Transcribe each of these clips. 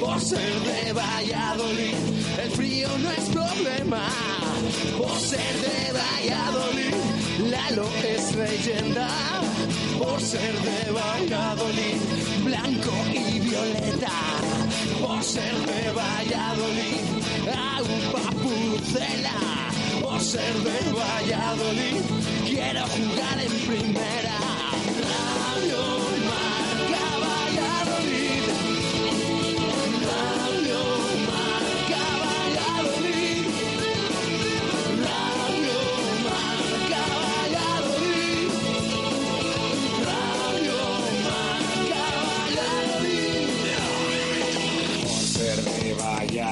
Por ser de Valladolid, el frío no es problema. Por ser de Valladolid, Lalo es leyenda. Por ser de Valladolid, blanco y violeta. Por ser de Valladolid, agua pucela. Por ser de Valladolid, quiero jugar en primera. Radio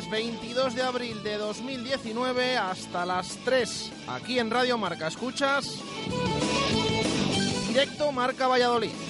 Es lunes 22 de abril de 2019 hasta las 3 aquí en Radio Marca. ¿Escuchas? Directo Marca Valladolid.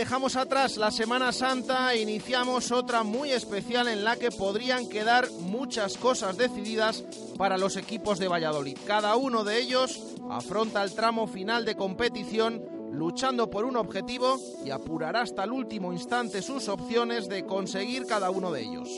Dejamos atrás la Semana Santa e iniciamos otra muy especial en la que podrían quedar muchas cosas decididas para los equipos de Valladolid. Cada uno de ellos afronta el tramo final de competición luchando por un objetivo y apurará hasta el último instante sus opciones de conseguir cada uno de ellos.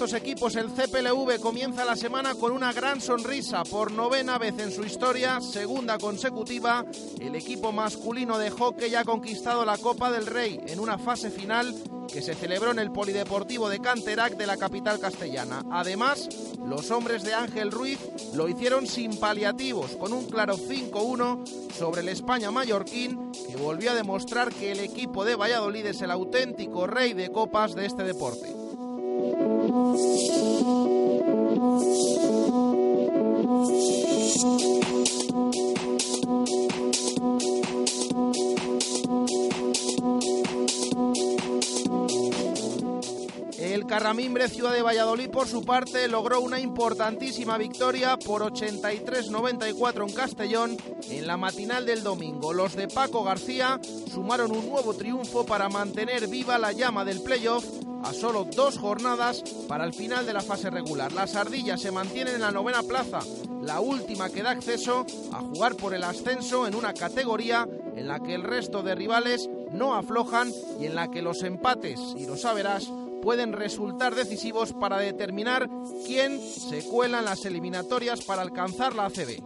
Estos equipos, el CPLV, comienza la semana con una gran sonrisa. Por novena vez en su historia, segunda consecutiva, el equipo masculino de hockey ha conquistado la Copa del Rey en una fase final que se celebró en el Polideportivo de Canterac de la capital castellana. Además, los hombres de Ángel Ruiz lo hicieron sin paliativos, con un claro 5-1 sobre el España mallorquín, que volvió a demostrar que el equipo de Valladolid es el auténtico rey de copas de este deporte. Thank you. Carramimbre Ciudad de Valladolid, por su parte, logró una importantísima victoria por 83-94 en Castellón en la matinal del domingo. Los de Paco García sumaron un nuevo triunfo para mantener viva la llama del playoff a solo dos jornadas para el final de la fase regular. Las ardillas se mantienen en la novena plaza, la última que da acceso a jugar por el ascenso en una categoría en la que el resto de rivales no aflojan y en la que los empates, y lo saberás, pueden resultar decisivos para determinar quién se cuela en las eliminatorias para alcanzar la ACB.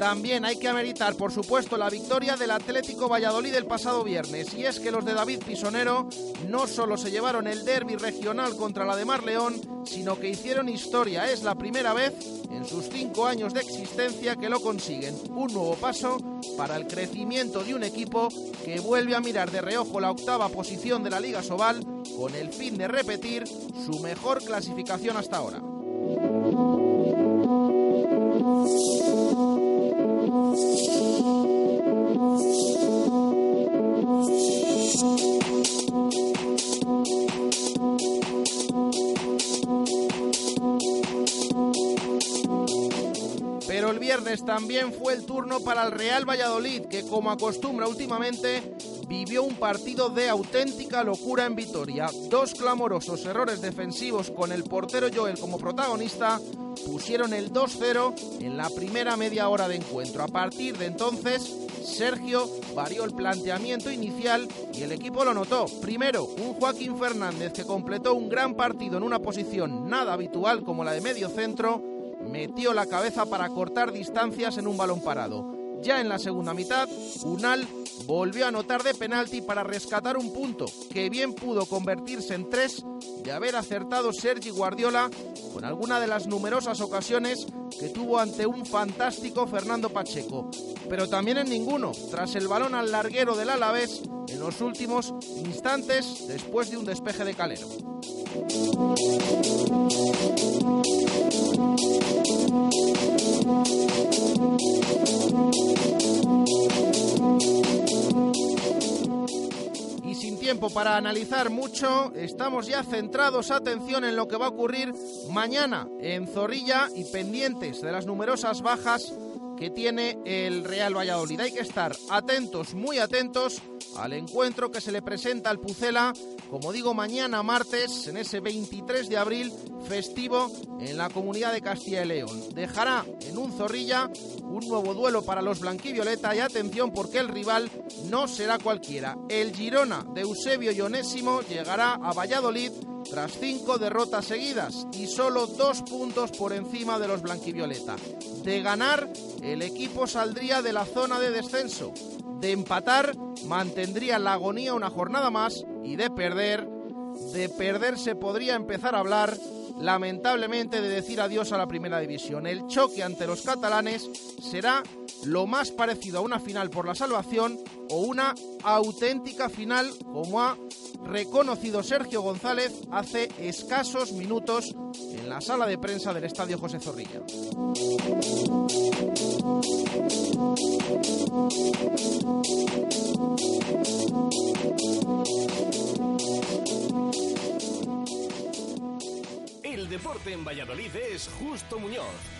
También hay que ameritar, por supuesto, la victoria del Atlético Valladolid el pasado viernes. Y es que los de David Pisonero no solo se llevaron el derby regional contra la de Mar León, sino que hicieron historia. Es la primera vez en sus cinco años de existencia que lo consiguen. Un nuevo paso para el crecimiento de un equipo que vuelve a mirar de reojo la octava posición de la Liga Sobal con el fin de repetir su mejor clasificación hasta ahora. Viernes también fue el turno para el Real Valladolid, que como acostumbra últimamente, vivió un partido de auténtica locura en Vitoria. Dos clamorosos errores defensivos con el portero Joel como protagonista pusieron el 2-0 en la primera media hora de encuentro. A partir de entonces, Sergio varió el planteamiento inicial y el equipo lo notó. Primero, un Joaquín Fernández que completó un gran partido en una posición nada habitual como la de medio centro, metió la cabeza para cortar distancias en un balón parado. Ya en la segunda mitad, Unal volvió a anotar de penalti para rescatar un punto que bien pudo convertirse en tres de haber acertado Sergi Guardiola con alguna de las numerosas ocasiones que tuvo ante un fantástico Fernando Pacheco. Pero también en ninguno, tras el balón al larguero del Alavés en los últimos instantes después de un despeje de Calero. Y sin tiempo para analizar mucho, estamos ya centrados, atención, en lo que va a ocurrir mañana en Zorrilla y pendientes de las numerosas bajas que tiene el Real Valladolid. Hay que estar atentos, muy atentos al encuentro que se le presenta al Pucela, como digo, mañana martes, en ese 23 de abril, festivo en la comunidad de Castilla y León. Dejará en un zorrilla un nuevo duelo para los blanquivioleta y atención porque el rival no será cualquiera. El Girona de Eusebio Ionésimo llegará a Valladolid tras cinco derrotas seguidas y solo dos puntos por encima de los blanquivioleta. De ganar, el equipo saldría de la zona de descenso. De empatar, mantendría la agonía una jornada más y de perder, de perder se podría empezar a hablar lamentablemente de decir adiós a la primera división. El choque ante los catalanes será lo más parecido a una final por la salvación o una auténtica final como ha reconocido Sergio González hace escasos minutos en la sala de prensa del Estadio José Zorrilla. El deporte en Valladolid es Justo Muñoz.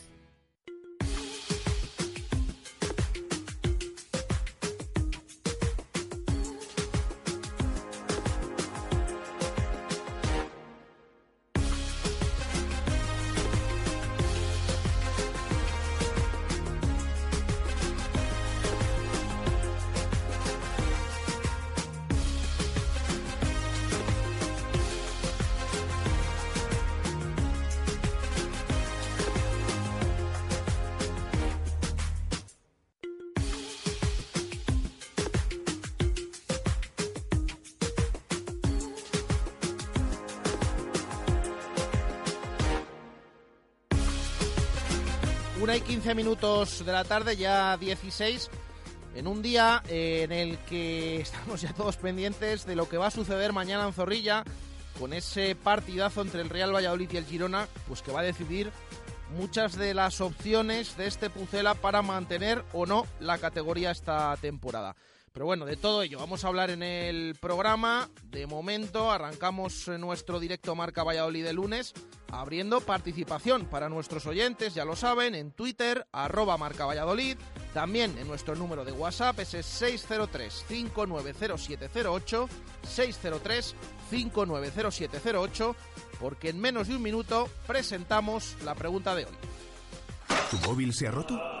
Una y 15 minutos de la tarde, ya 16, en un día eh, en el que estamos ya todos pendientes de lo que va a suceder mañana en Zorrilla, con ese partidazo entre el Real Valladolid y el Girona, pues que va a decidir muchas de las opciones de este Pucela para mantener o no la categoría esta temporada. Pero bueno, de todo ello vamos a hablar en el programa. De momento arrancamos nuestro directo Marca Valladolid de lunes, abriendo participación para nuestros oyentes, ya lo saben, en Twitter, arroba Marca Valladolid, también en nuestro número de WhatsApp, ese es 603-590708, 603-590708, porque en menos de un minuto presentamos la pregunta de hoy. ¿Tu móvil se ha roto?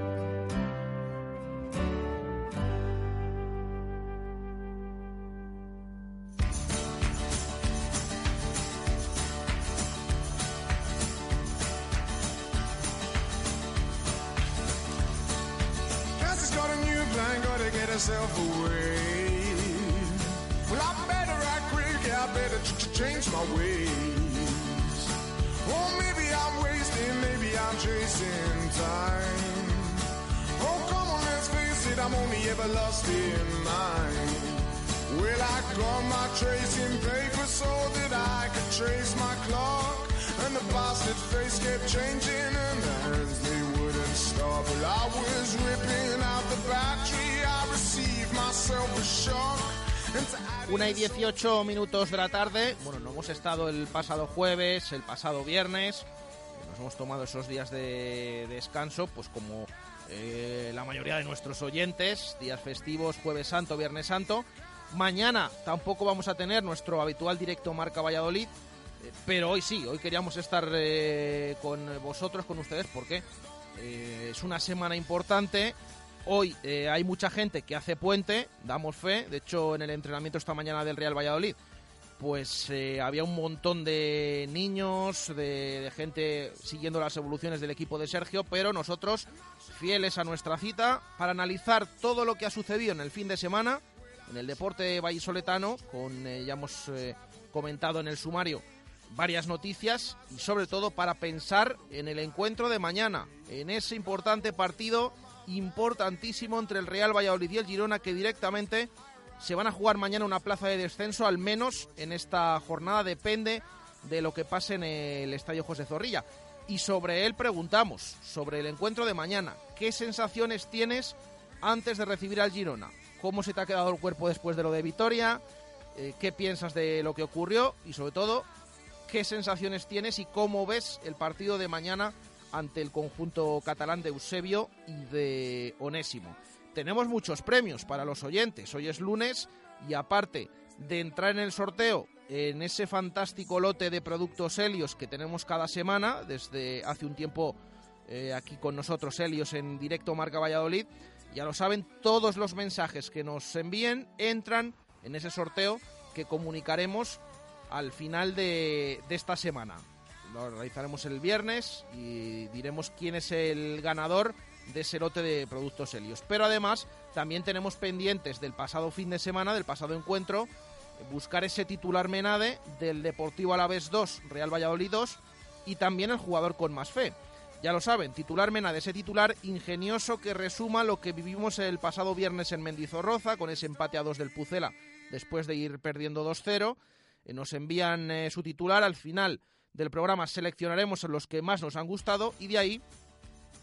herself away. Well, I better act quick, yeah, I better ch- ch- change my ways. Oh, maybe I'm wasting, maybe I'm chasing time. Oh, come on, let's face it, I'm only ever lost in mind. Well, I got my tracing paper so that I could trace my clock. And the bastard face kept changing, and hands they wouldn't stop. Well, I was ripping out the battery, I received myself a shock. And to add Una y 18 minutos de la tarde. Bueno, no hemos estado el pasado jueves, el pasado viernes. Nos hemos tomado esos días de descanso, pues como eh, la mayoría de nuestros oyentes, días festivos, jueves santo, viernes santo. Mañana tampoco vamos a tener nuestro habitual directo Marca Valladolid, eh, pero hoy sí, hoy queríamos estar eh, con vosotros, con ustedes, porque eh, es una semana importante. Hoy eh, hay mucha gente que hace puente, damos fe. De hecho, en el entrenamiento esta mañana del Real Valladolid, pues eh, había un montón de niños, de, de gente siguiendo las evoluciones del equipo de Sergio, pero nosotros, fieles a nuestra cita, para analizar todo lo que ha sucedido en el fin de semana en el deporte vallisoletano, con eh, ya hemos eh, comentado en el sumario varias noticias y sobre todo para pensar en el encuentro de mañana, en ese importante partido importantísimo entre el Real Valladolid y el Girona que directamente se van a jugar mañana una plaza de descenso, al menos en esta jornada depende de lo que pase en el Estadio José Zorrilla. Y sobre él preguntamos, sobre el encuentro de mañana, ¿qué sensaciones tienes antes de recibir al Girona? ¿Cómo se te ha quedado el cuerpo después de lo de Vitoria? Eh, ¿Qué piensas de lo que ocurrió? Y sobre todo, ¿qué sensaciones tienes y cómo ves el partido de mañana ante el conjunto catalán de Eusebio y de Onésimo? Tenemos muchos premios para los oyentes. Hoy es lunes y aparte de entrar en el sorteo en ese fantástico lote de productos Helios que tenemos cada semana, desde hace un tiempo eh, aquí con nosotros Helios en directo Marca Valladolid, ya lo saben, todos los mensajes que nos envíen entran en ese sorteo que comunicaremos al final de, esta semana. Lo realizaremos el viernes y diremos quién es el ganador de ese lote de productos Helios. Pero además también tenemos pendientes del pasado fin de semana, del pasado encuentro, buscar ese titular Menade del Deportivo Alavés 2, Real Valladolid 2 y también el jugador con más fe. Ya lo saben, titular Menade, ese titular ingenioso que resuma lo que vivimos el pasado viernes en Mendizorroza con ese empate a 2 del Pucela después de ir perdiendo 2-0. Eh, nos envían eh, su titular al final del programa seleccionaremos los que más nos han gustado y de ahí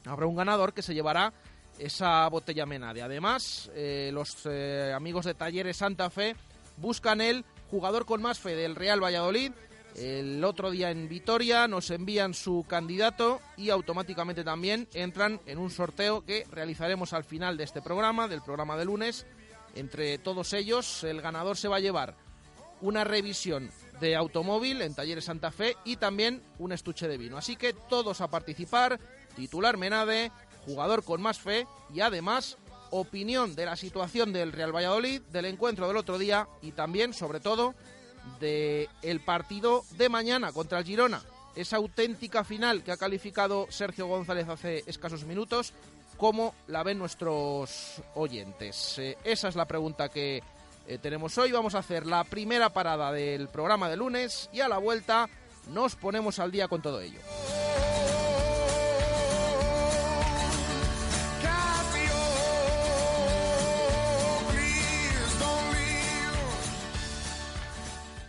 habrá un ganador que se llevará esa botella Menade. Además, eh, los amigos de Talleres Santa Fe buscan el jugador con más fe del Real Valladolid. El otro día en Vitoria nos envían su candidato y automáticamente también entran en un sorteo que realizaremos al final de este programa, del programa de lunes. Entre todos ellos, el ganador se va a llevar una revisión de automóvil en Talleres Santa Fe y también un estuche de vino. Así que todos a participar, titular Menade, jugador con más fe y además opinión de la situación del Real Valladolid, del encuentro del otro día y también, sobre todo, del el partido de mañana contra el Girona. Esa auténtica final que ha calificado Sergio González hace escasos minutos, ¿cómo la ven nuestros oyentes? Eh, esa es la pregunta que eh, tenemos hoy. Vamos a hacer la primera parada del programa de lunes y a la vuelta nos ponemos al día con todo ello.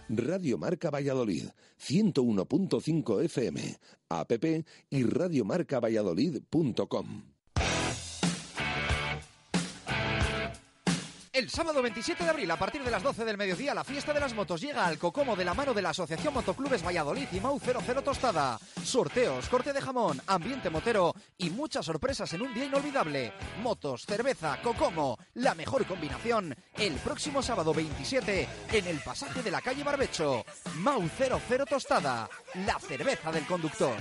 Radio Marca Valladolid, 101.5 FM, app y radiomarcavalladolid.com. El sábado 27 de abril, a partir de las 12 del mediodía, la fiesta de las motos llega al Cocomo de la mano de la Asociación Motoclubes Valladolid y Mau 00 Tostada. Sorteos, corte de jamón, ambiente motero y muchas sorpresas en un día inolvidable. Motos, cerveza, Cocomo, la mejor combinación. El próximo sábado 27 en el pasaje de la calle Barbecho. Mau 00 Tostada, la cerveza del conductor.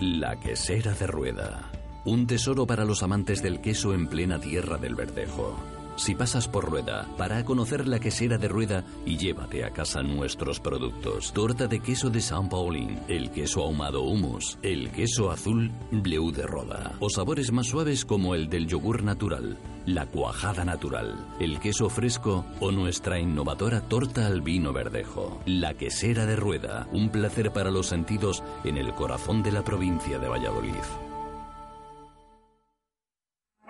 La quesera de rueda. Un tesoro para los amantes del queso en plena tierra del verdejo. Si pasas por Rueda, para a conocer la quesera de Rueda y llévate a casa nuestros productos. Torta de queso de San Paulín, el queso ahumado humus, el queso azul Bleu de Roda, o sabores más suaves como el del yogur natural, la cuajada natural, el queso fresco o nuestra innovadora torta al vino verdejo. La quesera de Rueda, un placer para los sentidos en el corazón de la provincia de Valladolid.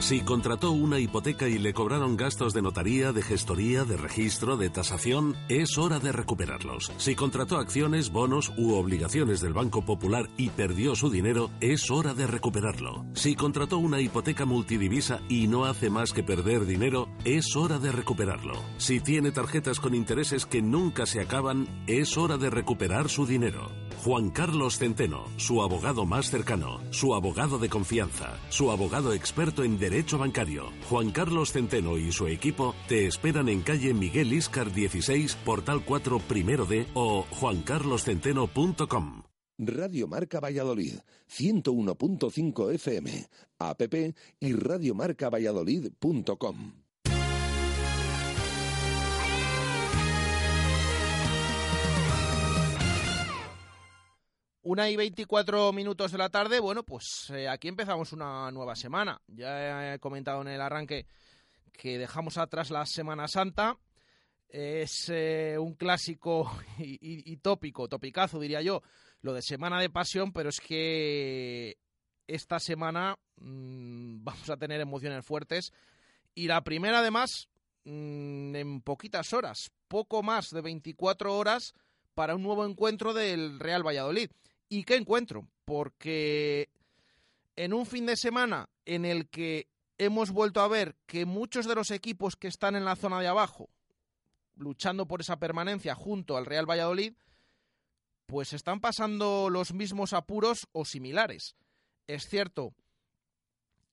Si contrató una hipoteca y le cobraron gastos de notaría, de gestoría, de registro, de tasación, es hora de recuperarlos. Si contrató acciones, bonos u obligaciones del Banco Popular y perdió su dinero, es hora de recuperarlo. Si contrató una hipoteca multidivisa y no hace más que perder dinero, es hora de recuperarlo. Si tiene tarjetas con intereses que nunca se acaban, es hora de recuperar su dinero. Juan Carlos Centeno, su abogado más cercano, su abogado de confianza, su abogado experto en derecho bancario. Juan Carlos Centeno y su equipo te esperan en calle Miguel Iscar 16, portal 4 primero D o juancarloscenteno.com. Radio Marca Valladolid, 101.5 FM, app y radiomarcavalladolid.com. Una y 24 minutos de la tarde, bueno, pues eh, aquí empezamos una nueva semana. Ya he comentado en el arranque que dejamos atrás la Semana Santa. Es eh, un clásico y, tópico, topicazo diría yo, lo de Semana de Pasión, pero es que esta semana mm, vamos a tener emociones fuertes. Y la primera, además, mm, en poquitas horas, poco más de 24 horas para un nuevo encuentro del Real Valladolid. ¿Y qué encuentro? Porque en un fin de semana en el que hemos vuelto a ver que muchos de los equipos que están en la zona de abajo, luchando por esa permanencia junto al Real Valladolid, pues están pasando los mismos apuros o similares. Es cierto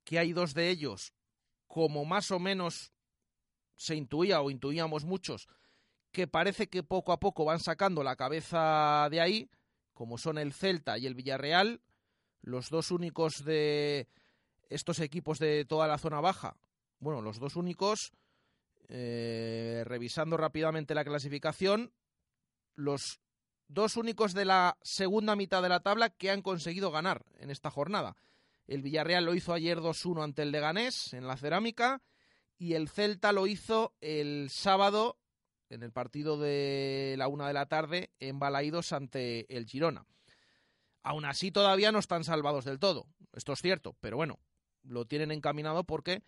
que hay dos de ellos, como más o menos se intuía o intuíamos muchos, que parece que poco a poco van sacando la cabeza de ahí, como son el Celta y el Villarreal, los dos únicos de estos equipos de toda la zona baja. Bueno, los dos únicos, eh, revisando rápidamente la clasificación, los dos únicos de la segunda mitad de la tabla que han conseguido ganar en esta jornada. El Villarreal lo hizo ayer 2-1 ante el Leganés en la cerámica y el Celta lo hizo el sábado en el partido de la una de la tarde en Balaídos ante el Girona. Aún así todavía no están salvados del todo, esto es cierto, pero bueno, lo tienen encaminado porque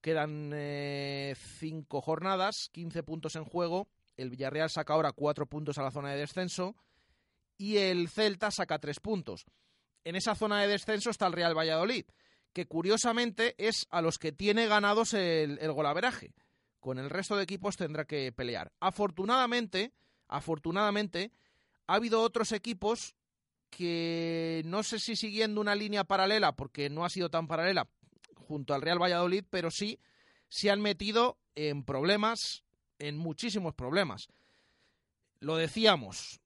quedan eh, cinco jornadas, 15 puntos en juego el Villarreal saca ahora cuatro puntos a la zona de descenso y el Celta saca tres puntos. En esa zona de descenso está el Real Valladolid, que curiosamente es a los que tiene ganados el, el golaveraje. Con el resto de equipos tendrá que pelear. Afortunadamente, afortunadamente, ha habido otros equipos que no sé si siguiendo una línea paralela, porque no ha sido tan paralela junto al Real Valladolid, pero sí se han metido en problemas en muchísimos problemas. Lo decíamos,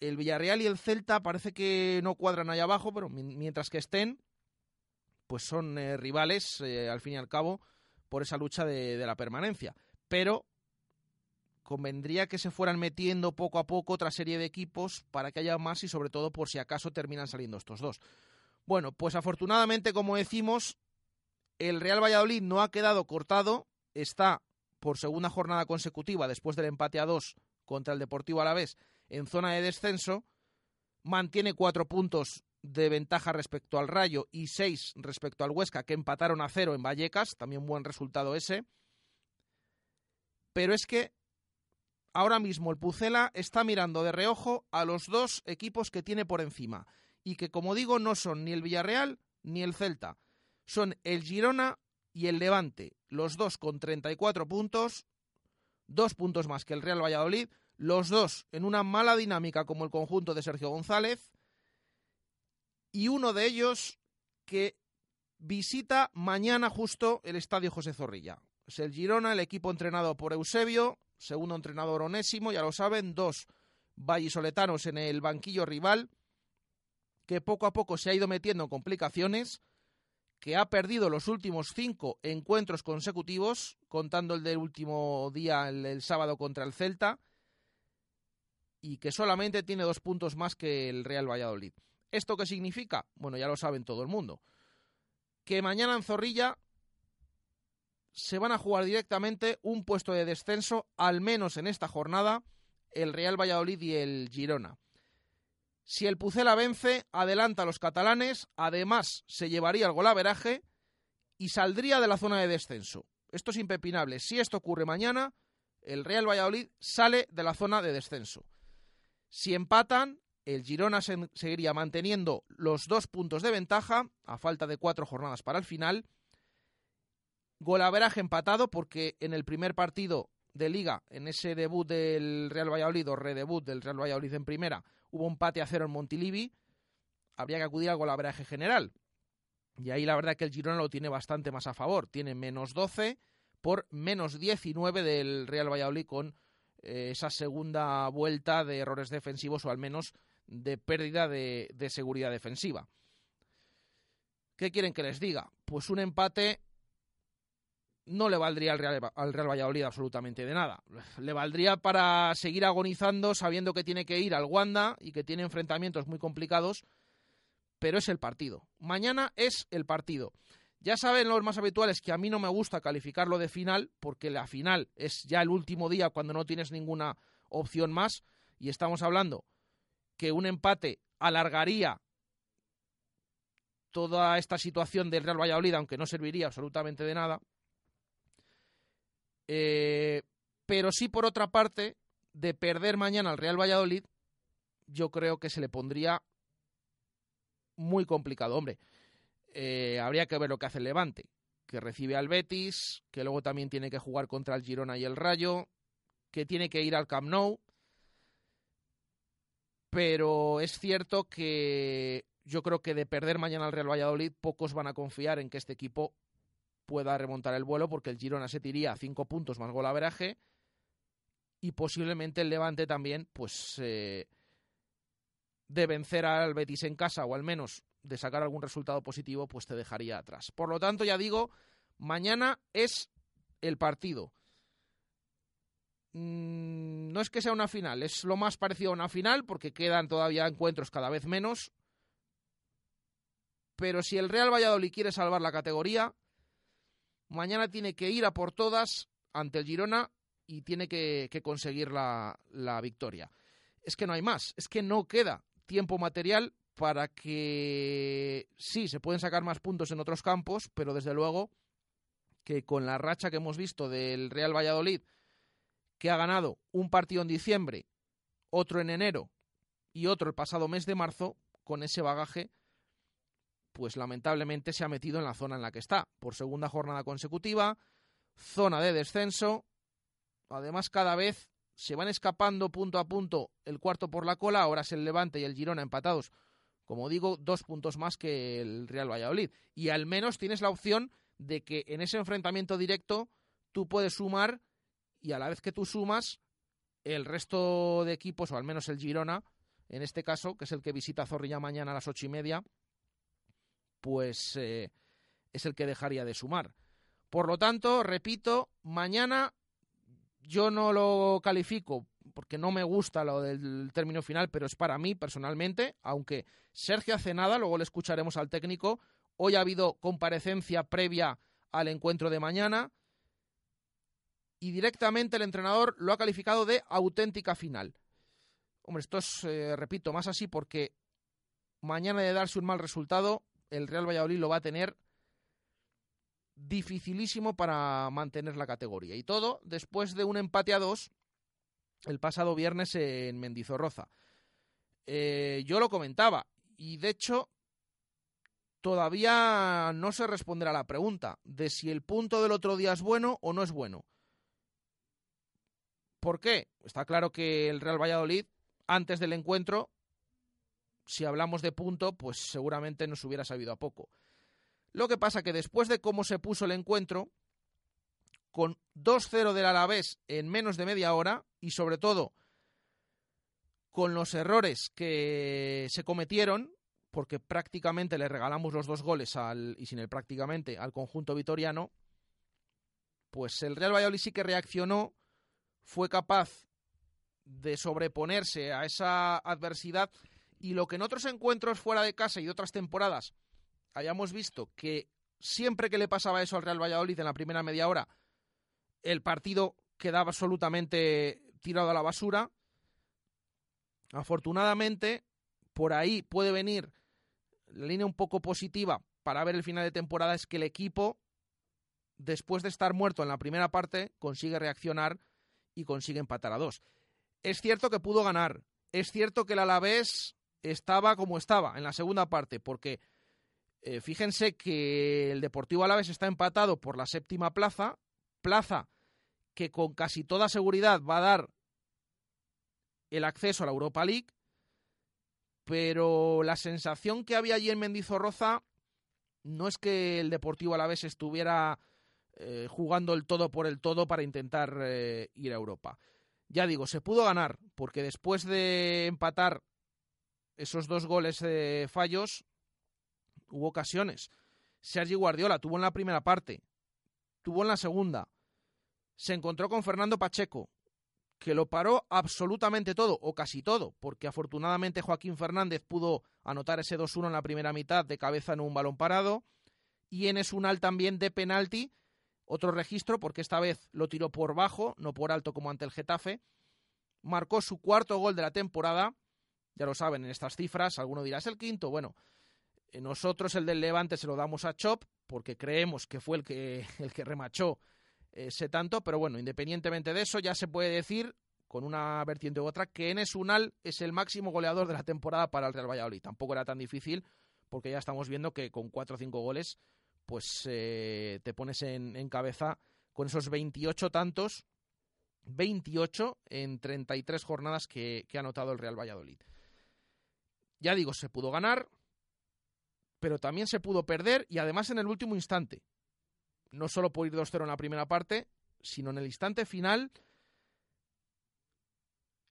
el Villarreal y el Celta parece que no cuadran allá abajo, pero mientras que estén, pues son eh, rivales, eh, al fin y al cabo, por esa lucha de, la permanencia. Pero convendría que se fueran metiendo poco a poco otra serie de equipos para que haya más y sobre todo por si acaso terminan saliendo estos dos. Bueno, pues afortunadamente, como decimos, el Real Valladolid no ha quedado cortado, está por segunda jornada consecutiva después del empate a dos contra el Deportivo Alavés en zona de descenso, mantiene cuatro puntos de ventaja respecto al Rayo y seis respecto al Huesca, que empataron a cero en Vallecas, también buen resultado ese. Pero es que ahora mismo el Pucela está mirando de reojo a los dos equipos que tiene por encima y que, como digo, no son ni el Villarreal ni el Celta, son el Girona y el Levante, los dos con 34 puntos, dos puntos más que el Real Valladolid, los dos en una mala dinámica como el conjunto de Sergio González, y uno de ellos que visita mañana justo el Estadio José Zorrilla. Es el Girona, el equipo entrenado por Eusebio, segundo entrenador Onésimo, ya lo saben, dos vallisoletanos en el banquillo rival, que poco a poco se ha ido metiendo en complicaciones, que ha perdido los últimos cinco encuentros consecutivos, contando el del último día, el, sábado contra el Celta, y que solamente tiene dos puntos más que el Real Valladolid. ¿Esto qué significa? Bueno, ya lo saben todo el mundo. Que mañana en Zorrilla se van a jugar directamente un puesto de descenso, al menos en esta jornada, el Real Valladolid y el Girona. Si el Pucela vence, adelanta a los catalanes, además se llevaría el golaveraje y saldría de la zona de descenso. Esto es impepinable. Si esto ocurre mañana, el Real Valladolid sale de la zona de descenso. Si empatan, el Girona seguiría manteniendo los dos puntos de ventaja, a falta de cuatro jornadas para el final. Golaveraje empatado, porque en el primer partido de liga, en ese debut del Real Valladolid o redebut del Real Valladolid en primera, hubo un pate a cero en Montilivi, habría que acudir al golaveraje general. Y ahí la verdad que el Girona lo tiene bastante más a favor. Tiene menos 12 por menos 19 del Real Valladolid con eh, esa segunda vuelta de errores defensivos o al menos de pérdida de, seguridad defensiva. ¿Qué quieren que les diga? Pues un empate no le valdría al Real, al Real, Valladolid absolutamente de nada. Le valdría para seguir agonizando sabiendo que tiene que ir al Wanda y que tiene enfrentamientos muy complicados, pero es el partido. Mañana es el partido. Ya saben los más habituales que a mí no me gusta calificarlo de final, porque la final es ya el último día cuando no tienes ninguna opción más, y estamos hablando que un empate alargaría toda esta situación del Real Valladolid, aunque no serviría absolutamente de nada. Eh, pero sí, por otra parte, de perder mañana al Real Valladolid, yo creo que se le pondría muy complicado. Hombre, eh, habría que ver lo que hace el Levante, que recibe al Betis, que luego también tiene que jugar contra el Girona y el Rayo, que tiene que ir al Camp Nou. Pero es cierto que yo creo que de perder mañana al Real Valladolid, pocos van a confiar en que este equipo pueda remontar el vuelo, porque el Girona se tiría a cinco puntos más golaveraje y posiblemente el Levante también, pues eh, de vencer al Betis en casa o al menos de sacar algún resultado positivo, pues te dejaría atrás. Por lo tanto, ya digo, mañana es el partido. Mm, no es que sea una final, es lo más parecido a una final porque quedan todavía encuentros cada vez menos. Pero si el Real Valladolid quiere salvar la categoría, mañana tiene que ir a por todas ante el Girona y tiene que, conseguir la, la victoria. Es que no hay más, es que no queda tiempo material para que sí, se pueden sacar más puntos en otros campos, pero desde luego que con la racha que hemos visto del Real Valladolid, que ha ganado un partido en diciembre, otro en enero y otro el pasado mes de marzo, con ese bagaje, pues lamentablemente se ha metido en la zona en la que está, por segunda jornada consecutiva, zona de descenso, además cada vez se van escapando punto a punto el cuarto por la cola, ahora es el Levante y el Girona empatados, como digo, dos puntos más que el Real Valladolid. Y al menos tienes la opción de que en ese enfrentamiento directo tú puedes sumar y a la vez que tú sumas, el resto de equipos, o al menos el Girona, en este caso, que es el que visita Zorrilla mañana a las ocho y media, pues eh, es el que dejaría de sumar. Por lo tanto, repito, mañana yo no lo califico porque no me gusta lo del término final, pero es para mí personalmente, aunque Sergio hace nada, luego le escucharemos al técnico. Hoy ha habido comparecencia previa al encuentro de mañana y directamente el entrenador lo ha calificado de auténtica final. Hombre, esto es, eh, repito, más así porque mañana de darse un mal resultado, el Real Valladolid lo va a tener dificilísimo para mantener la categoría. Y todo después de un empate a dos el pasado viernes en Mendizorroza. Eh, yo lo comentaba y de hecho todavía no se responderá la pregunta de si el punto del otro día es bueno o no es bueno. ¿Por qué? Está claro que el Real Valladolid, antes del encuentro, si hablamos de punto, pues seguramente nos hubiera sabido a poco. Lo que pasa que después de cómo se puso el encuentro, con 2-0 del Alavés en menos de media hora y sobre todo con los errores que se cometieron, porque prácticamente le regalamos los dos goles al, y sin el prácticamente al conjunto vitoriano, pues el Real Valladolid sí que reaccionó, fue capaz de sobreponerse a esa adversidad y lo que en otros encuentros fuera de casa y de otras temporadas hayamos visto que siempre que le pasaba eso al Real Valladolid en la primera media hora, el partido quedaba absolutamente tirado a la basura. Afortunadamente, por ahí puede venir la línea un poco positiva para ver el final de temporada, es que el equipo, después de estar muerto en la primera parte, consigue reaccionar y consigue empatar a dos. Es cierto que pudo ganar, es cierto que el Alavés estaba como estaba en la segunda parte, porque eh, fíjense que el Deportivo Alavés está empatado por la séptima plaza, plaza que con casi toda seguridad va a dar el acceso a la Europa League, pero la sensación que había allí en Mendizorroza no es que el Deportivo Alavés estuviera eh, jugando el todo por el todo para intentar eh, ir a Europa. Ya digo, se pudo ganar, porque después de empatar esos dos goles de fallos, hubo ocasiones. Sergi Guardiola tuvo en la primera parte, tuvo en la segunda. Se encontró con Fernando Pacheco, que lo paró absolutamente todo, o casi todo, porque afortunadamente Joaquín Fernández pudo anotar ese 2-1 en la primera mitad de cabeza en un balón parado. Y en Esunal también de penalti, otro registro, porque esta vez lo tiró por bajo, no por alto como ante el Getafe. Marcó su cuarto gol de la temporada. Ya lo saben en estas cifras, alguno dirá, es el quinto. Bueno, nosotros el del Levante se lo damos a Chop porque creemos que fue el que, el que remachó ese tanto, pero bueno, independientemente de eso, ya se puede decir, con una vertiente u otra, que Enes Unal es el máximo goleador de la temporada para el Real Valladolid. Tampoco era tan difícil, porque ya estamos viendo que con cuatro o cinco goles, pues eh, te pones en, cabeza con esos 28 tantos, 28 en 33 jornadas que, que ha anotado el Real Valladolid. Ya digo, se pudo ganar, pero también se pudo perder y además en el último instante. No solo por ir 2-0 en la primera parte, sino en el instante final.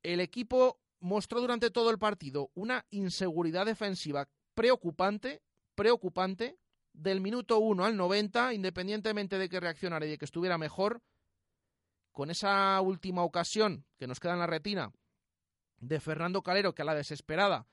El equipo mostró durante todo el partido una inseguridad defensiva preocupante, preocupante, del minuto 1 al 90, independientemente de que reaccionara y de que estuviera mejor, con esa última ocasión que nos queda en la retina de Fernando Calero, que a la desesperada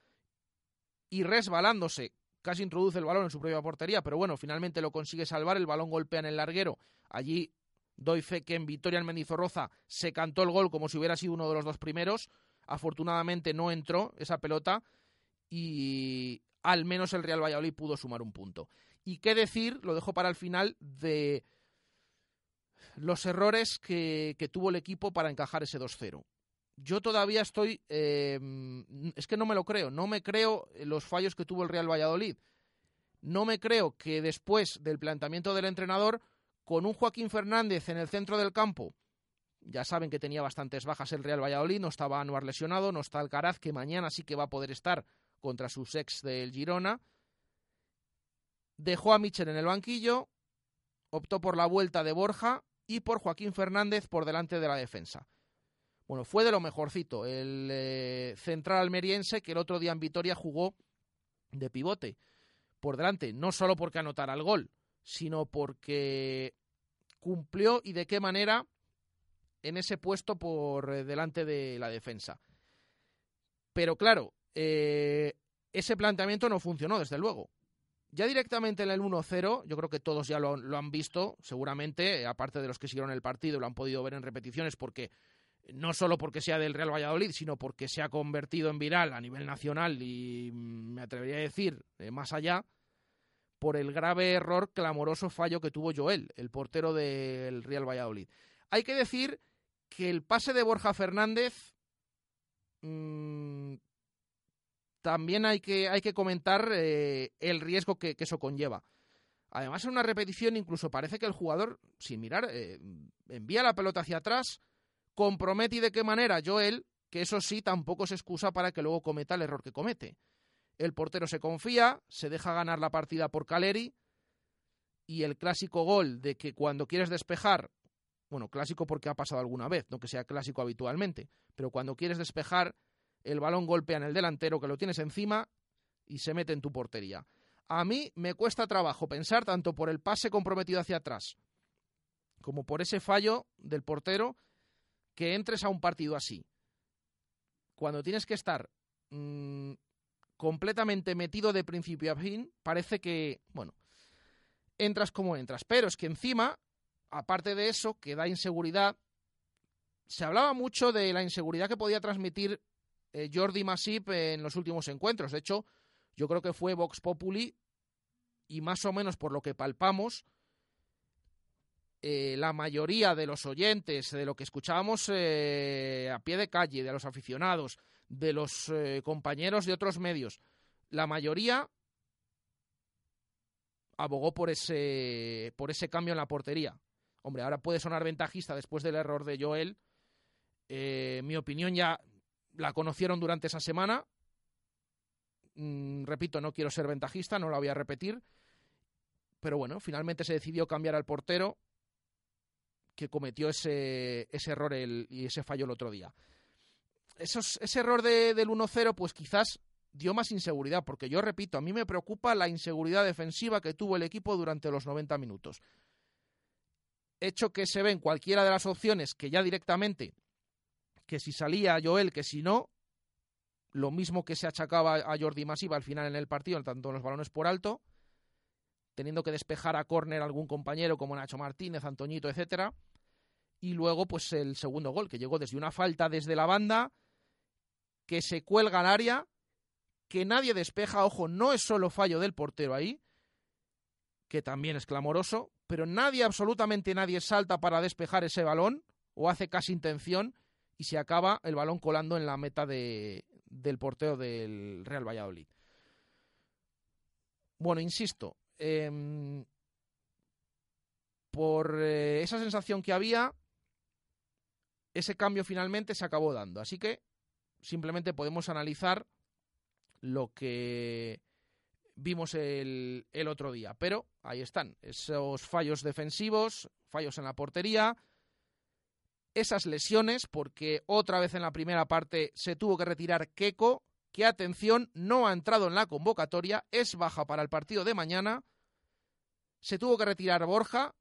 y resbalándose casi introduce el balón en su propia portería, pero bueno, finalmente lo consigue salvar, el balón golpea en el larguero, allí doy fe que en Vitoria en Mendizorroza se cantó el gol como si hubiera sido uno de los dos primeros, afortunadamente no entró esa pelota y al menos el Real Valladolid pudo sumar un punto. Y qué decir, lo dejo para el final, de los errores que, tuvo el equipo para encajar ese 2-0 yo todavía estoy. Eh, es que no me lo creo. No me creo los fallos que tuvo el Real Valladolid. No me creo que después del planteamiento del entrenador, con un Joaquín Fernández en el centro del campo, ya saben que tenía bastantes bajas el Real Valladolid, no estaba Anuar lesionado, no está Alcaraz, que mañana sí que va a poder estar contra sus ex del Girona. Dejó a Michel en el banquillo, optó por la vuelta de Borja y por Joaquín Fernández por delante de la defensa. Bueno, fue de lo mejorcito. El eh, central almeriense que el otro día en Vitoria jugó de pivote por delante, no solo porque anotara el gol, sino porque cumplió y de qué manera en ese puesto por eh, delante de la defensa. Pero claro, eh, ese planteamiento no funcionó, desde luego. Ya directamente en el 1-0, yo creo que todos ya lo, han visto, seguramente, aparte de los que siguieron el partido, lo han podido ver en repeticiones porque no solo porque sea del Real Valladolid, sino porque se ha convertido en viral a nivel nacional y mm, me atrevería a decir eh, más allá, por el grave error, clamoroso fallo que tuvo Joel, el portero del Real Valladolid. Hay que decir que el pase de Borja Fernández mm, también hay que, hay que comentar eh, el riesgo que, eso conlleva. Además, en una repetición incluso parece que el jugador, sin mirar, eh, envía la pelota hacia atrás, compromete y de qué manera Joel, que eso sí tampoco se excusa para que luego cometa el error que comete. El portero se confía, se deja ganar la partida por Caleri y el clásico gol de que cuando quieres despejar, bueno, clásico porque ha pasado alguna vez, no que sea clásico habitualmente, pero cuando quieres despejar, el balón golpea en el delantero que lo tienes encima y se mete en tu portería. A mí me cuesta trabajo pensar tanto por el pase comprometido hacia atrás como por ese fallo del portero que entres a un partido así, cuando tienes que estar mm, completamente metido de principio a fin, parece que, bueno, entras como entras. Pero es que encima, aparte de eso, que da inseguridad, se hablaba mucho de la inseguridad que podía transmitir eh, Jordi Masip en los últimos encuentros. De hecho, yo creo que fue Vox Populi y más o menos por lo que palpamos, eh, la mayoría de los oyentes, de lo que escuchábamos eh, a pie de calle, de los aficionados, de los compañeros de otros medios, la mayoría abogó por ese, por ese cambio en la portería. Hombre, ahora puede sonar ventajista después del error de Joel. mi opinión ya la conocieron durante esa semana. Mm, repito, no quiero ser ventajista, no la voy a repetir. Pero bueno, finalmente se decidió cambiar al portero que cometió ese, ese error y ese fallo el otro día. ese error de, del 1-0, pues quizás dio más inseguridad, porque yo repito, a mí me preocupa la inseguridad defensiva que tuvo el equipo durante los 90 minutos. Hecho que se ve en cualquiera de las opciones que ya directamente, que si salía Joel, que si no, lo mismo que se achacaba a Jordi Masiva al final en el partido, tanto los balones por alto, teniendo que despejar a córner algún compañero como Nacho Martínez, Antoñito, etcétera. Y luego, pues el segundo gol, que llegó desde una falta desde la banda, que se cuelga al área, que nadie despeja, ojo, no es solo fallo del portero ahí, que también es clamoroso, pero nadie, absolutamente nadie salta para despejar ese balón o hace casi intención y se acaba el balón colando en la meta de, del portero del Real Valladolid. Bueno, insisto, em, por eh, esa sensación que había, ese cambio finalmente se acabó dando. Así que simplemente podemos analizar lo que vimos el, el, otro día. Pero ahí están, esos fallos defensivos, fallos en la portería, esas lesiones, porque otra vez en la primera parte se tuvo que retirar Keco, que atención, no ha entrado en la convocatoria, es baja para el partido de mañana. Se tuvo que retirar Borja,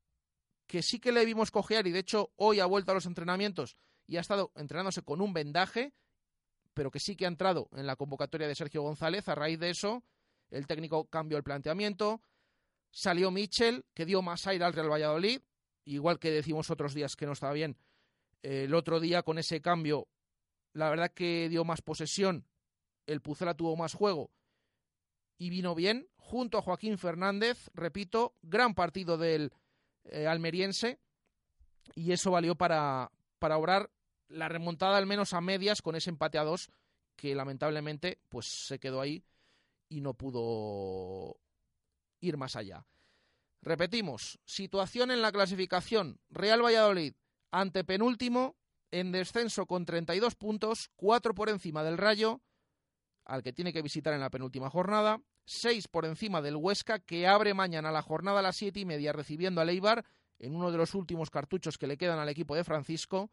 que sí que le vimos cojear y de hecho hoy ha vuelto a los entrenamientos y ha estado entrenándose con un vendaje, pero que sí que ha entrado en la convocatoria de Sergio González. A raíz de eso, el técnico cambió el planteamiento. Salió Michel, que dio más aire al Real Valladolid, igual que decimos otros días que no estaba bien el otro día con ese cambio, la verdad que dio más posesión, el Pucela tuvo más juego y vino bien, junto a Joaquín Fernández, repito, gran partido del eh, almeriense y eso valió para, para obrar la remontada al menos a medias con ese empate a dos que lamentablemente pues se quedó ahí y no pudo ir más allá. Repetimos, situación en la clasificación. Real Valladolid ante penúltimo en descenso con 32 puntos, 4 por encima del Rayo, al que tiene que visitar en la penúltima jornada, 6 por encima del Huesca, que abre mañana la jornada a las 7 y media recibiendo a Leibar en uno de los últimos cartuchos que le quedan al equipo de Francisco,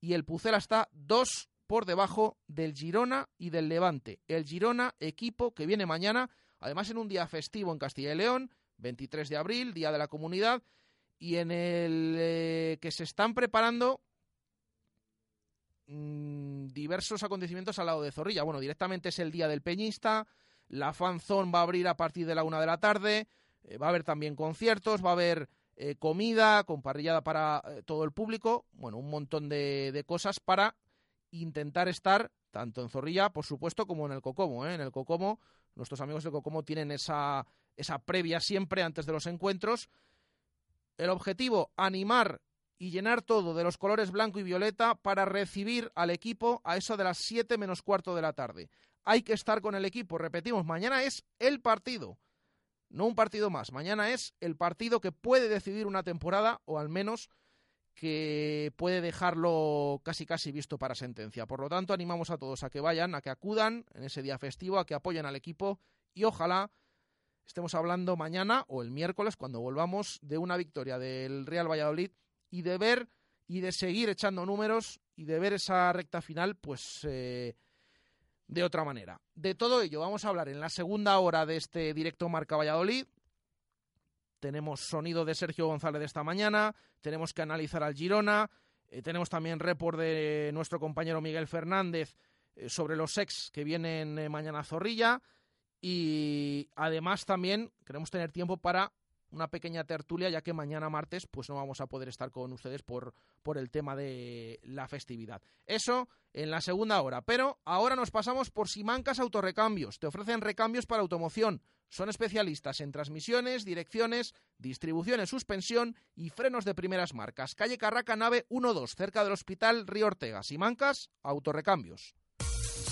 y el Pucela está 2 por debajo del Girona y del Levante. El Girona, equipo que viene mañana, además en un día festivo en Castilla y León, 23 de abril, Día de la Comunidad, y en el eh, que se están preparando mm, diversos acontecimientos al lado de Zorrilla. Bueno, directamente es el día del peñista, la fanzón va a abrir a partir de la una de la tarde, eh, va a haber también conciertos, va a haber eh, comida con parrillada para todo el público, bueno, un montón de, de, cosas para intentar estar tanto en Zorrilla, por supuesto, como en el Cocomo. En el Cocomo, nuestros amigos de Cocomo tienen esa, esa previa siempre antes de los encuentros el objetivo, animar y llenar todo de los colores blanco y violeta para recibir al equipo a eso de las 7 menos cuarto de la tarde. Hay que estar con el equipo, repetimos, mañana es el partido, no un partido más, mañana es el partido que puede decidir una temporada o al menos que puede dejarlo casi casi visto para sentencia. Por lo tanto, animamos a todos a que vayan, a que acudan en ese día festivo, a que apoyen al equipo y ojalá estemos hablando mañana o el miércoles cuando volvamos de una victoria del Real Valladolid y de ver y de seguir echando números y de ver esa recta final pues eh, de otra manera. De todo ello vamos a hablar en la segunda hora de este directo Marca Valladolid. Tenemos sonido de Sergio González de esta mañana, tenemos que analizar al Girona, eh, tenemos también report de nuestro compañero Miguel Fernández eh, sobre los ex que vienen mañana a Zorrilla y además también queremos tener tiempo para una pequeña tertulia, ya que mañana martes pues no vamos a poder estar con ustedes por, por el tema de la festividad. Eso en la segunda hora. Pero ahora nos pasamos por Simancas Autorrecambios. Te ofrecen recambios para automoción. Son especialistas en transmisiones, direcciones, distribución suspensión y frenos de primeras marcas. Calle Carraca, nave 12, cerca del Hospital Río Ortega. Simancas Autorrecambios.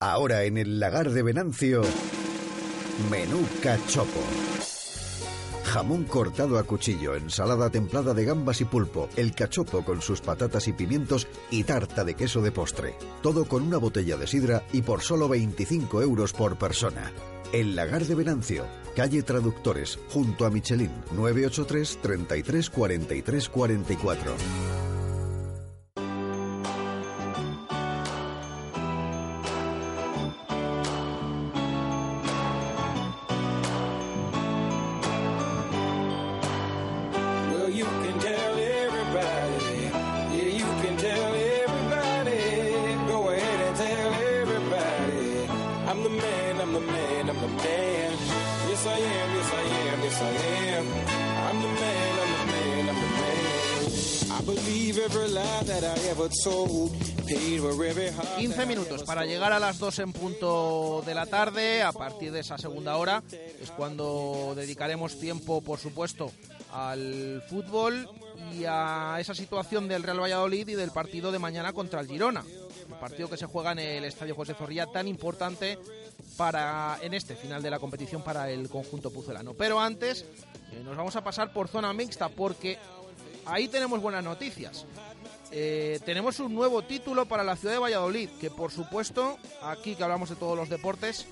Ahora en el lagar de Venancio, menú cachopo. Jamón cortado a cuchillo, ensalada templada de gambas y pulpo, el cachopo con sus patatas y pimientos y tarta de queso de postre. Todo con una botella de sidra y por solo 25 euros por persona. El lagar de Venancio, calle Traductores, junto a Michelin, 983 33 43 44. Para llegar a las 2 en punto de la tarde. A partir de esa segunda hora es cuando dedicaremos tiempo, por supuesto, al fútbol y a esa situación del Real Valladolid y del partido de mañana contra el Girona. El partido que se juega en el Estadio José Zorrilla, tan importante para en este final de la competición para el conjunto pucelano. Pero antes eh, nos vamos a pasar por zona mixta porque ahí tenemos buenas noticias. Eh, tenemos un nuevo título para la ciudad de Valladolid, que por supuesto, aquí que hablamos de todos los deportes,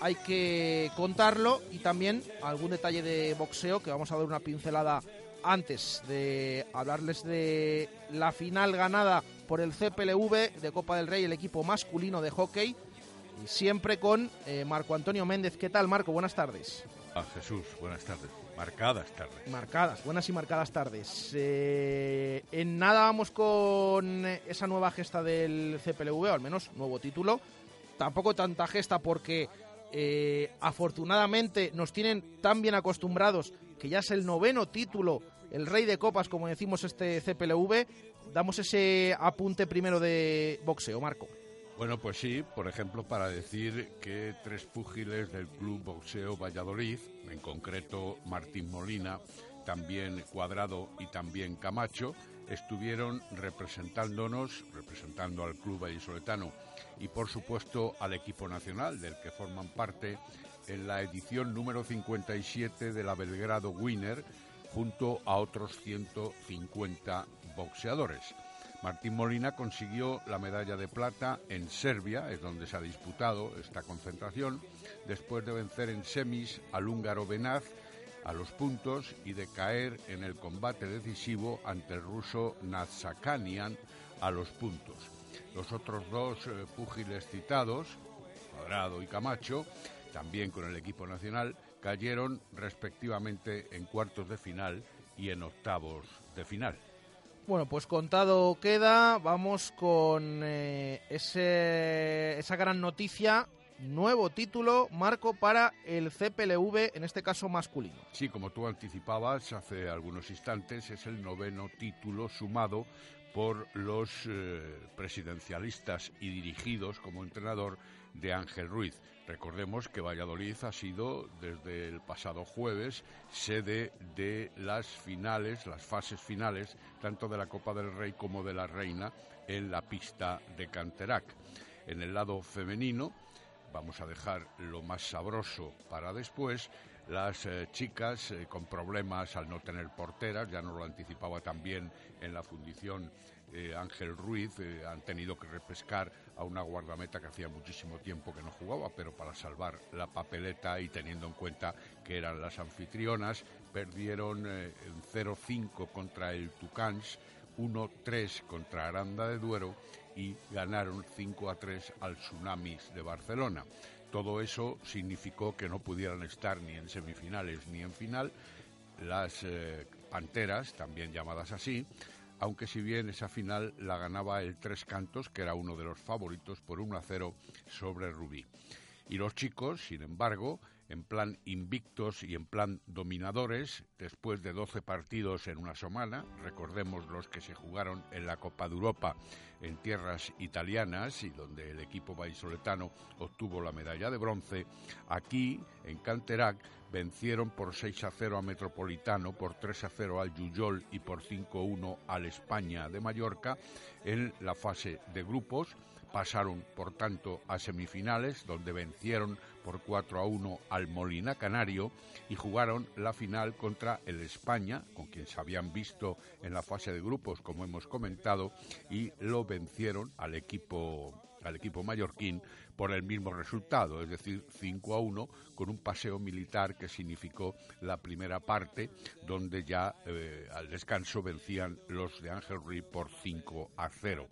hay que contarlo y también algún detalle de boxeo que vamos a dar una pincelada antes de hablarles de la final ganada por el CPLV de Copa del Rey, el equipo masculino de hockey, y siempre con eh, Marco Antonio Méndez. ¿Qué tal, Marco? Buenas tardes. A Jesús, buenas tardes. Marcadas tardes. Marcadas, buenas y marcadas tardes. Eh, en nada vamos con esa nueva gesta del CPLV, o al menos nuevo título. Tampoco tanta gesta porque eh, afortunadamente nos tienen tan bien acostumbrados que ya es el noveno título, el rey de copas, como decimos este CPLV. Damos ese apunte primero de boxeo, Marco. Bueno, pues sí, por ejemplo, para decir que tres púgiles del Club Boxeo Valladolid, en concreto Martín Molina, también Cuadrado y también Camacho, estuvieron representándonos, representando al Club Vallisoletano y por supuesto al equipo nacional del que forman parte en la edición número 57 de la Belgrado Winner junto a otros 150 boxeadores. Martín Molina consiguió la medalla de plata en Serbia, es donde se ha disputado esta concentración, después de vencer en semis al húngaro Benaz a los puntos y de caer en el combate decisivo ante el ruso Nazakanian a los puntos. Los otros dos eh, púgiles citados, Cuadrado y Camacho, también con el equipo nacional, cayeron respectivamente en cuartos de final y en octavos de final. Bueno, pues contado queda, vamos con eh, ese, esa gran noticia, nuevo título, marco para el CPLV, en este caso masculino. Sí, como tú anticipabas hace algunos instantes, es el noveno título sumado por los eh, presidencialistas y dirigidos como entrenador de Ángel Ruiz. Recordemos que Valladolid ha sido desde el pasado jueves sede de las finales, las fases finales, tanto de la Copa del Rey como de la Reina en la pista de Canterac. En el lado femenino, vamos a dejar lo más sabroso para después, las eh, chicas eh, con problemas al no tener porteras, ya nos lo anticipaba también en la fundición eh, Ángel Ruiz, han tenido que repescar a una guardameta que hacía muchísimo tiempo que no jugaba, pero para salvar la papeleta y teniendo en cuenta que eran las anfitrionas, perdieron en 0-5 contra el Tucans, 1-3 contra Aranda de Duero y ganaron 5-3 al Tsunamis de Barcelona. Todo eso significó que no pudieran estar ni en semifinales ni en final las eh, Panteras, también llamadas así, aunque si bien esa final la ganaba el Tres Cantos, que era uno de los favoritos por 1 a 0 sobre Rubí. Y los chicos, sin embargo, en plan invictos y en plan dominadores, después de 12 partidos en una semana, recordemos los que se jugaron en la Copa de Europa en tierras italianas y donde el equipo vallisoletano obtuvo la medalla de bronce, aquí en Canterac vencieron por 6 a 0 a Metropolitano, por 3 a 0 al Yuyol y por 5 a 1 al España de Mallorca. En la fase de grupos pasaron por tanto a semifinales donde vencieron por 4 a 1 al Molina Canario y jugaron la final contra el España, con quien se habían visto en la fase de grupos como hemos comentado y lo vencieron al equipo al equipo mallorquín por el mismo resultado, es decir, 5 a 1, con un paseo militar que significó la primera parte, donde ya eh, al descanso vencían los de Ángel Ruiz por 5 a 0.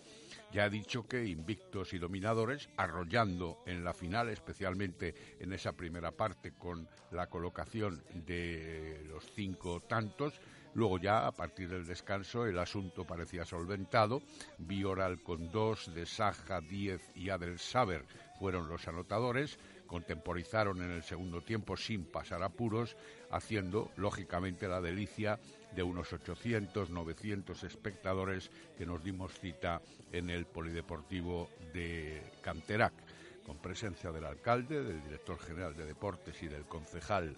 Ya ha dicho que invictos y dominadores, arrollando en la final, especialmente en esa primera parte con la colocación de los cinco tantos, Luego ya, a partir del descanso, el asunto parecía solventado. Bioral con dos, de Saja, diez y Adel Saber fueron los anotadores, contemporizaron en el segundo tiempo sin pasar apuros, haciendo lógicamente la delicia de unos 800, 900 espectadores que nos dimos cita en el Polideportivo de Canterac, con presencia del alcalde, del director general de deportes y del concejal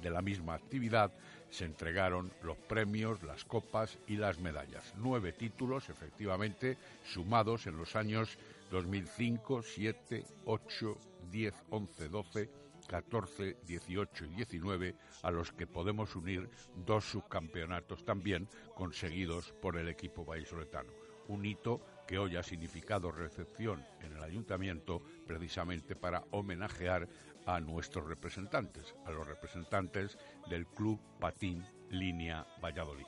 de la misma actividad, se entregaron los premios, las copas y las medallas. Nueve títulos, efectivamente, sumados en los años 2005, 7, 8, 10, 11, 12, 14, 18 y 19, a los que podemos unir dos subcampeonatos también conseguidos por el equipo vallisoletano. Un hito que hoy ha significado recepción en el ayuntamiento precisamente para homenajear a nuestros representantes, a los representantes del Club Patín Línea Valladolid.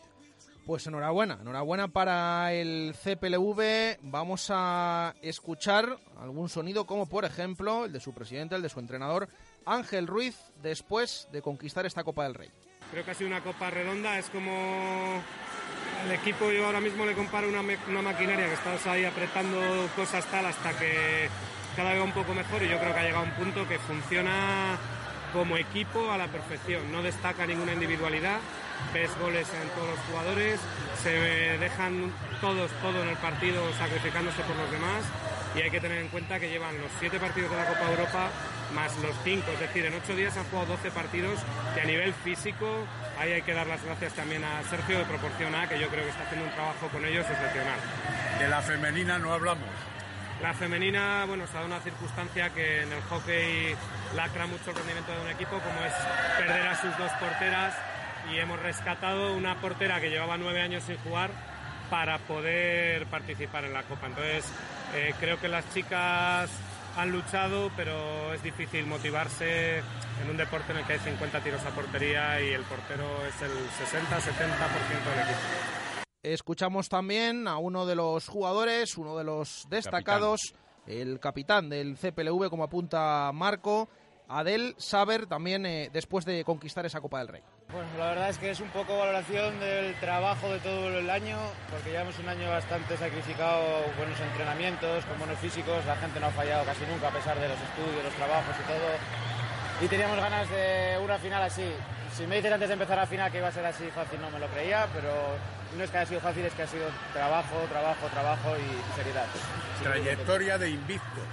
Pues enhorabuena, enhorabuena para el CPLV. Vamos a escuchar algún sonido como por ejemplo el de su presidente, el de su entrenador, Ángel Ruiz, después de conquistar esta Copa del Rey. Creo que ha sido una copa redonda, es como el equipo yo ahora mismo le comparo una, maquinaria que estás ahí apretando cosas tal hasta que cada vez va un poco mejor y yo creo que ha llegado a un punto que funciona como equipo a la perfección, no destaca ninguna individualidad, ves goles en todos los jugadores, se dejan todos, todo en el partido sacrificándose por los demás y hay que tener en cuenta que llevan los siete partidos de la Copa Europa más los cinco, es decir, en ocho días han jugado 12 partidos y a nivel físico ahí hay que dar las gracias también a Sergio de Proporción A, que yo creo que está haciendo un trabajo con ellos excepcional. De la femenina no hablamos. La femenina, bueno, se ha dado una circunstancia que en el hockey lacra mucho el rendimiento de un equipo, como es perder a sus dos porteras y hemos rescatado una portera que llevaba nueve años sin jugar para poder participar en la Copa. Entonces, eh, creo que las chicas han luchado, pero es difícil motivarse en un deporte en el que hay 50 tiros a portería y el portero es el 60-70% del equipo. Escuchamos también a uno de los jugadores, uno de los destacados, el capitán del CPLV, como apunta Marco, Adel Saber, también eh, después de conquistar esa Copa del Rey. Bueno, la verdad es que es un poco valoración del trabajo de todo el año, porque llevamos un año bastante sacrificado, buenos entrenamientos, con buenos físicos, la gente no ha fallado casi nunca a pesar de los estudios, los trabajos y todo. Y teníamos ganas de una final así. Si me dices antes de empezar la final que iba a ser así fácil, no me lo creía, pero no es que haya sido fácil, es que ha sido trabajo, trabajo, trabajo y, seriedad. Trayectoria de invictos.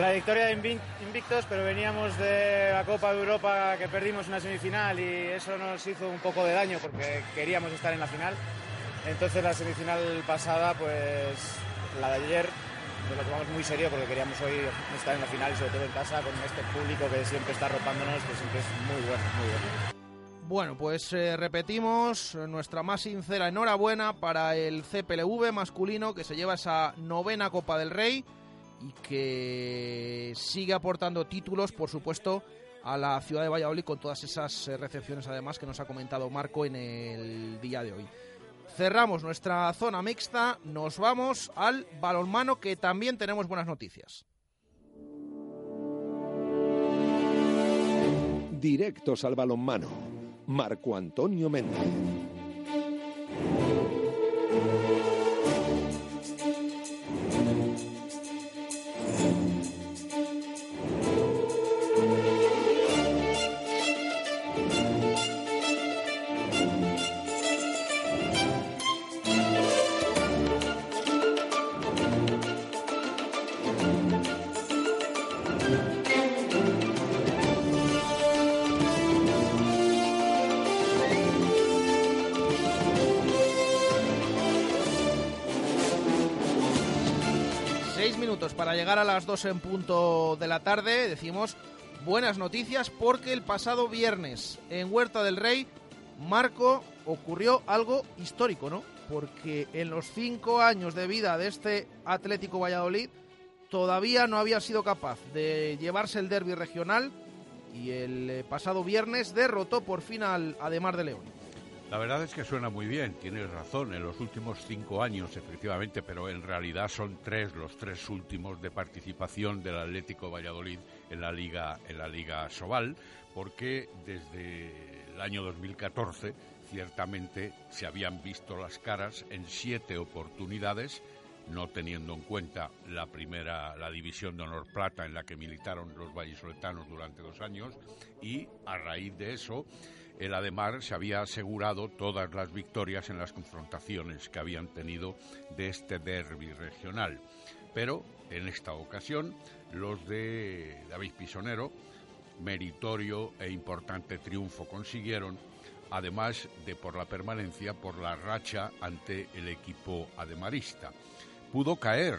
Trayectoria de invictos, pero veníamos de la Copa de Europa que perdimos una semifinal y eso nos hizo un poco de daño porque queríamos estar en la final. Entonces la semifinal pasada, pues la de ayer, nos lo tomamos muy serio porque queríamos hoy estar en la final sobre todo en casa con este público que siempre está arropándonos, que siempre es muy bueno, muy bueno. Bueno, pues eh, repetimos nuestra más sincera enhorabuena para el CPLV masculino que se lleva esa novena Copa del Rey y que sigue aportando títulos, por supuesto, a la ciudad de Valladolid con todas esas eh, recepciones además que nos ha comentado Marco en el día de hoy. Cerramos nuestra zona mixta, nos vamos al balonmano que también tenemos buenas noticias. Directos al balonmano Marco Antonio Méndez. Para llegar a las 2 en punto de la tarde. Decimos buenas noticias porque el pasado viernes en Huerta del Rey, Marco, ocurrió algo histórico, ¿no? Porque en los cinco años de vida de este Atlético Valladolid todavía no había sido capaz de llevarse el derby regional y el eh, pasado viernes derrotó por fin al Ademar de León. La verdad es que suena muy bien, tienes razón, en los últimos cinco años efectivamente, pero en realidad son tres los tres últimos de participación del Atlético Valladolid en la Liga, en la Liga Sobal, porque desde el año 2014 ciertamente se habían visto las caras en siete oportunidades no teniendo en cuenta la primera, la división de honor plata en la que militaron los vallisoletanos durante dos años, y a raíz de eso, el Ademar se había asegurado todas las victorias en las confrontaciones que habían tenido de este derby regional. Pero en esta ocasión, los de David Pisonero, meritorio e importante triunfo consiguieron, además de por la permanencia, por la racha ante el equipo ademarista. Pudo caer,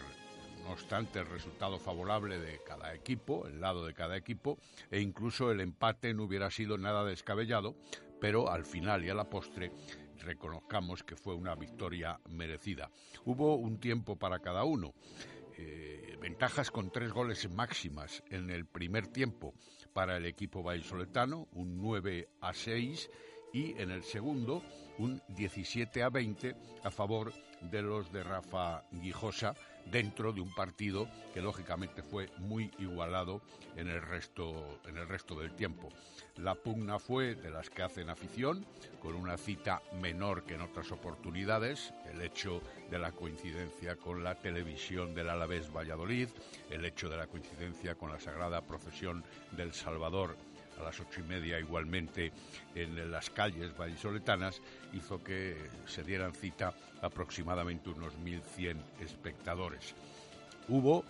no obstante, el resultado favorable de cada equipo, el lado de cada equipo, e incluso el empate no hubiera sido nada descabellado, pero al final y a la postre reconozcamos que fue una victoria merecida. Hubo un tiempo para cada uno. Eh, ventajas con tres goles máximas en el primer tiempo para el equipo vallisoletano, un 9 a 6, y en el segundo un 17 a 20 a favor de los de Rafa Guijosa dentro de un partido que lógicamente fue muy igualado en el resto en el resto del tiempo. La pugna fue de las que hacen afición, con una cita menor que en otras oportunidades, el hecho de la coincidencia con la televisión del Alavés Valladolid, el hecho de la coincidencia con la Sagrada Procesión del Salvador a las ocho y media igualmente en las calles vallisoletanas, hizo que se dieran cita aproximadamente unos 1.100 espectadores. Hubo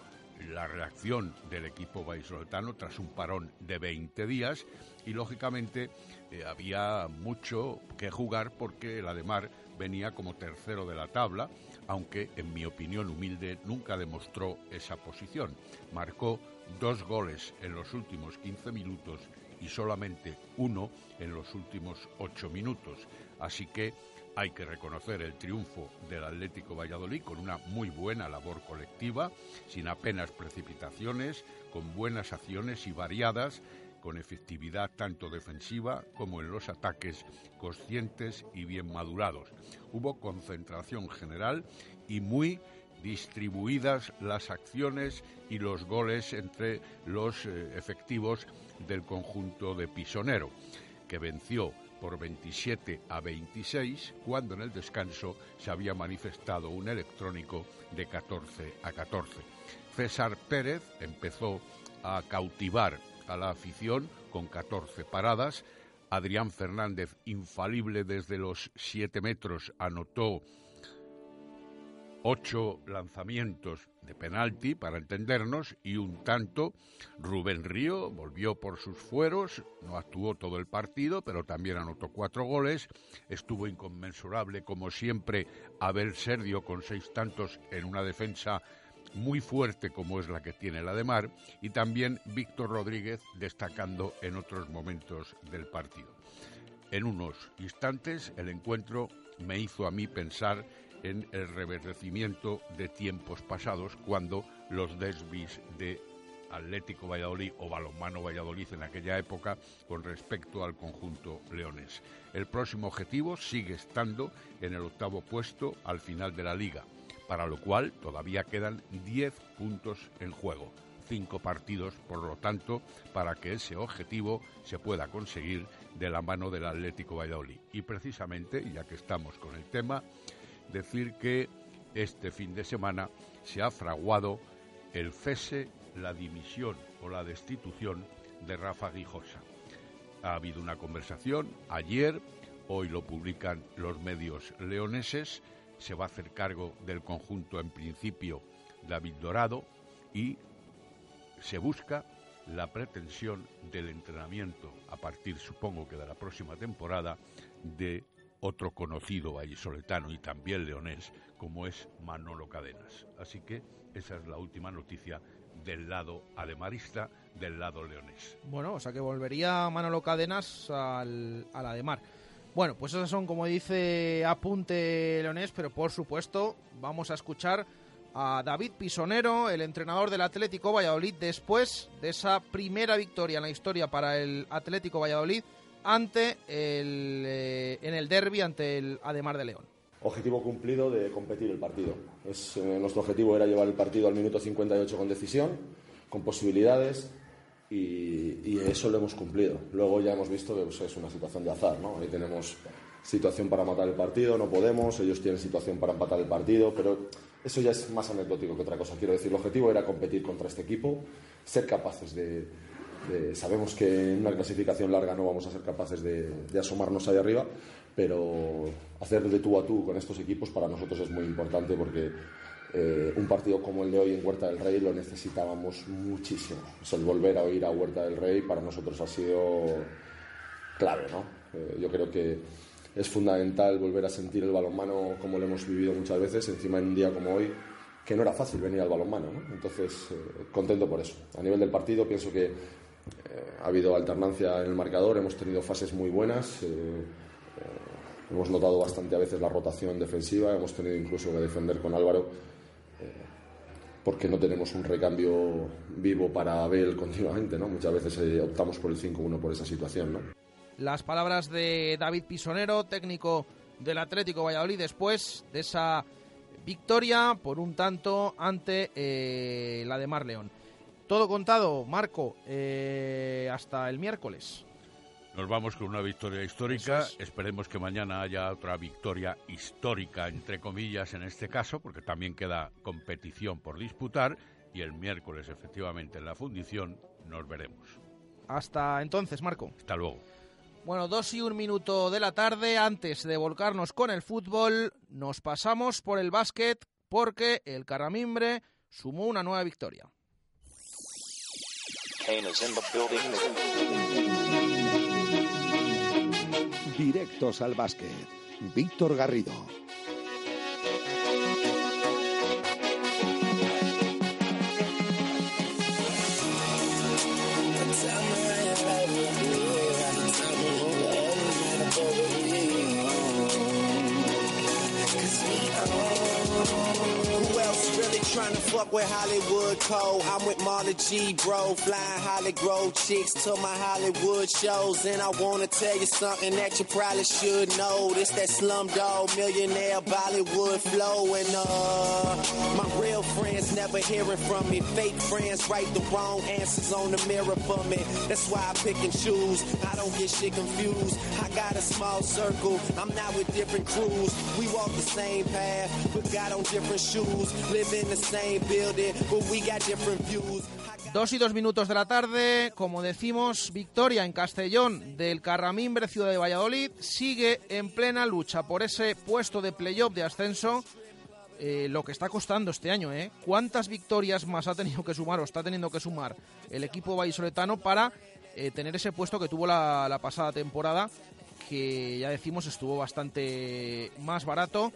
la reacción del equipo vallisoletano tras un parón de 20 días y lógicamente eh, había mucho que jugar porque el Ademar venía como tercero de la tabla, aunque en mi opinión humilde nunca demostró esa posición. Marcó dos goles en los últimos 15 minutos y solamente uno en los últimos ocho minutos. Así que hay que reconocer el triunfo del Atlético Valladolid con una muy buena labor colectiva, sin apenas precipitaciones, con buenas acciones y variadas, con efectividad tanto defensiva como en los ataques, conscientes y bien madurados. Hubo concentración general y muy distribuidas las acciones y los goles entre los eh, efectivos del conjunto de Pisonero, que venció por 27 a 26, cuando en el descanso se había manifestado un electrónico de 14 a 14. César Pérez empezó a cautivar a la afición con 14 paradas. Adrián Fernández, infalible desde los 7 metros, anotó ocho lanzamientos de penalti, para entendernos, y un tanto. Rubén Río volvió por sus fueros, no actuó todo el partido, pero también anotó cuatro goles. Estuvo inconmensurable, como siempre, Abel Serdio con seis tantos en una defensa muy fuerte como es la que tiene la de Mar, y también Víctor Rodríguez destacando en otros momentos del partido. En unos instantes el encuentro me hizo a mí pensar en el reverdecimiento de tiempos pasados cuando los derbis de Atlético Valladolid o Balonmano Valladolid en aquella época con respecto al conjunto leones. El próximo objetivo sigue estando en el octavo puesto al final de la liga, para lo cual todavía quedan 10 puntos en juego. Cinco partidos, por lo tanto, para que ese objetivo se pueda conseguir de la mano del Atlético Valladolid. Y precisamente, ya que estamos con el tema, decir que este fin de semana se ha fraguado el cese, la dimisión o la destitución de Rafa Guijosa. Ha habido una conversación ayer, hoy lo publican los medios leoneses, se va a hacer cargo del conjunto en principio David Dorado y se busca la pretensión del entrenamiento a partir, supongo que de la próxima temporada, de otro conocido vallisoletano y también leonés, como es Manolo Cadenas. Así que esa es la última noticia del lado ademarista, del lado leonés. Bueno, o sea que volvería Manolo Cadenas al, al Ademar. Bueno, pues esas son, como dice, apunte leonés, pero por supuesto vamos a escuchar a David Pisonero, el entrenador del Atlético Valladolid, después de esa primera victoria en la historia para el Atlético Valladolid ante el, eh, en el derby ante el Ademar de León. Objetivo cumplido de competir el partido. Es, eh, nuestro objetivo era llevar el partido al minuto 58 con decisión, con posibilidades y, eso lo hemos cumplido. Luego ya hemos visto que pues, es una situación de azar. ¿no? Ahí tenemos situación para matar el partido, no podemos, ellos tienen situación para empatar el partido, pero eso ya es más anecdótico que otra cosa. Quiero decir, el objetivo era competir contra este equipo, ser capaces de, sabemos que en una clasificación larga no vamos a ser capaces de, asomarnos ahí arriba, pero hacer de tú a tú con estos equipos para nosotros es muy importante porque eh, un partido como el de hoy en Huerta del Rey lo necesitábamos muchísimo. el volver a ir a Huerta del Rey para nosotros ha sido clave, ¿no? Eh, yo creo que es fundamental volver a sentir el balonmano como lo hemos vivido muchas veces, encima en un día como hoy, que no era fácil venir al balonmano, ¿no? Entonces, eh, contento por eso. A nivel del partido pienso que ha habido alternancia en el marcador, hemos tenido fases muy buenas, hemos notado bastante a veces la rotación defensiva, hemos tenido incluso que defender con Álvaro porque no tenemos un recambio vivo para Abel continuamente, ¿no? Muchas veces eh, optamos por el 5-1 por esa situación, ¿no? Las palabras de David Pisonero, técnico del Atlético Valladolid, después de esa victoria por un tanto ante eh, la de Mar León. Todo contado, Marco, eh, hasta el miércoles. Nos vamos con una victoria histórica. Esperemos que mañana haya otra victoria histórica, entre comillas, en este caso, porque también queda competición por disputar. Y el miércoles, efectivamente, en la fundición nos veremos. Hasta entonces, Marco. Hasta luego. Bueno, dos y un minuto de la tarde. Antes de volcarnos con el fútbol, nos pasamos por el básquet porque el Carramimbre sumó una nueva victoria. Directos al básquet. Víctor Garrido. Trying to fuck with Hollywood Cole. I'm with Marla G, bro. Flying Hollywood chicks to my Hollywood shows. And I wanna tell you something that you probably should know. This that slumdog millionaire Bollywood flow. And uh, my real friends never hearing from me. Fake friends write the wrong answers on the mirror for me. That's why I pick and choose. I don't get shit confused. I got a small circle. I'm not with different crews. We walk the same path, but got on different shoes. Live in the Dos y dos minutos de la tarde, como decimos, victoria en Castellón del Carramimbre, ciudad de Valladolid, sigue en plena lucha por ese puesto de playoff de ascenso, eh, lo que está costando este año, ¿eh? ¿Cuántas victorias más ha tenido que sumar o está teniendo que sumar el equipo vallisoletano para eh, tener ese puesto que tuvo la pasada temporada, que ya decimos estuvo bastante más barato?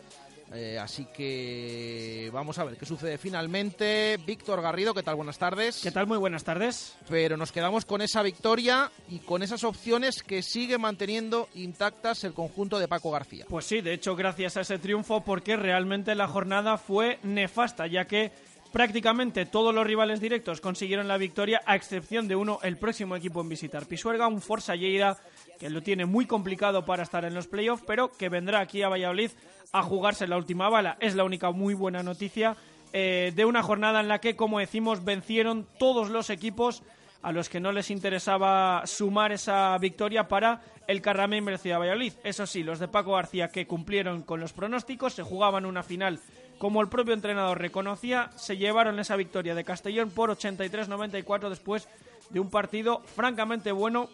Eh, así que vamos a ver qué sucede finalmente. Víctor Garrido, ¿qué tal? Buenas tardes. ¿Qué tal? Muy buenas tardes. Pero nos quedamos con esa victoria y con esas opciones que sigue manteniendo intactas el conjunto de Paco García. Pues sí, de hecho, gracias a ese triunfo, porque realmente la jornada fue nefasta, ya que prácticamente todos los rivales directos consiguieron la victoria, a excepción de uno, el próximo equipo en visitar. Pisuerga, un Forza Lleida que lo tiene muy complicado para estar en los playoffs, pero que vendrá aquí a Valladolid a jugarse la última bala. Es la única muy buena noticia eh, de una jornada en la que, como decimos, vencieron todos los equipos a los que no les interesaba sumar esa victoria para el Carramimbre Ciudad Valladolid. Eso sí, los de Paco García que cumplieron con los pronósticos, se jugaban una final como el propio entrenador reconocía, se llevaron esa victoria de Castellón por 83-94 después de un partido francamente bueno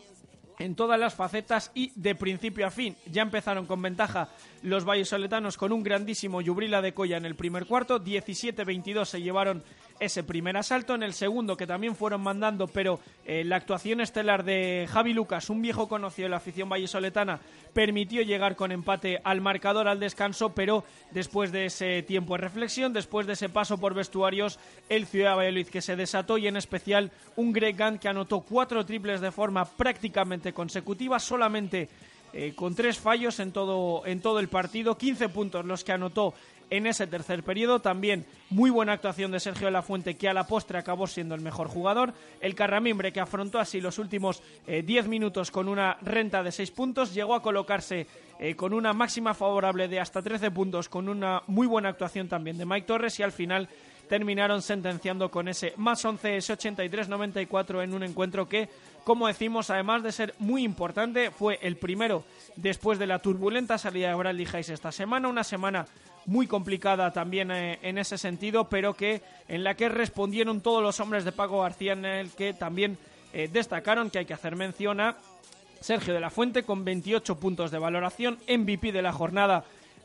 en todas las facetas y de principio a fin. Ya empezaron con ventaja los vallesoletanos con un grandísimo Yubrila de Colla en el primer cuarto, 17-22 se llevaron ese primer asalto, en el segundo que también fueron mandando, pero eh, la actuación estelar de Javi Lucas, un viejo conocido de la afición vallesoletana, permitió llegar con empate al marcador al descanso, pero después de ese tiempo de reflexión, después de ese paso por vestuarios, el Ciudad Valladolid que se desató y en especial un Greg Gant que anotó cuatro triples de forma prácticamente consecutiva, solamente eh, con tres fallos en todo, en todo el partido, 15 puntos los que anotó en ese tercer periodo. También muy buena actuación de Sergio de la Fuente, que a la postre acabó siendo el mejor jugador. El Carramimbre, que afrontó así los últimos 10 eh, minutos con una renta de 6 puntos, llegó a colocarse eh, con una máxima favorable de hasta 13 puntos, con una muy buena actuación también de Mike Torres y al final terminaron sentenciando con ese más 11, ese 83-94 en un encuentro que, como decimos, además de ser muy importante, fue el primero después de la turbulenta salida de Bradley Hayes esta semana, una semana muy complicada también eh, en ese sentido, pero que en la que respondieron todos los hombres de Paco García, en el que también eh, destacaron que hay que hacer mención a Sergio de la Fuente con 28 puntos de valoración, MVP de la jornada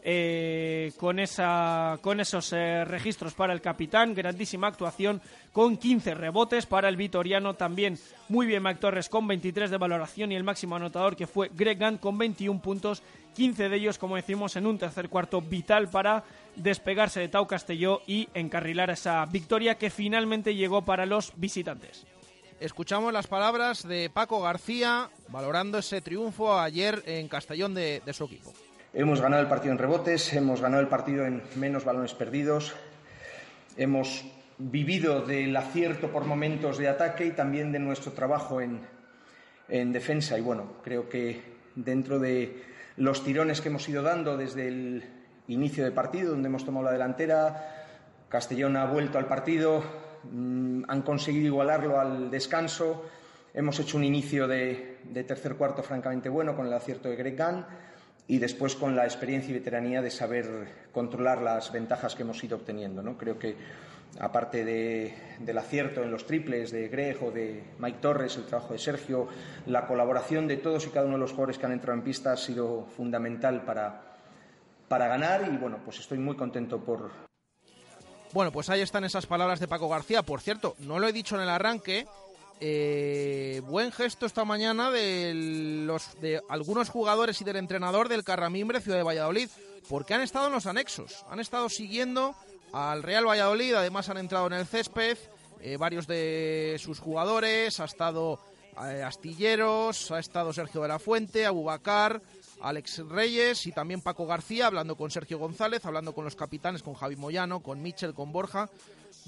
eh, con, esa, con esos registros para el capitán, grandísima actuación con 15 rebotes para el vitoriano, también muy bien Mac Torres con 23 de valoración y el máximo anotador que fue Greg Gant con 21 puntos, 15 de ellos como decimos en un tercer cuarto vital para despegarse de Tau Castelló y encarrilar esa victoria que finalmente llegó para los visitantes. Escuchamos las palabras de Paco García valorando ese triunfo ayer en Castellón de, de su equipo. Hemos ganado el partido en rebotes, hemos ganado el partido en menos balones perdidos, hemos vivido del acierto por momentos de ataque y también de nuestro trabajo en, en defensa. Y bueno, creo que dentro de los tirones que hemos ido dando desde el inicio del partido, donde hemos tomado la delantera, Castellón ha vuelto al partido, mmm, han conseguido igualarlo al descanso. Hemos hecho un inicio de, de, tercer cuarto francamente bueno con el acierto de Greg Gunn y después con la experiencia y veteranía de saber controlar las ventajas que hemos ido obteniendo. ¿no? Creo que, aparte de, del acierto en los triples de Greg o de Mike Torres, el trabajo de Sergio, la colaboración de todos y cada uno de los jugadores que han entrado en pista ha sido fundamental para, para ganar y bueno, pues estoy muy contento por. Bueno, pues ahí están esas palabras de Paco García. Por cierto, no lo he dicho en el arranque, eh, buen gesto esta mañana de, los, de algunos jugadores y del entrenador del Carramimbre Ciudad de Valladolid, porque han estado en los anexos, han estado siguiendo al Real Valladolid, además han entrado en el césped eh, varios de sus jugadores, ha estado eh, Astilleros, ha estado Sergio de la Fuente, Abubacar, Alex Reyes y también Paco García, hablando con Sergio González, hablando con los capitanes, con Javi Moyano, con Michel, con Borja.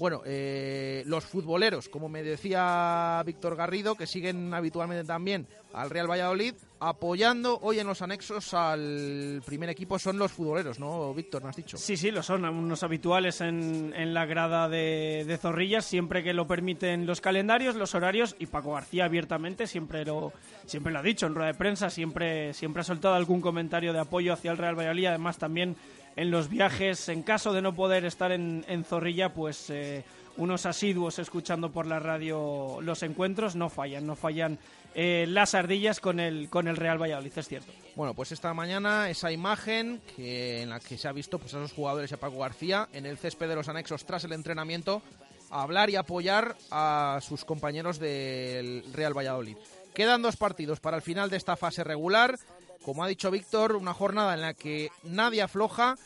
Bueno, eh, los futboleros, como me decía Víctor Garrido, que siguen habitualmente también al Real Valladolid, apoyando hoy en los anexos al primer equipo son los futboleros, ¿no, Víctor? ¿Me has dicho? Sí, sí, lo son, unos habituales en, en la grada de, de, Zorrillas, siempre que lo permiten los calendarios, los horarios, y Paco García abiertamente siempre lo, siempre lo ha dicho en rueda de prensa, siempre, siempre ha soltado algún comentario de apoyo hacia el Real Valladolid, además también en los viajes, en caso de no poder estar en, Zorrilla, pues eh, unos asiduos escuchando por la radio los encuentros no fallan, no fallan eh, las ardillas con el, con el Real Valladolid, es cierto. Bueno, pues esta mañana esa imagen que, en la que se ha visto pues, a esos jugadores y a Paco García en el césped de los anexos tras el entrenamiento hablar y apoyar a sus compañeros del Real Valladolid. Quedan dos partidos para el final de esta fase regular. Como ha dicho Víctor, una jornada en la que nadie afloja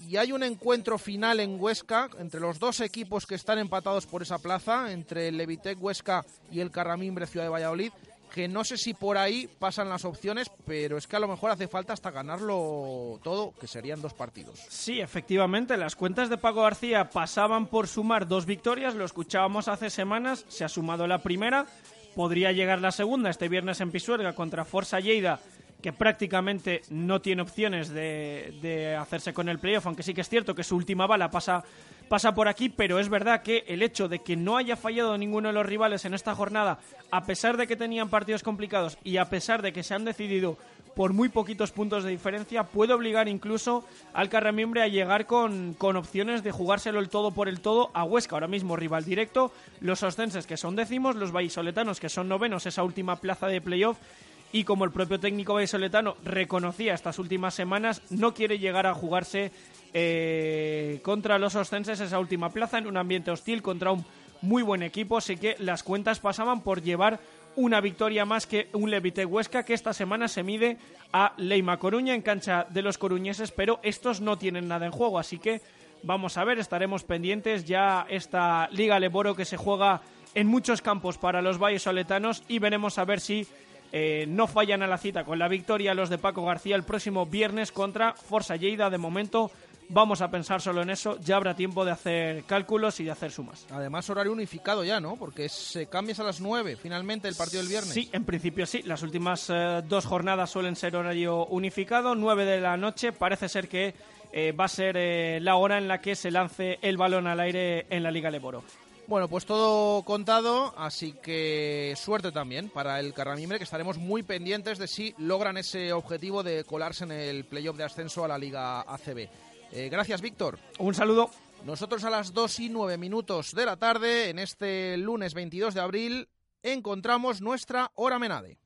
y hay un encuentro final en Huesca entre los dos equipos que están empatados por esa plaza, entre el Levitec Huesca y el Carramimbre Ciudad de Valladolid, que no sé si por ahí pasan las opciones, pero es que a lo mejor hace falta hasta ganarlo todo, que serían dos partidos. Sí, efectivamente, las cuentas de Paco García pasaban por sumar dos victorias, lo escuchábamos hace semanas, se ha sumado la primera, podría llegar la segunda este viernes en Pisuerga contra Forza Lleida que prácticamente no tiene opciones de, de, hacerse con el playoff, aunque sí que es cierto que su última bala pasa, pasa por aquí, pero es verdad que el hecho de que no haya fallado ninguno de los rivales en esta jornada, a pesar de que tenían partidos complicados y a pesar de que se han decidido por muy poquitos puntos de diferencia, puede obligar incluso al Carramimbre a llegar con, con opciones de jugárselo el todo por el todo a Huesca, ahora mismo rival directo, los ostenses que son décimos, los vallisoletanos que son novenos, esa última plaza de playoff, y como el propio técnico vallisoletano reconocía estas últimas semanas, no quiere llegar a jugarse eh, contra los ostenses esa última plaza en un ambiente hostil contra un muy buen equipo, así que las cuentas pasaban por llevar una victoria más que un Levite Huesca que esta semana se mide a Leima Coruña en cancha de los coruñeses, pero estos no tienen nada en juego, así que vamos a ver, estaremos pendientes. Ya esta Liga Leboro que se juega en muchos campos para los vallesoletanos y veremos a ver si eh, no fallan a la cita con la victoria los de Paco García el próximo viernes contra Forza Lleida. De momento vamos a pensar solo en eso, ya habrá tiempo de hacer cálculos y de hacer sumas. Además horario unificado ya, ¿no? Porque se cambias a las 9 finalmente el partido del viernes. Sí, en principio sí. Las últimas eh, dos jornadas suelen ser horario unificado, 9 de la noche. Parece ser que eh, va a ser la hora en la que se lance el balón al aire en la Liga Leboro. Bueno, pues todo contado, así que suerte también para el Carramimbre, que estaremos muy pendientes de si logran ese objetivo de colarse en el playoff de ascenso a la Liga ACB. Eh, gracias, Víctor. Un saludo. Nosotros a las 2 y 9 minutos de la tarde, en este lunes 22 de abril, encontramos nuestra hora Menade.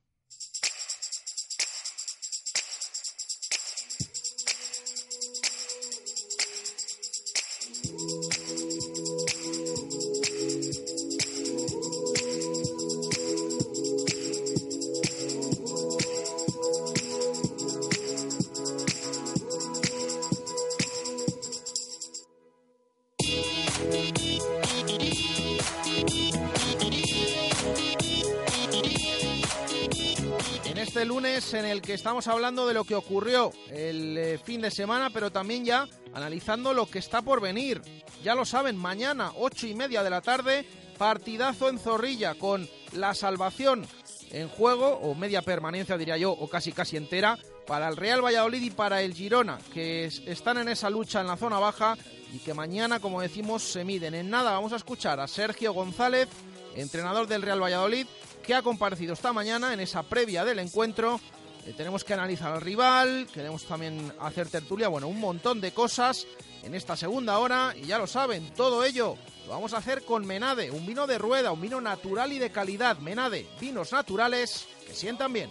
Que estamos hablando de lo que ocurrió el eh, fin de semana, pero también ya analizando lo que está por venir. Ya lo saben, mañana, ocho y media de la tarde, partidazo en Zorrilla con la salvación en juego, o media permanencia diría yo, o casi casi entera, para el Real Valladolid y para el Girona, que es- están en esa lucha en la zona baja y que mañana, como decimos, se miden. En nada vamos a escuchar a Sergio González, entrenador del Real Valladolid, que ha comparecido esta mañana en esa previa del encuentro. Eh, tenemos que analizar al rival, queremos también hacer tertulia, bueno, un montón de cosas en esta segunda hora y ya lo saben, todo ello lo vamos a hacer con Menade, un vino de rueda, un vino natural y de calidad. Menade, vinos naturales que sientan bien.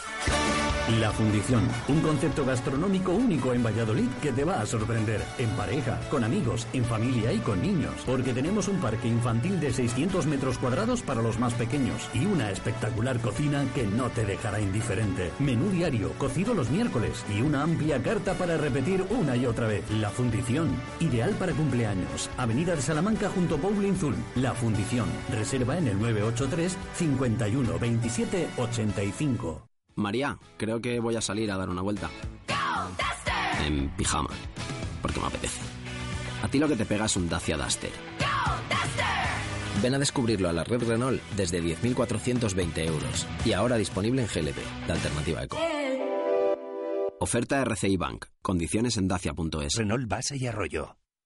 La Fundición, un concepto gastronómico único en Valladolid que te va a sorprender. En pareja, con amigos, en familia y con niños. Porque tenemos un parque infantil de 600 metros cuadrados para los más pequeños y una espectacular cocina que no te dejará indiferente. Menú diario, cocido los miércoles y una amplia carta para repetir una y otra vez. La Fundición, ideal para cumpleaños. Avenida de Salamanca junto a Bowling Zul. La Fundición, reserva en el 983 51 27 85. María, creo que voy a salir a dar una vuelta. En pijama. Porque me apetece. A ti lo que te pega es un Dacia Duster. Ven a descubrirlo a la red Renault desde 10.420 euros. Y ahora disponible en GLP, la alternativa eco. Oferta RCI Bank. Condiciones en dacia.es. Renault Base y Arroyo.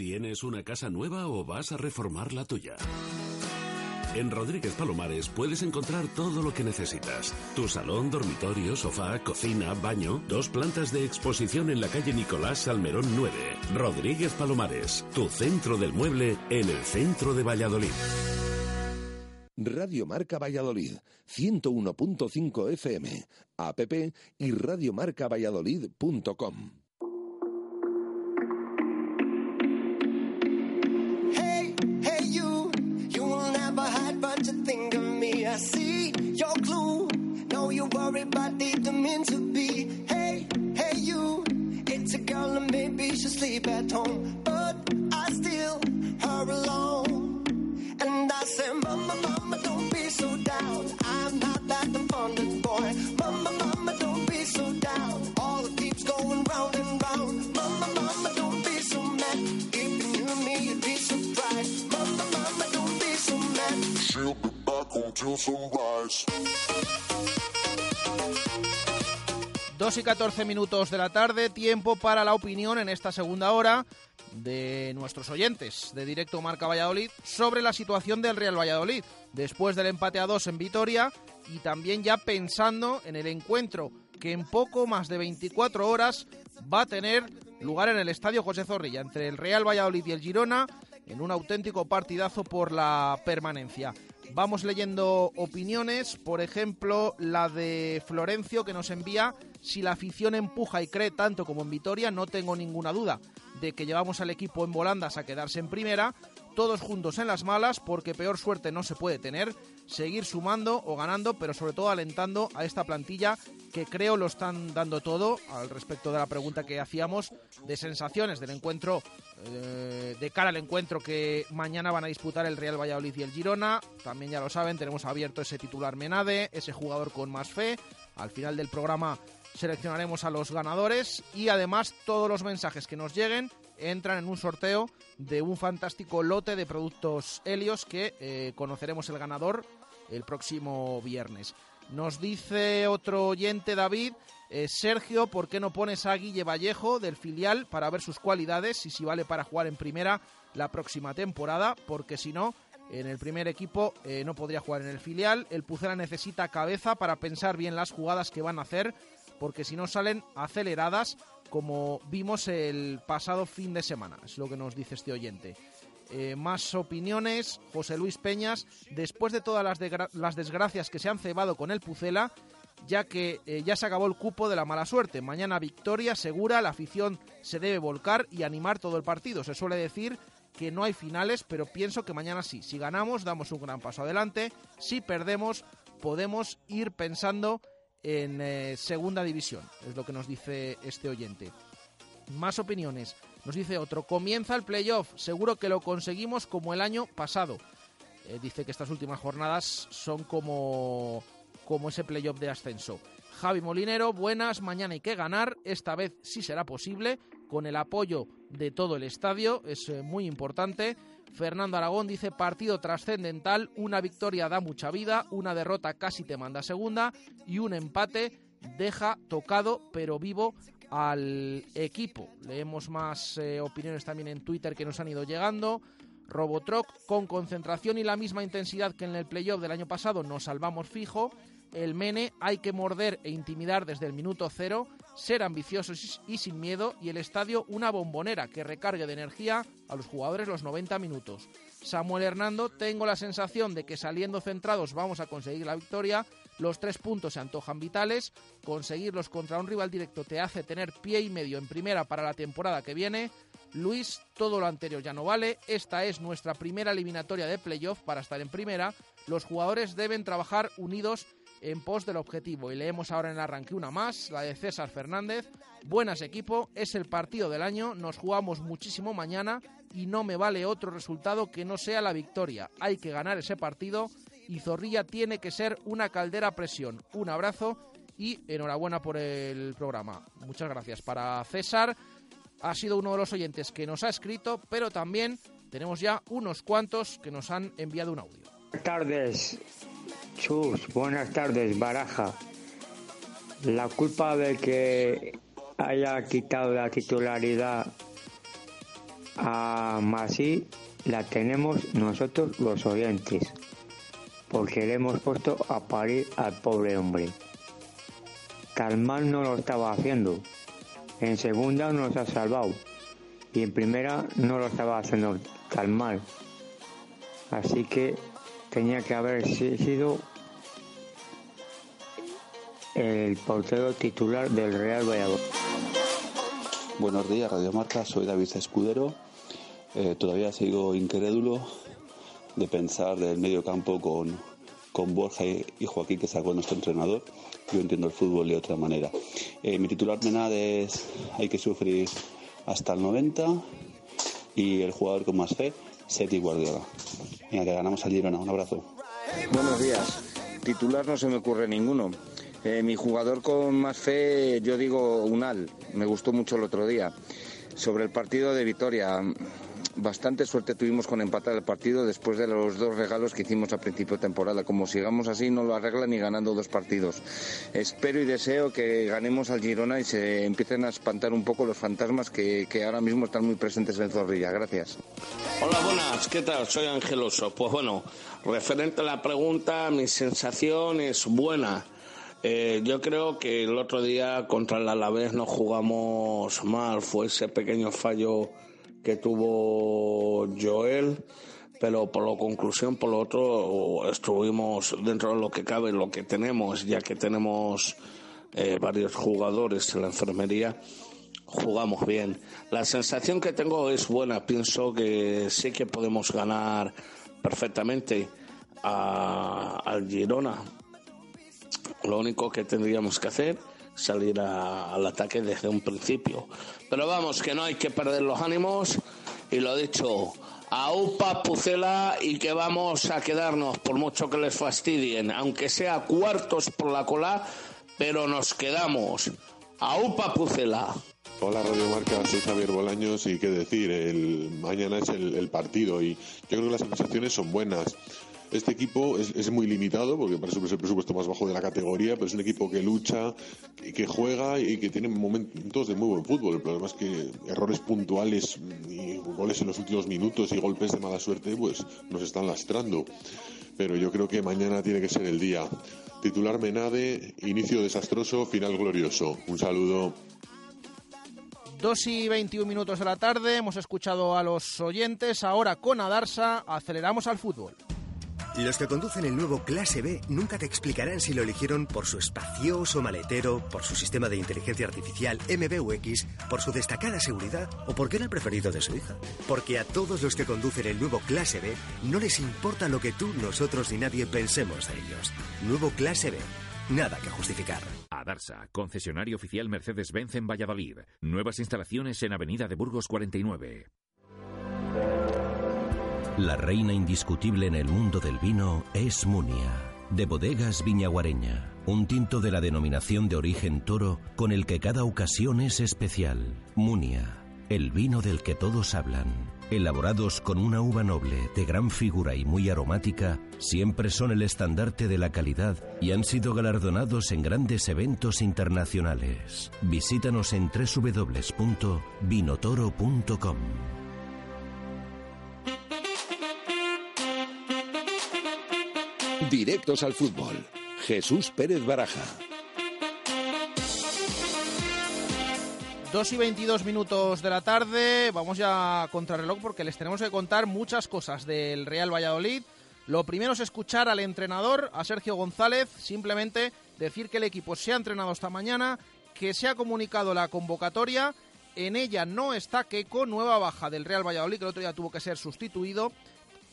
¿Tienes una casa nueva o vas a reformar la tuya? En Rodríguez Palomares puedes encontrar todo lo que necesitas. Tu salón, dormitorio, sofá, cocina, baño, dos plantas de exposición en la calle Nicolás Salmerón 9. Rodríguez Palomares, tu centro del mueble en el centro de Valladolid. Radio Marca Valladolid, 101.5 FM, app y radiomarcavalladolid.com. Know you worry, but didn't mean to be. Hey, hey, you, it's a girl and maybe she'll sleep at home, but I still her alone. And I say, Mama, Mama, don't be so down. I'm not that abundant boy. Mama, Mama, don't be so down. All it keeps going round and round. Mama, Mama, don't be so mad. If you knew me, you'd be surprised. Mama, Mama, don't be so mad. She'll be back until sunrise. 2 y 14 minutos de la tarde, tiempo para la opinión en esta segunda hora de nuestros oyentes de Directo Marca Valladolid sobre la situación del Real Valladolid después del empate a 2 en Vitoria y también ya pensando en el encuentro que en poco más de 24 horas va a tener lugar en el Estadio José Zorrilla entre el Real Valladolid y el Girona en un auténtico partidazo por la permanencia. Vamos leyendo opiniones, por ejemplo, la de Florencio que nos envía, si la afición empuja y cree tanto como en Vitoria, no tengo ninguna duda de que llevamos al equipo en volandas a quedarse en primera, todos juntos en las malas, porque peor suerte no se puede tener, seguir sumando o ganando, pero sobre todo alentando a esta plantilla que creo lo están dando todo al respecto de la pregunta que hacíamos de sensaciones del encuentro, eh, de cara al encuentro que mañana van a disputar el Real Valladolid y el Girona. También ya lo saben, tenemos abierto ese titular Menade, ese jugador con más fe. Al final del programa seleccionaremos a los ganadores y además todos los mensajes que nos lleguen entran en un sorteo de un fantástico lote de productos Helios que eh, conoceremos el ganador el próximo viernes. Nos dice otro oyente, David, eh, Sergio, ¿por qué no pones a Guille Vallejo del filial para ver sus cualidades y si vale para jugar en primera la próxima temporada? Porque si no, en el primer equipo eh, no podría jugar en el filial. El Pucela necesita cabeza para pensar bien las jugadas que van a hacer, porque si no salen aceleradas, como vimos el pasado fin de semana. Es lo que nos dice este oyente. Eh, más opiniones. José Luis Peñas, después de todas las, las, desgracias que se han cebado con el Pucela, ya que eh, ya se acabó el cupo de la mala suerte. Mañana victoria segura, la afición se debe volcar y animar todo el partido. Se suele decir que no hay finales, pero pienso que mañana sí. Si ganamos, damos un gran paso adelante. Si perdemos, podemos ir pensando en eh, segunda división. Es lo que nos dice este oyente. Más opiniones. Nos dice otro, comienza el playoff, seguro que lo conseguimos como el año pasado. Eh, dice que estas últimas jornadas son como, como ese playoff de ascenso. Javi Molinero, buenas, mañana hay que ganar, esta vez sí será posible, con el apoyo de todo el estadio, es eh, muy importante. Fernando Aragón dice partido trascendental, una victoria da mucha vida, una derrota casi te manda segunda y un empate deja tocado pero vivo al equipo. Leemos más eh, opiniones también en Twitter que nos han ido llegando. Robotroc con concentración y la misma intensidad que en el playoff del año pasado nos salvamos fijo. El Mene hay que morder e intimidar desde el minuto cero, ser ambiciosos y sin miedo y el estadio una bombonera que recargue de energía a los jugadores los 90 minutos. Samuel Hernando, tengo la sensación de que saliendo centrados vamos a conseguir la victoria los tres puntos se antojan vitales. Conseguirlos contra un rival directo te hace tener pie y medio en primera para la temporada que viene. Luis, todo lo anterior ya no vale. Esta es nuestra primera eliminatoria de playoff para estar en primera. Los jugadores deben trabajar unidos en pos del objetivo. Y leemos ahora en el arranque una más, la de César Fernández. Buenas equipo, es el partido del año, nos jugamos muchísimo mañana y no me vale otro resultado que no sea la victoria. Hay que ganar ese partido y Zorrilla tiene que ser una caldera a presión. Un abrazo y enhorabuena por el programa. Muchas gracias para César. Ha sido uno de los oyentes que nos ha escrito, pero también tenemos ya unos cuantos que nos han enviado un audio. Buenas tardes, Chus. Buenas tardes, Baraja. La culpa de que haya quitado la titularidad a Masí la tenemos nosotros los oyentes porque le hemos puesto a parir al pobre hombre. Mal no lo estaba haciendo. En segunda nos ha salvado y en primera no lo estaba haciendo tan mal. Así que tenía que haber sido el portero titular del Real Valladolid. Buenos días, Radio Marca. Soy David Escudero. Eh, todavía sigo incrédulo de pensar del medio campo con, con Borja y Joaquín, que sacó nuestro entrenador. Yo entiendo el fútbol de otra manera. Eh, mi titular menad es hay que sufrir hasta el 90 y el jugador con más fe, Seti Guardiola. Venga, que ganamos al Girona. Un abrazo. Buenos días. Titular no se me ocurre ninguno. Eh, mi jugador con más fe, yo digo Unal. Me gustó mucho el otro día. Sobre el partido de Vitoria, bastante suerte tuvimos con empatar el partido después de los dos regalos que hicimos a principio de temporada. Como sigamos así, no lo arreglan ni ganando dos partidos. Espero y deseo que ganemos al Girona y se empiecen a espantar un poco los fantasmas que, que ahora mismo están muy presentes en Zorrilla. Gracias. Hola, buenas. ¿Qué tal? Soy Angeloso. Pues bueno, referente a la pregunta, mi sensación es buena. Eh, yo creo que el otro día contra el Alavés nos jugamos mal, fue ese pequeño fallo que tuvo Joel, pero por la conclusión, por lo otro, estuvimos dentro de lo que cabe, lo que tenemos, ya que tenemos eh, varios jugadores en la enfermería, jugamos bien. La sensación que tengo es buena, pienso que sí que podemos ganar perfectamente al Girona. Lo único que tendríamos que hacer salir al ataque desde un principio. Pero vamos, que no hay que perder los ánimos y lo dicho, a UPA Pucela y que vamos a quedarnos por mucho que les fastidien, aunque sea cuartos por la cola, pero nos quedamos. A UPA Pucela. Hola Radio Marca, soy Javier Bolaños y qué decir, el, mañana es el, partido y yo creo que las sensaciones son buenas. Este equipo es, muy limitado porque para eso es el presupuesto más bajo de la categoría, pero es un equipo que lucha, que, juega y que tiene momentos de muy buen fútbol. El problema es que errores puntuales y goles en los últimos minutos y golpes de mala suerte pues nos están lastrando. Pero yo creo que mañana tiene que ser el día. Titular Menade, inicio desastroso, final glorioso. Un saludo. 2 y 21 minutos de la tarde, hemos escuchado a los oyentes, ahora con Adarsa aceleramos al fútbol. Los que conducen el nuevo Clase B nunca te explicarán si lo eligieron por su espacioso maletero, por su sistema de inteligencia artificial MBUX, por su destacada seguridad o porque era el preferido de su hija. Porque a todos los que conducen el nuevo Clase B no les importa lo que tú, nosotros ni nadie pensemos de ellos. Nuevo Clase B. Nada que justificar. Adarsa, concesionario oficial Mercedes-Benz en Valladolid. Nuevas instalaciones en Avenida de Burgos 49. La reina indiscutible en el mundo del vino es Munia, de bodegas Viñaguareña, un tinto de la denominación de origen toro con el que cada ocasión es especial. Munia, el vino del que todos hablan. Elaborados con una uva noble, de gran figura y muy aromática, siempre son el estandarte de la calidad y han sido galardonados en grandes eventos internacionales. Visítanos en www.vinotoro.com. Directos al fútbol. Jesús Pérez Baraja. 2 y 22 minutos de la tarde, vamos ya a contrarreloj porque les tenemos que contar muchas cosas del Real Valladolid. Lo primero es escuchar al entrenador, a Sergio González, simplemente decir que el equipo se ha entrenado esta mañana, que se ha comunicado la convocatoria, en ella no está Keco, nueva baja del Real Valladolid, que el otro día tuvo que ser sustituido,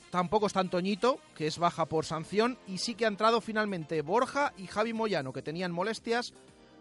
Tampoco está Antoñito, que es baja por sanción, y sí que ha entrado finalmente Borja y Javi Moyano, que tenían molestias.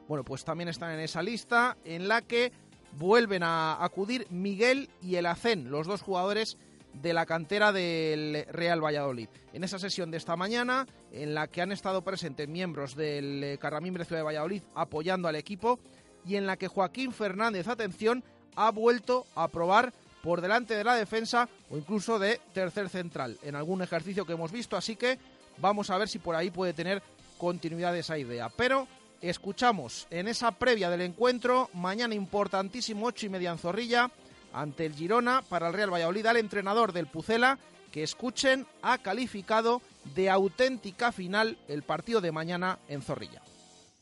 Bueno, pues también están en esa lista en la que vuelven a acudir Miguel y el Acen, los dos jugadores de la cantera del Real Valladolid. En esa sesión de esta mañana, en la que han estado presentes miembros del Carramimbre Ciudad de Valladolid apoyando al equipo, y en la que Joaquín Fernández, atención, ha vuelto a probar por delante de la defensa o incluso de tercer central en algún ejercicio que hemos visto. Así que vamos a ver si por ahí puede tener continuidad esa idea. Pero escuchamos en esa previa del encuentro, mañana importantísimo, 8 y media en Zorrilla, ante el Girona para el Real Valladolid, al entrenador del Pucela, que escuchen, ha calificado de auténtica final el partido de mañana en Zorrilla.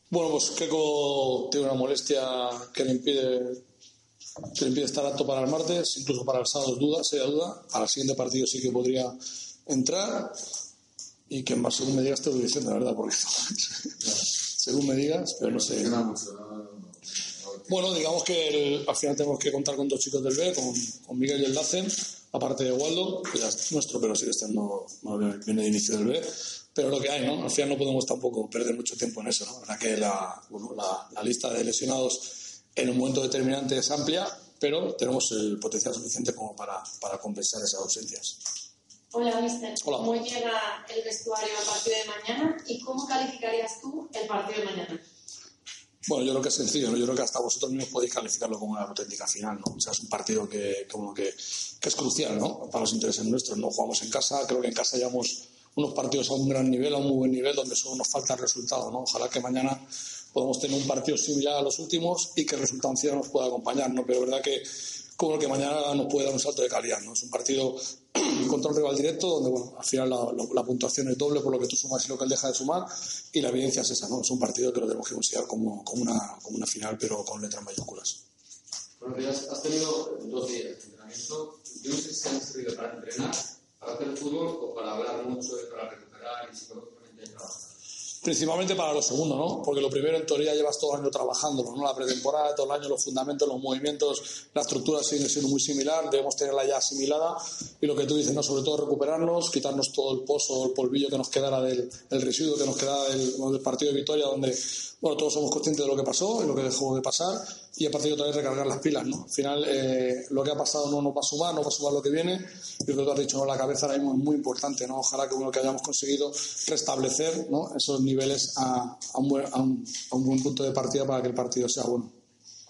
Bueno, pues Keco tiene una molestia que le impide que le impide estar apto para el martes, incluso para el sábado duda, sería duda. Para el siguiente partido sí que podría entrar y que más según me digas te lo estoy diciendo, la verdad, porque según me digas, pero no sé. Bueno, digamos que al final tenemos que contar con dos chicos del B, con, Miguel y el Lacen, aparte de Waldo, que ya es nuestro, pero sigue estando, no viene de inicio del B. Pero lo que hay, ¿no? Al final no podemos tampoco perder mucho tiempo en eso, ¿no? La verdad que la, la lista de lesionados en un momento determinante es amplia, pero tenemos el potencial suficiente como para, para compensar esas ausencias. Hola, mister. ¿Cómo llega el vestuario al partido de mañana y cómo calificarías tú el partido de mañana? Bueno, yo creo que es sencillo, ¿no? yo creo que hasta vosotros mismos podéis calificarlo como una auténtica final, ¿no? O sea, es un partido que, como que, que es crucial, ¿no? Para los intereses nuestros, no jugamos en casa, creo que en casa llevamos unos partidos a un gran nivel, a un muy buen nivel, donde solo nos falta el resultado, ¿no? Ojalá que mañana podemos tener un partido similar a los últimos y que el resultado nos pueda acompañar. Pero es verdad que como que mañana nos puede dar un salto de calidad, ¿no? Es un partido contra un rival directo, donde bueno, al final la, puntuación es doble por lo que tú sumas y lo que él deja de sumar, y la evidencia es esa, ¿no? Es un partido que lo tenemos que considerar como, como, una, como una final, pero con letras mayúsculas. Buenos días, has tenido dos días de entrenamiento. Yo no sé si han servido para entrenar, para hacer fútbol o para hablar mucho, para recuperar y psicológicamente trabajar. Principalmente para lo segundo, ¿no? Porque lo primero en teoría llevas todo el año trabajándolo, ¿no? La pretemporada, todo el año, los fundamentos, los movimientos, la estructura sigue siendo muy similar, debemos tenerla ya asimilada y lo que tú dices, ¿no? Sobre todo recuperarnos, quitarnos todo el pozo, el polvillo que nos quedara del el residuo que nos quedara del, del partido de Vitoria, donde bueno, todos somos conscientes de lo que pasó y lo que dejó de pasar y a partir de otra vez recargar las pilas, ¿no? Al final, eh, lo que ha pasado no nos va a sumar, no va a sumar lo que viene y lo que tú has dicho, ¿no? La cabeza ahora mismo es muy importante, ¿no? Ojalá que, bueno, que hayamos conseguido restablecer ¿no? esos niveles a, a, un buen, a, un, a, un buen, punto de partida para que el partido sea bueno.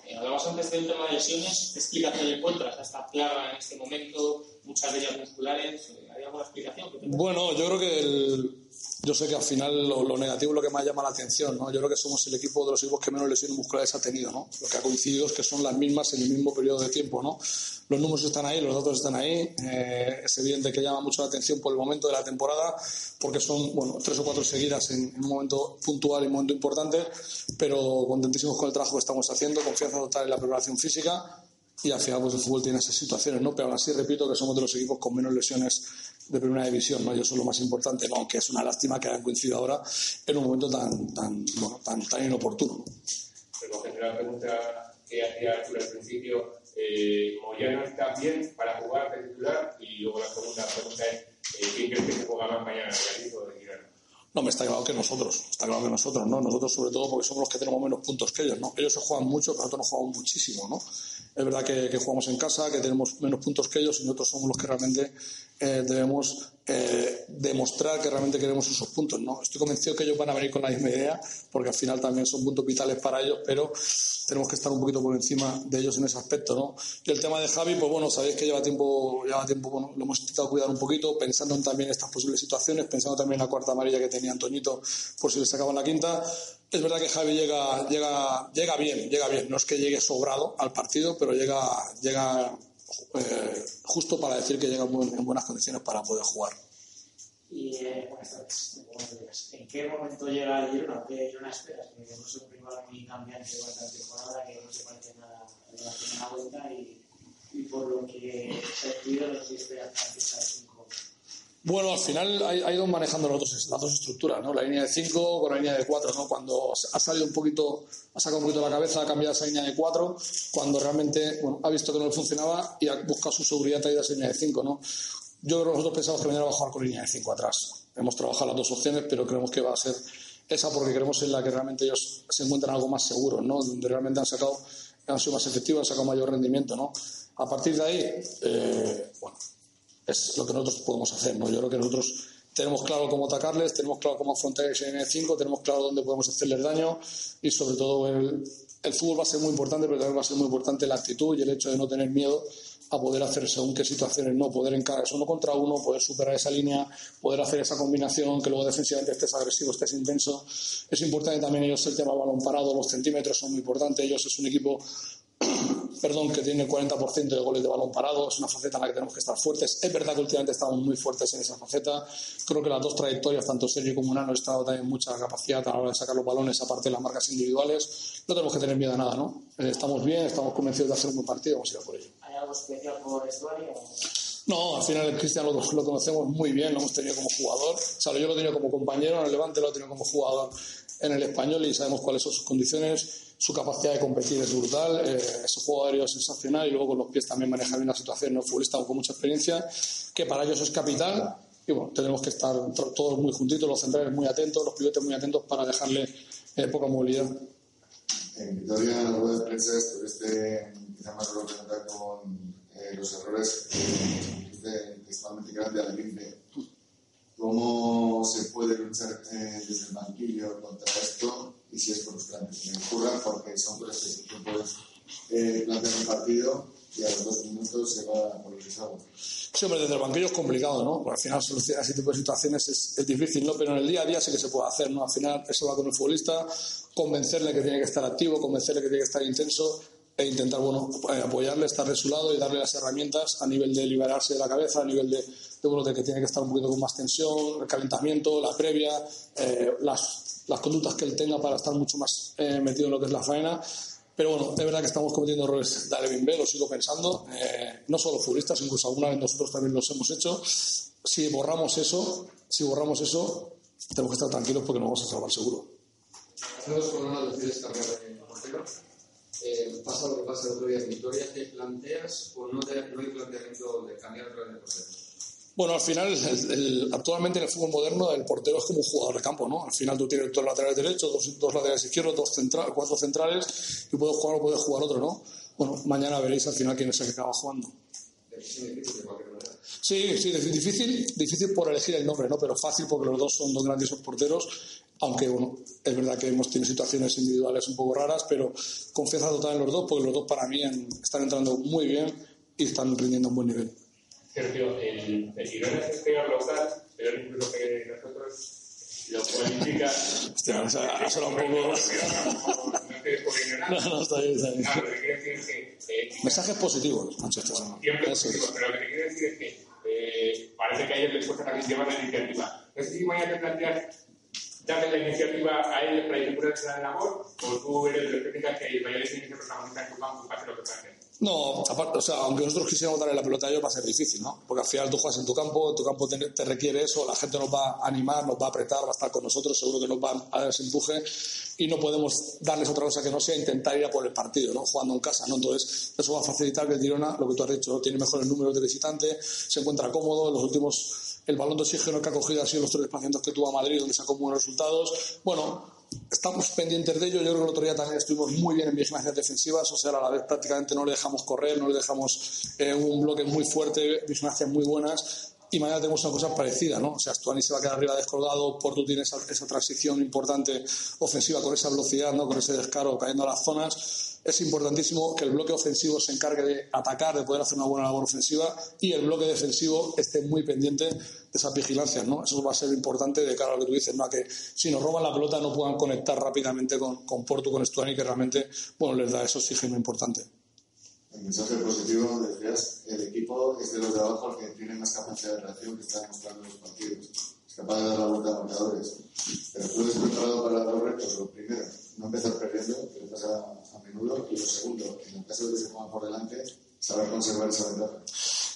Eh, hablamos antes del tema de lesiones, ¿qué explicación encuentras a esta plaga en este momento? Muchas de ellas musculares, ¿hay alguna explicación? Bueno, yo creo que el, yo sé que al final lo, negativo es lo que más llama la atención, ¿no? Yo creo que somos el equipo de los equipos que menos lesiones musculares ha tenido, ¿no? Lo que ha coincidido es que son las mismas en el mismo periodo de tiempo, ¿no? Los números están ahí, los datos están ahí. Eh, es evidente que llama mucho la atención por el momento de la temporada, porque son, bueno, tres o cuatro seguidas en, un momento puntual y un momento importante, pero contentísimos con el trabajo que estamos haciendo, confianza total en la preparación física y al final pues el fútbol tiene esas situaciones, ¿no? Pero aún así repito que somos de los equipos con menos lesiones de primera división, ¿no? Y eso es lo más importante, ¿no? Aunque es una lástima que hayan coincidido ahora en un momento tan, tan, bueno, tan, tan inoportuno. Recoger la pregunta que hacía Arturo al principio, eh, no está bien para jugar de titular y luego la segunda pregunta es, eh, ¿quién crees que se juega más mañana, Gallizo o de Girona? No, me está claro que nosotros, está claro que nosotros, ¿no? Nosotros sobre todo porque somos los que tenemos menos puntos que ellos, ¿no? Ellos se juegan mucho, pero nosotros nos jugamos muchísimo, ¿no? Es verdad que, que, jugamos en casa, que tenemos menos puntos que ellos y nosotros somos los que realmente eh, debemos eh, demostrar que realmente queremos esos puntos. ¿no? Estoy convencido que ellos van a venir con la misma idea, porque al final también son puntos vitales para ellos, pero tenemos que estar un poquito por encima de ellos en ese aspecto. ¿no? Y el tema de Javi, pues bueno, sabéis que lleva tiempo, lleva tiempo bueno, lo hemos intentado cuidar un poquito, pensando en también estas posibles situaciones, pensando también en la cuarta amarilla que tenía Antoñito por si le sacaban la quinta. Es verdad que Javi llega, llega, llega bien, llega bien. No es que llegue sobrado al partido, pero llega, llega eh, justo para decir que llega en buenas condiciones para poder jugar. Y eh, buenas tardes. ¿En qué momento llega el Girona? ¿Qué Girona esperas? Porque es un rival muy cambiante durante la temporada, que no se parece nada a la primera vuelta y, y por lo que se ha no una fiesta de cinco bueno, al final ha, ido manejando las dos, las dos estructuras, ¿no? La línea de 5 con la línea de 4, ¿no? Cuando ha salido un poquito, ha sacado un poquito la cabeza, ha cambiado esa línea de 4, cuando realmente, bueno, ha visto que no le funcionaba y ha buscado su seguridad ido a esa línea de 5, ¿no? Yo creo que nosotros pensamos que mañana a jugar con línea de 5 atrás. Hemos trabajado las dos opciones, pero creemos que va a ser esa porque creemos en la que realmente ellos se encuentran algo más seguro, ¿no? Donde realmente han sacado, han sido más efectivos, han sacado mayor rendimiento, ¿no? A partir de ahí, eh, bueno, es lo que nosotros podemos hacer. ¿no? Yo creo que nosotros tenemos claro cómo atacarles, tenemos claro cómo afrontar ese N5, tenemos claro dónde podemos hacerles daño y sobre todo el, el fútbol va a ser muy importante, pero también va a ser muy importante la actitud y el hecho de no tener miedo a poder hacer según qué situaciones, no poder encarar uno contra uno, poder superar esa línea, poder hacer esa combinación, que luego defensivamente estés agresivo, estés intenso. Es importante también ellos el tema balón parado, los centímetros son muy importantes, ellos es un equipo perdón, que tiene el 40% de goles de balón parado, es una faceta en la que tenemos que estar fuertes. Es verdad que últimamente estamos muy fuertes en esa faceta. Creo que las dos trayectorias, tanto Sergio como Nano, han estado también mucha capacidad a la hora de sacar los balones, aparte de las marcas individuales. No tenemos que tener miedo a nada, ¿no? Eh, estamos bien, estamos convencidos de hacer un buen partido, vamos a ir por ello. ¿Hay algo especial por Estuario? No, al final el Cristian lo, lo, conocemos muy bien, lo hemos tenido como jugador. O sea, yo lo he tenido como compañero en el Levante, lo he tenido como jugador en el Español y sabemos cuáles son sus condiciones su capacidad de competir es brutal, eh, su juego aéreo sensacional y luego con los pies también maneja bien la situación, no futbolista con mucha experiencia, que para ellos es capital y bueno, tenemos que estar todos muy juntitos, los centrales muy atentos, los pilotes muy atentos para dejarle eh, poca movilidad. En Vitoria, la rueda de prensa, estuviste quizá más representar con eh, los errores que principalmente grande al límite. ¿Cómo se puede luchar eh, desde el banquillo contra esto? Y si es por los grandes que ocurran, porque son cosas que tú puedes eh, plantear un partido y a los dos minutos se va por el desagüe. Sí, hombre, desde el banquillo es complicado, ¿no? Porque al final ese tipo de situaciones es, es, difícil, ¿no? Pero en el día a día sí que se puede hacer, ¿no? Al final eso va con el futbolista, convencerle que tiene que estar activo, convencerle que tiene que estar intenso e intentar, bueno, eh, apoyarle, estar de su lado y darle las herramientas a nivel de liberarse de la cabeza, a nivel de vemos de que tiene que estar un poquito con más tensión, el calentamiento, la previa, eh, las, las conductas que él tenga para estar mucho más eh, metido en lo que es la faena. Pero bueno, de verdad que estamos cometiendo errores de Alevin B, lo sigo pensando. Eh, no solo futbolistas, incluso alguna vez nosotros también los hemos hecho. Si borramos eso, si borramos eso, tenemos que estar tranquilos porque nos vamos a salvar seguro. Hacemos Eh, pasa lo que pasa el otro día en Victoria, ¿te planteas o no, te, no hay planteamiento de cambiar otra vez de portero? Bueno, al final, el- el- actualmente en el fútbol moderno, el portero es como un jugador de campo, ¿no? Al final tú tienes dos laterales derechos, dos, dos laterales izquierdos, dos centra- cuatro centrales, y puedes jugar o puedes jugar otro, ¿no? Bueno, mañana veréis al final quién es el que acaba jugando. Sí, sí, dif- difícil, difícil por elegir el nombre, ¿no? Pero fácil porque los dos son dos grandísimos porteros, aunque bueno, es verdad que hemos tenido situaciones individuales un poco raras, pero confianza total en los dos, porque los dos para mí han- están entrando muy bien y están rindiendo a un buen nivel. Sergio, el, el Girona es el peor local, pero incluso que nosotros lo cualifica. Hostia, o sea, ha sonado un poco... No. No, no, está bien, está bien. No, lo que quiero decir es que eh, Mensajes positivos, Manchester. siempre es Eso es. positivo, pero lo que quiero decir es que eh, parece que a ellos les cuesta también llevar la iniciativa. No sé si mañana te planteas darle la iniciativa a ellos para asegurarse la labor, o tú eres de los que que el que ser protagonista en tu. No, aparte, o sea, aunque nosotros quisiéramos darle la pelota a ellos va a ser difícil, ¿no? Porque al final tú juegas en tu campo, tu campo te, te requiere eso, la gente nos va a animar, nos va a apretar, va a estar con nosotros, seguro que nos va a dar ese empuje y no podemos darles otra cosa que no sea intentar ir a por el partido, ¿no? Jugando en casa, ¿no? Entonces, eso va a facilitar que el Girona, lo que tú has dicho, ¿no? tiene mejores números de visitante, se encuentra cómodo, en los últimos, el balón de oxígeno que ha cogido ha sido los tres desplazamientos que tuvo a Madrid, donde sacó buenos resultados. Bueno, estamos pendientes de ello. Yo creo que el otro día también estuvimos muy bien en vigilancias defensivas, o sea, a la vez prácticamente no le dejamos correr, no le dejamos eh, un bloque muy fuerte, vigilancias muy buenas. Y mañana tenemos una cosa parecida, ¿no? O sea, Stuani se va a quedar arriba descolgado, Porto tiene esa, esa transición importante ofensiva con esa velocidad, ¿no? Con ese descaro cayendo a las zonas. Es importantísimo que el bloque ofensivo se encargue de atacar, de poder hacer una buena labor ofensiva y el bloque defensivo esté muy pendiente de esas vigilancias, ¿no? Eso va a ser importante de cara a lo que tú dices, ¿no? A que si nos roban la pelota no puedan conectar rápidamente con, con Porto, con Stuani, que realmente, bueno, les da ese oxígeno importante. El mensaje positivo, decías, el equipo es de los de abajo el que tiene más capacidad de reacción que está demostrando los partidos. Es capaz de dar la vuelta a marcadores. Pero tú eres preparado para dos retos. Lo primero, no empezar perdiendo, que pasa a menudo. Y lo segundo, en el caso de que se ponga por delante, saber conservar esa ventaja.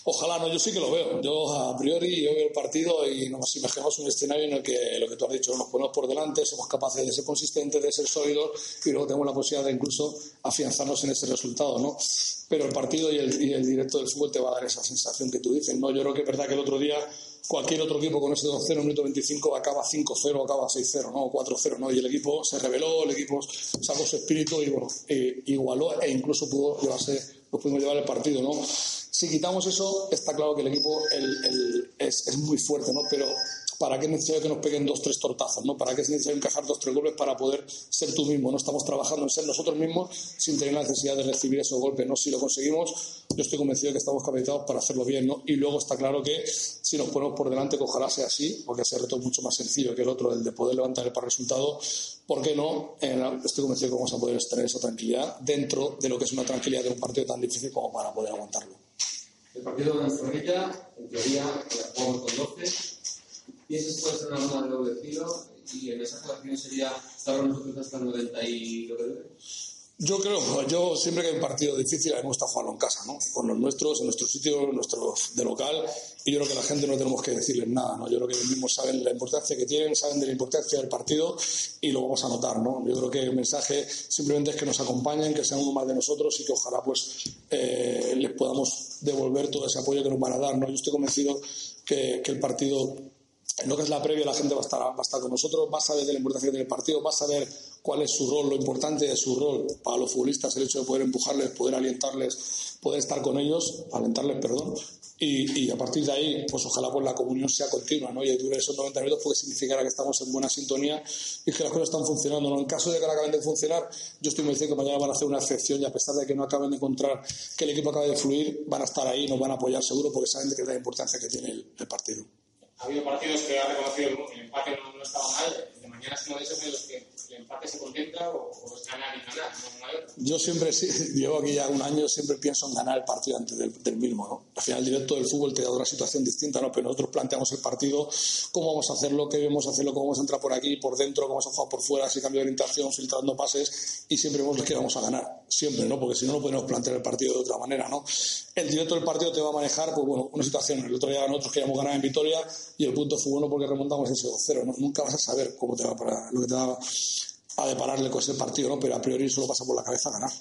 Ojalá, no, yo sí que lo veo. Yo a priori yo veo el partido y nos imaginamos un escenario en el que lo que tú has dicho, nos ponemos por delante, somos capaces de ser consistentes, de ser sólidos y luego tenemos la posibilidad de incluso afianzarnos en ese resultado, ¿no? Pero el partido y el, y el directo del fútbol te va a dar esa sensación que tú dices, ¿no? Yo creo que es verdad que el otro día cualquier otro equipo con ese 2-0 en minuto 25 acaba 5-0, acaba 6-0, ¿no? O 4-0, ¿no? Y el equipo se reveló, el equipo sacó su espíritu y, bueno, eh, igualó e incluso pudo llevarse, lo pudimos llevar el partido, ¿no? Si quitamos eso, está claro que el equipo es, muy fuerte, ¿no? Pero ¿para qué es necesario que nos peguen dos, tres tortazos, ¿no? ¿Para qué es necesario encajar dos, tres golpes para poder ser tú mismo? No estamos trabajando en ser nosotros mismos sin tener la necesidad de recibir esos golpes, ¿no? Si lo conseguimos, yo estoy convencido de que estamos capacitados para hacerlo bien, ¿no? Y luego está claro que si nos ponemos por delante, que ojalá sea así, porque ese reto es mucho más sencillo que el otro, el de poder levantar el par resultado, ¿por qué no? Estoy convencido de que vamos a poder tener esa tranquilidad dentro de lo que es una tranquilidad de un partido tan difícil como para poder aguantarlo. El partido en Zorrilla, en teoría, eh, jugamos con 12. ¿Piensas que puede ser una zona de doble? Y el mensaje de la sería estar nosotros hasta el 90 y lo. Yo creo, yo siempre que hay un partido difícil, a mí me gusta jugarlo en casa, ¿no? Con los nuestros, en nuestro sitio, nuestros de local, y yo creo que a la gente no tenemos que decirles nada, ¿no? Yo creo que ellos mismos saben la importancia que tienen, saben de la importancia del partido y lo vamos a notar, ¿no? Yo creo que el mensaje simplemente es que nos acompañen, que sean uno más de nosotros y que ojalá pues eh, les podamos devolver todo ese apoyo que nos van a dar, ¿no? Yo estoy convencido que, que el partido en lo que es la previa la gente va a estar, va a estar con nosotros, va a saber de la importancia que tiene el partido, va a saber cuál es su rol, lo importante de su rol para los futbolistas, el hecho de poder empujarles, poder alientarles, poder estar con ellos, alentarles, perdón, y, y a partir de ahí, pues ojalá pues la comunión sea continua, ¿no? Y dure esos 90 minutos porque significará que estamos en buena sintonía y que las cosas están funcionando, ¿no? En caso de que no acaben de funcionar, yo estoy muy que mañana van a hacer una excepción y a pesar de que no acaben de encontrar que el equipo acabe de fluir, van a estar ahí, nos van a apoyar seguro porque saben que es la importancia que tiene el, el partido. ha habido partidos que ha reconocido el empate no, no estaba mal, de mañana es uno de esos los que el empate se contenta o, es ganar y ganar. Yo siempre, llevo aquí ya un año, siempre pienso en ganar el partido antes del, del mismo, ¿no? Al final, el directo del fútbol te da una situación distinta, ¿no? Pero nosotros planteamos el partido, cómo vamos a hacerlo, qué debemos hacerlo, cómo vamos a entrar por aquí, por dentro, cómo vamos a jugar por fuera, si cambio de orientación, filtrando pases, y siempre vemos que vamos a ganar, siempre, ¿no? Porque si no, no podemos plantear el partido de otra manera, ¿no? El directo del partido te va a manejar, pues bueno, una situación. El otro día nosotros queríamos ganar en Vitoria y el punto fue bueno porque remontamos ese 2-0, ¿no? Nunca vas a saber cómo te va a parar, lo que te va a depararle con ese partido, ¿no? Pero a priori solo pasa por la cabeza ganar.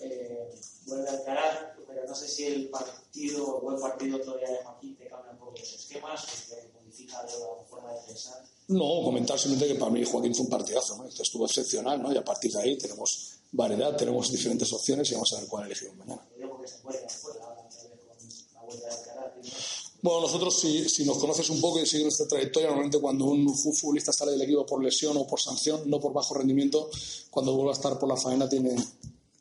Eh, vuelve a Alcaraz, pero no sé si el partido, el buen partido todavía de Joaquín te cambia un poco los esquemas o te modifica de la forma de pensar. No, comentar simplemente que para mí Joaquín fue un partidazo, ¿no? Estuvo excepcional, ¿no? Y a partir de ahí tenemos variedad, tenemos diferentes opciones y vamos a ver cuál elegimos mañana. Bueno, nosotros si, si nos conoces un poco y sigues nuestra trayectoria, normalmente cuando un futbolista sale del equipo por lesión o por sanción, no por bajo rendimiento, cuando vuelve a estar por la faena tiene,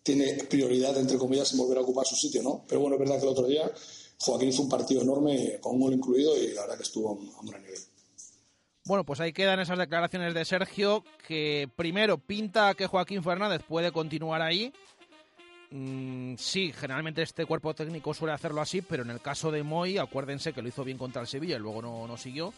tiene prioridad, entre comillas, en volver a ocupar su sitio, ¿no? Pero bueno, es verdad que el otro día Joaquín hizo un partido enorme, con un gol incluido, y la verdad que estuvo a un, a un gran nivel. Bueno, pues ahí quedan esas declaraciones de Sergio, que primero pinta que Joaquín Fernández puede continuar ahí. Mm, sí, generalmente este cuerpo técnico suele hacerlo así, pero en el caso de Moy, acuérdense que lo hizo bien contra el Sevilla y luego no, no siguió.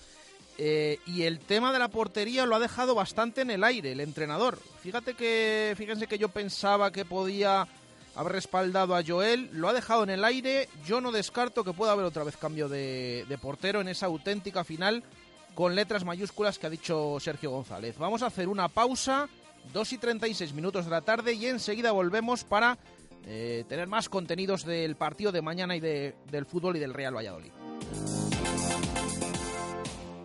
Eh, y el tema de la portería lo ha dejado bastante en el aire el entrenador. Fíjate que, fíjense que yo pensaba que podía haber respaldado a Joel, lo ha dejado en el aire. Yo no descarto que pueda haber otra vez cambio de, de portero en esa auténtica final con letras mayúsculas que ha dicho Sergio González. Vamos a hacer una pausa, 2 y 36 minutos de la tarde y enseguida volvemos para eh, tener más contenidos del partido de mañana y de, del fútbol y del Real Valladolid.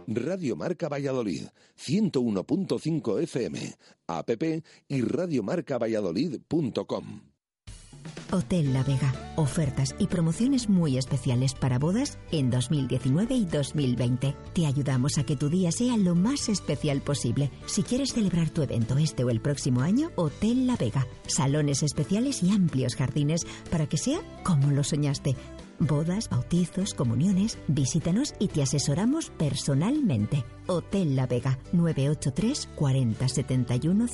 Radio Marca Valladolid, 101.5 FM, app y radiomarcavalladolid.com. Hotel La Vega. Ofertas y promociones muy especiales para bodas en 2019 y 2020. Te ayudamos a que tu día sea lo más especial posible. Si quieres celebrar tu evento este o el próximo año, Hotel La Vega. Salones especiales y amplios jardines para que sea como lo soñaste. Bodas, bautizos, comuniones, visítanos y te asesoramos personalmente. Hotel La Vega 983 40 71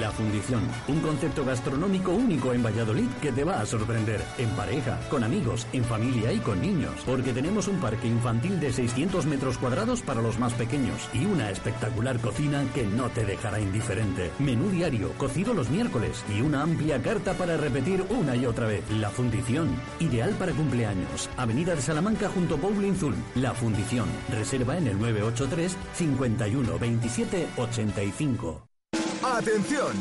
La Fundición, un concepto gastronómico único en Valladolid que te va a sorprender. En pareja, con amigos, en familia y con niños. Porque tenemos un parque infantil de 600 metros cuadrados para los más pequeños y una espectacular cocina que no te dejará indiferente. Menú diario, cocido los miércoles y una amplia carta para repetir una y otra vez. La Fundición, ideal para cumpleaños. Avenida de Salamanca junto a Bowling Zul. La Fundición, reserva en el 983 51 27 85. ¡Atención!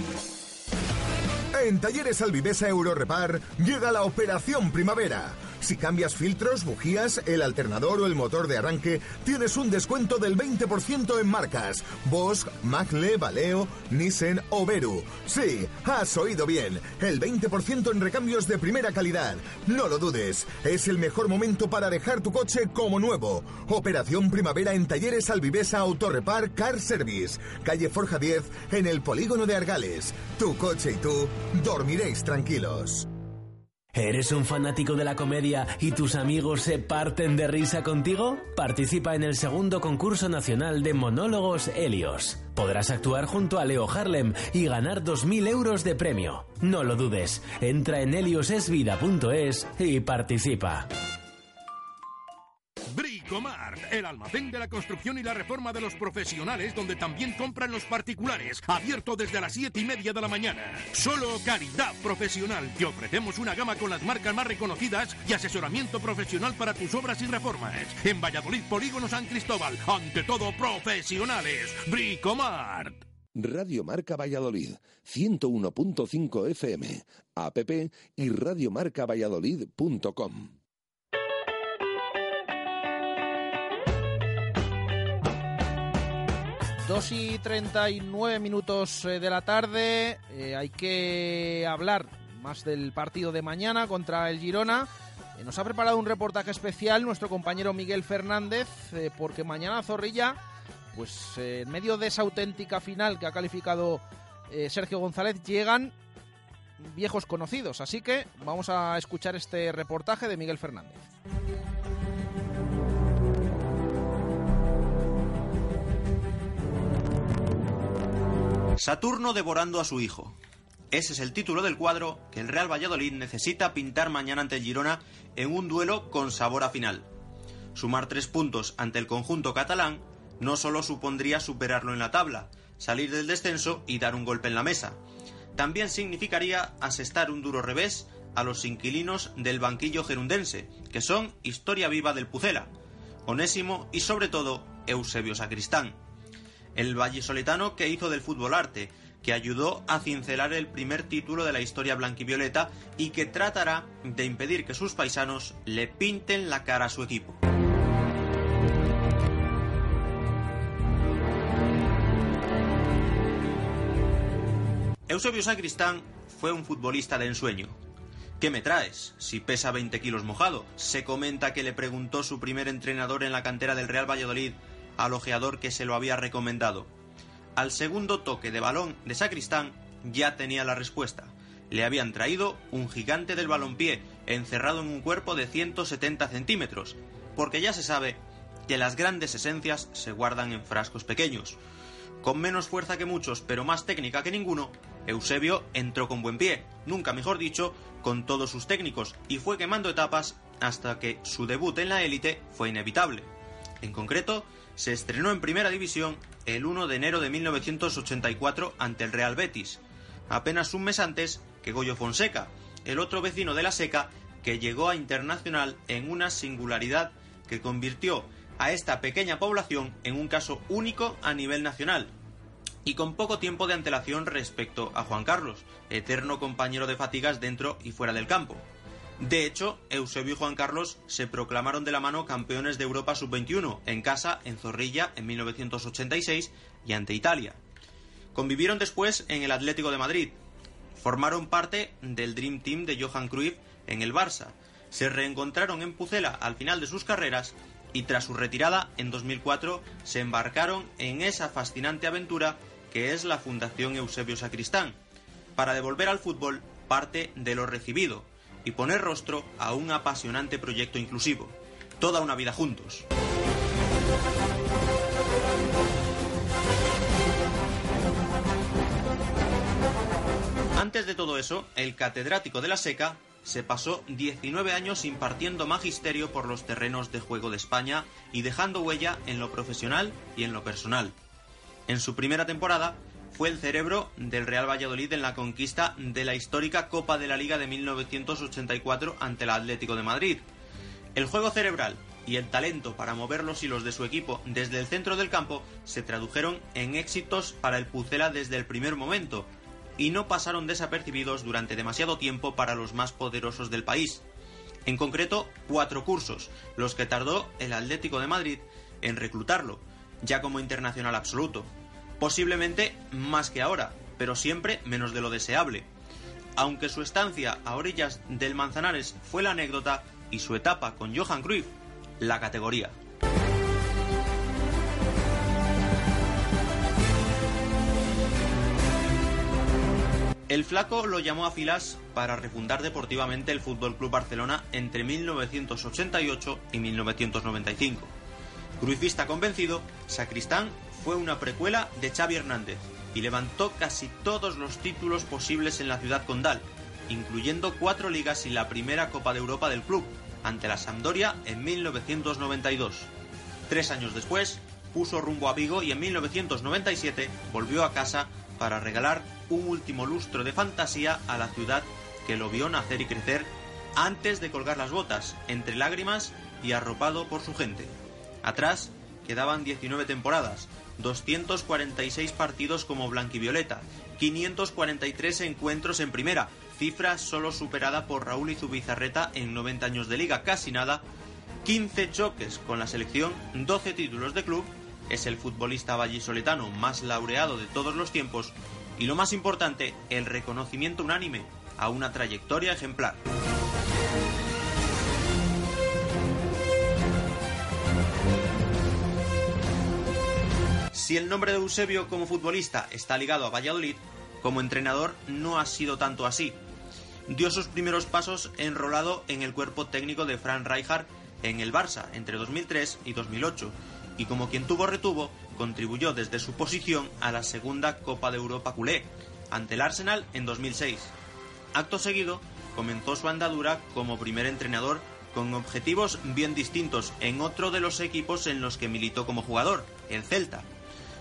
En Talleres Albivesa Eurorepar llega la Operación Primavera. Si cambias filtros, bujías, el alternador o el motor de arranque, tienes un descuento del 20% en marcas. Bosch, Magle, Valeo, Nissan o Veru. Sí, has oído bien. El 20% en recambios de primera calidad. No lo dudes. Es el mejor momento para dejar tu coche como nuevo. Operación Primavera en Talleres Albivesa Autorrepar Car Service. Calle Forja 10 en el polígono de Argales. Tu coche y tú dormiréis tranquilos. ¿Eres un fanático de la comedia y tus amigos se parten de risa contigo? Participa en el segundo concurso nacional de monólogos Helios. Podrás actuar junto a Leo Harlem y ganar 2.000 euros de premio. No lo dudes, entra en heliosesvida.es y participa. Bricomart, el almacén de la construcción y la reforma de los profesionales, donde también compran los particulares, abierto desde las 7 y media de la mañana. Solo calidad profesional. Te ofrecemos una gama con las marcas más reconocidas y asesoramiento profesional para tus obras y reformas. En Valladolid, Polígono San Cristóbal, ante todo profesionales. Bricomart. Radio Marca Valladolid, 101.5 FM, app y radiomarcavalladolid.com. 2 y 39 minutos eh, de la tarde. Eh, hay que hablar más del partido de mañana contra el Girona. Eh, nos ha preparado un reportaje especial nuestro compañero Miguel Fernández, porque mañana Zorrilla, pues en medio de esa auténtica final que ha calificado Sergio González, llegan viejos conocidos. Así que vamos a escuchar este reportaje de Miguel Fernández. Saturno devorando a su hijo. Ese es el título del cuadro que el Real Valladolid necesita pintar mañana ante el Girona en un duelo con sabor a final. Sumar tres puntos ante el conjunto catalán no solo supondría superarlo en la tabla, salir del descenso y dar un golpe en la mesa. También significaría asestar un duro revés a los inquilinos del banquillo gerundense, que son historia viva del Pucela, Onésimo y sobre todo Eusebio Sacristán. El vallisoletano que hizo del fútbol arte, que ayudó a cincelar el primer título de la historia blanquivioleta y que tratará de impedir que sus paisanos le pinten la cara a su equipo. Eusebio Sacristán fue un futbolista de ensueño. ¿Qué me traes? Si pesa 20 kilos mojado. Se comenta que le preguntó su primer entrenador en la cantera del Real Valladolid al ojeador que se lo había recomendado. Al segundo toque de balón de Sacristán ya tenía la respuesta. Le habían traído un gigante del balompié encerrado en un cuerpo de 170 centímetros, porque ya se sabe que las grandes esencias se guardan en frascos pequeños. Con menos fuerza que muchos, pero más técnica que ninguno, Eusebio entró con buen pie, nunca mejor dicho, con todos sus técnicos, y fue quemando etapas hasta que su debut en la élite fue inevitable. En concreto, se estrenó en Primera División el 1 de enero de 1984 ante el Real Betis, apenas un mes antes que Goyo Fonseca, el otro vecino de la Seca que llegó a Internacional en una singularidad que convirtió a esta pequeña población en un caso único a nivel nacional, y con poco tiempo de antelación respecto a Juan Carlos, eterno compañero de fatigas dentro y fuera del campo. De hecho, Eusebio y Juan Carlos se proclamaron de la mano campeones de Europa sub-21 en casa en Zorrilla en 1986 y ante Italia. Convivieron después en el Atlético de Madrid. Formaron parte del Dream Team de Johan Cruyff en el Barça. Se reencontraron en Pucela al final de sus carreras y tras su retirada en 2004 se embarcaron en esa fascinante aventura que es la Fundación Eusebio Sacristán, para devolver al fútbol parte de lo recibido y poner rostro a un apasionante proyecto inclusivo. Toda una vida juntos. Antes de todo eso, el catedrático de la SECA se pasó 19 años impartiendo magisterio por los terrenos de juego de España y dejando huella en lo profesional y en lo personal. En su primera temporada fue el cerebro del Real Valladolid en la conquista de la histórica Copa de la Liga de 1984 ante el Atlético de Madrid. El juego cerebral y el talento para mover los hilos de su equipo desde el centro del campo se tradujeron en éxitos para el Pucela desde el primer momento, y no pasaron desapercibidos durante demasiado tiempo para los más poderosos del país. En concreto, cuatro cursos, los que tardó el Atlético de Madrid en reclutarlo, ya como internacional absoluto. Posiblemente más que ahora, pero siempre menos de lo deseable. Aunque su estancia a orillas del Manzanares fue la anécdota y su etapa con Johan Cruyff, la categoría. El flaco lo llamó a filas para refundar deportivamente el Fútbol Club Barcelona entre 1988 y 1995. Cruifista convencido, Sacristán fue una precuela de Xavi Hernández y levantó casi todos los títulos posibles en la ciudad condal, incluyendo cuatro ligas y la primera Copa de Europa del club, ante la Sampdoria en 1992. Tres años después, puso rumbo a Vigo y en 1997 volvió a casa para regalar un último lustro de fantasía a la ciudad que lo vio nacer y crecer antes de colgar las botas, entre lágrimas y arropado por su gente. Atrás quedaban 19 temporadas, 246 partidos como blanquivioleta, 543 encuentros en primera, cifra solo superada por Raúl Izubizarreta en 90 años de liga, casi nada, 15 choques con la selección, 12 títulos de club, es el futbolista vallisoletano más laureado de todos los tiempos y lo más importante, el reconocimiento unánime a una trayectoria ejemplar. Si el nombre de Eusebio como futbolista está ligado a Valladolid, como entrenador no ha sido tanto así. dio sus primeros pasos enrolado en el cuerpo técnico de Frank Rijkaard en el Barça entre 2003 y 2008 y como quien tuvo retuvo, contribuyó desde su posición a la segunda Copa de Europa culé, ante el Arsenal en 2006. Acto seguido, comenzó su andadura como primer entrenador con objetivos bien distintos en otro de los equipos en los que militó como jugador, el Celta.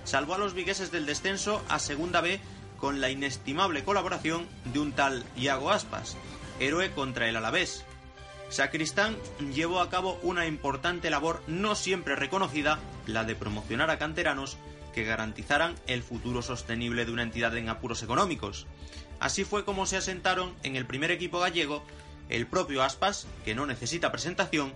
Salvó a los vigueses del descenso a Segunda B con la inestimable colaboración de un tal Iago Aspas, héroe contra el Alavés. Sacristán llevó a cabo una importante labor no siempre reconocida, la de promocionar a canteranos que garantizaran el futuro sostenible de una entidad en apuros económicos. Así fue como se asentaron en el primer equipo gallego el propio Aspas, que no necesita presentación,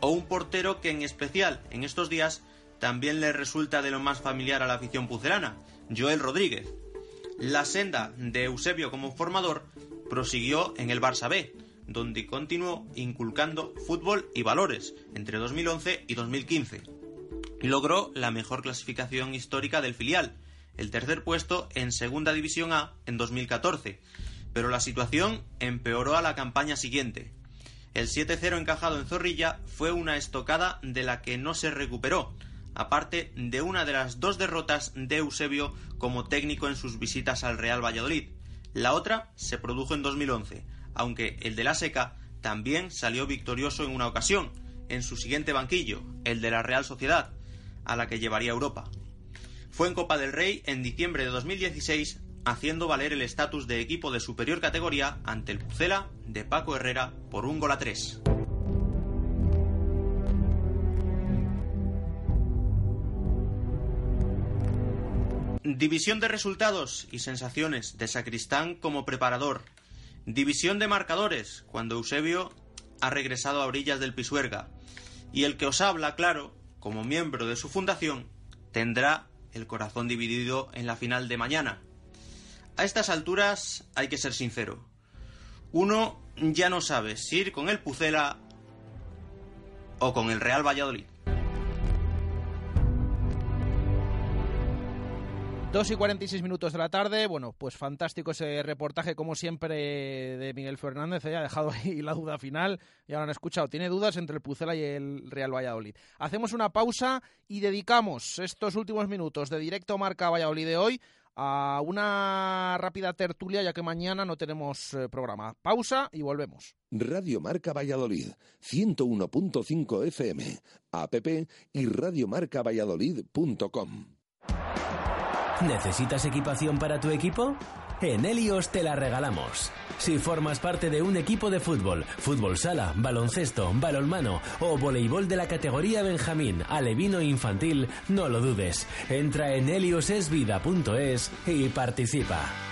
o un portero que en especial en estos días también le resulta de lo más familiar a la afición pucelana, Joel Rodríguez. La senda de Eusebio como formador prosiguió en el Barça B, donde continuó inculcando fútbol y valores entre 2011 y 2015. Logró la mejor clasificación histórica del filial, el tercer puesto en Segunda División A en 2014, pero la situación empeoró a la campaña siguiente. El 7-0 encajado en Zorrilla fue una estocada de la que no se recuperó, aparte de una de las dos derrotas de Eusebio como técnico en sus visitas al Real Valladolid. La otra se produjo en 2011, aunque el de la Seca también salió victorioso en una ocasión, en su siguiente banquillo, el de la Real Sociedad, a la que llevaría Europa. Fue en Copa del Rey en diciembre de 2016, haciendo valer el estatus de equipo de superior categoría ante el Pucela de Paco Herrera por un gol a tres. División de resultados y sensaciones de Sacristán como preparador. División de marcadores, cuando Eusebio ha regresado a orillas del Pisuerga. Y el que os habla, claro, como miembro de su fundación, tendrá el corazón dividido en la final de mañana. A estas alturas hay que ser sincero. Uno ya no sabe si ir con el Pucela o con el Real Valladolid. 2 y 46 minutos de la tarde. Bueno, pues fantástico ese reportaje, como siempre, de Miguel Fernández. ¿eh? Ha dejado ahí la duda final. Ya lo han escuchado. Tiene dudas entre el Pucela y el Real Valladolid. Hacemos una pausa y dedicamos estos últimos minutos de directo Marca Valladolid de hoy a una rápida tertulia, ya que mañana no tenemos eh, programa. Pausa y volvemos. Radio Marca Valladolid, 101.5 FM, app y radiomarcavalladolid.com. ¿Necesitas equipación para tu equipo? En Helios te la regalamos. Si formas parte de un equipo de fútbol, fútbol sala, baloncesto, balonmano o voleibol de la categoría Benjamín, alevino e infantil, no lo dudes. Entra en heliosesvida.es y participa.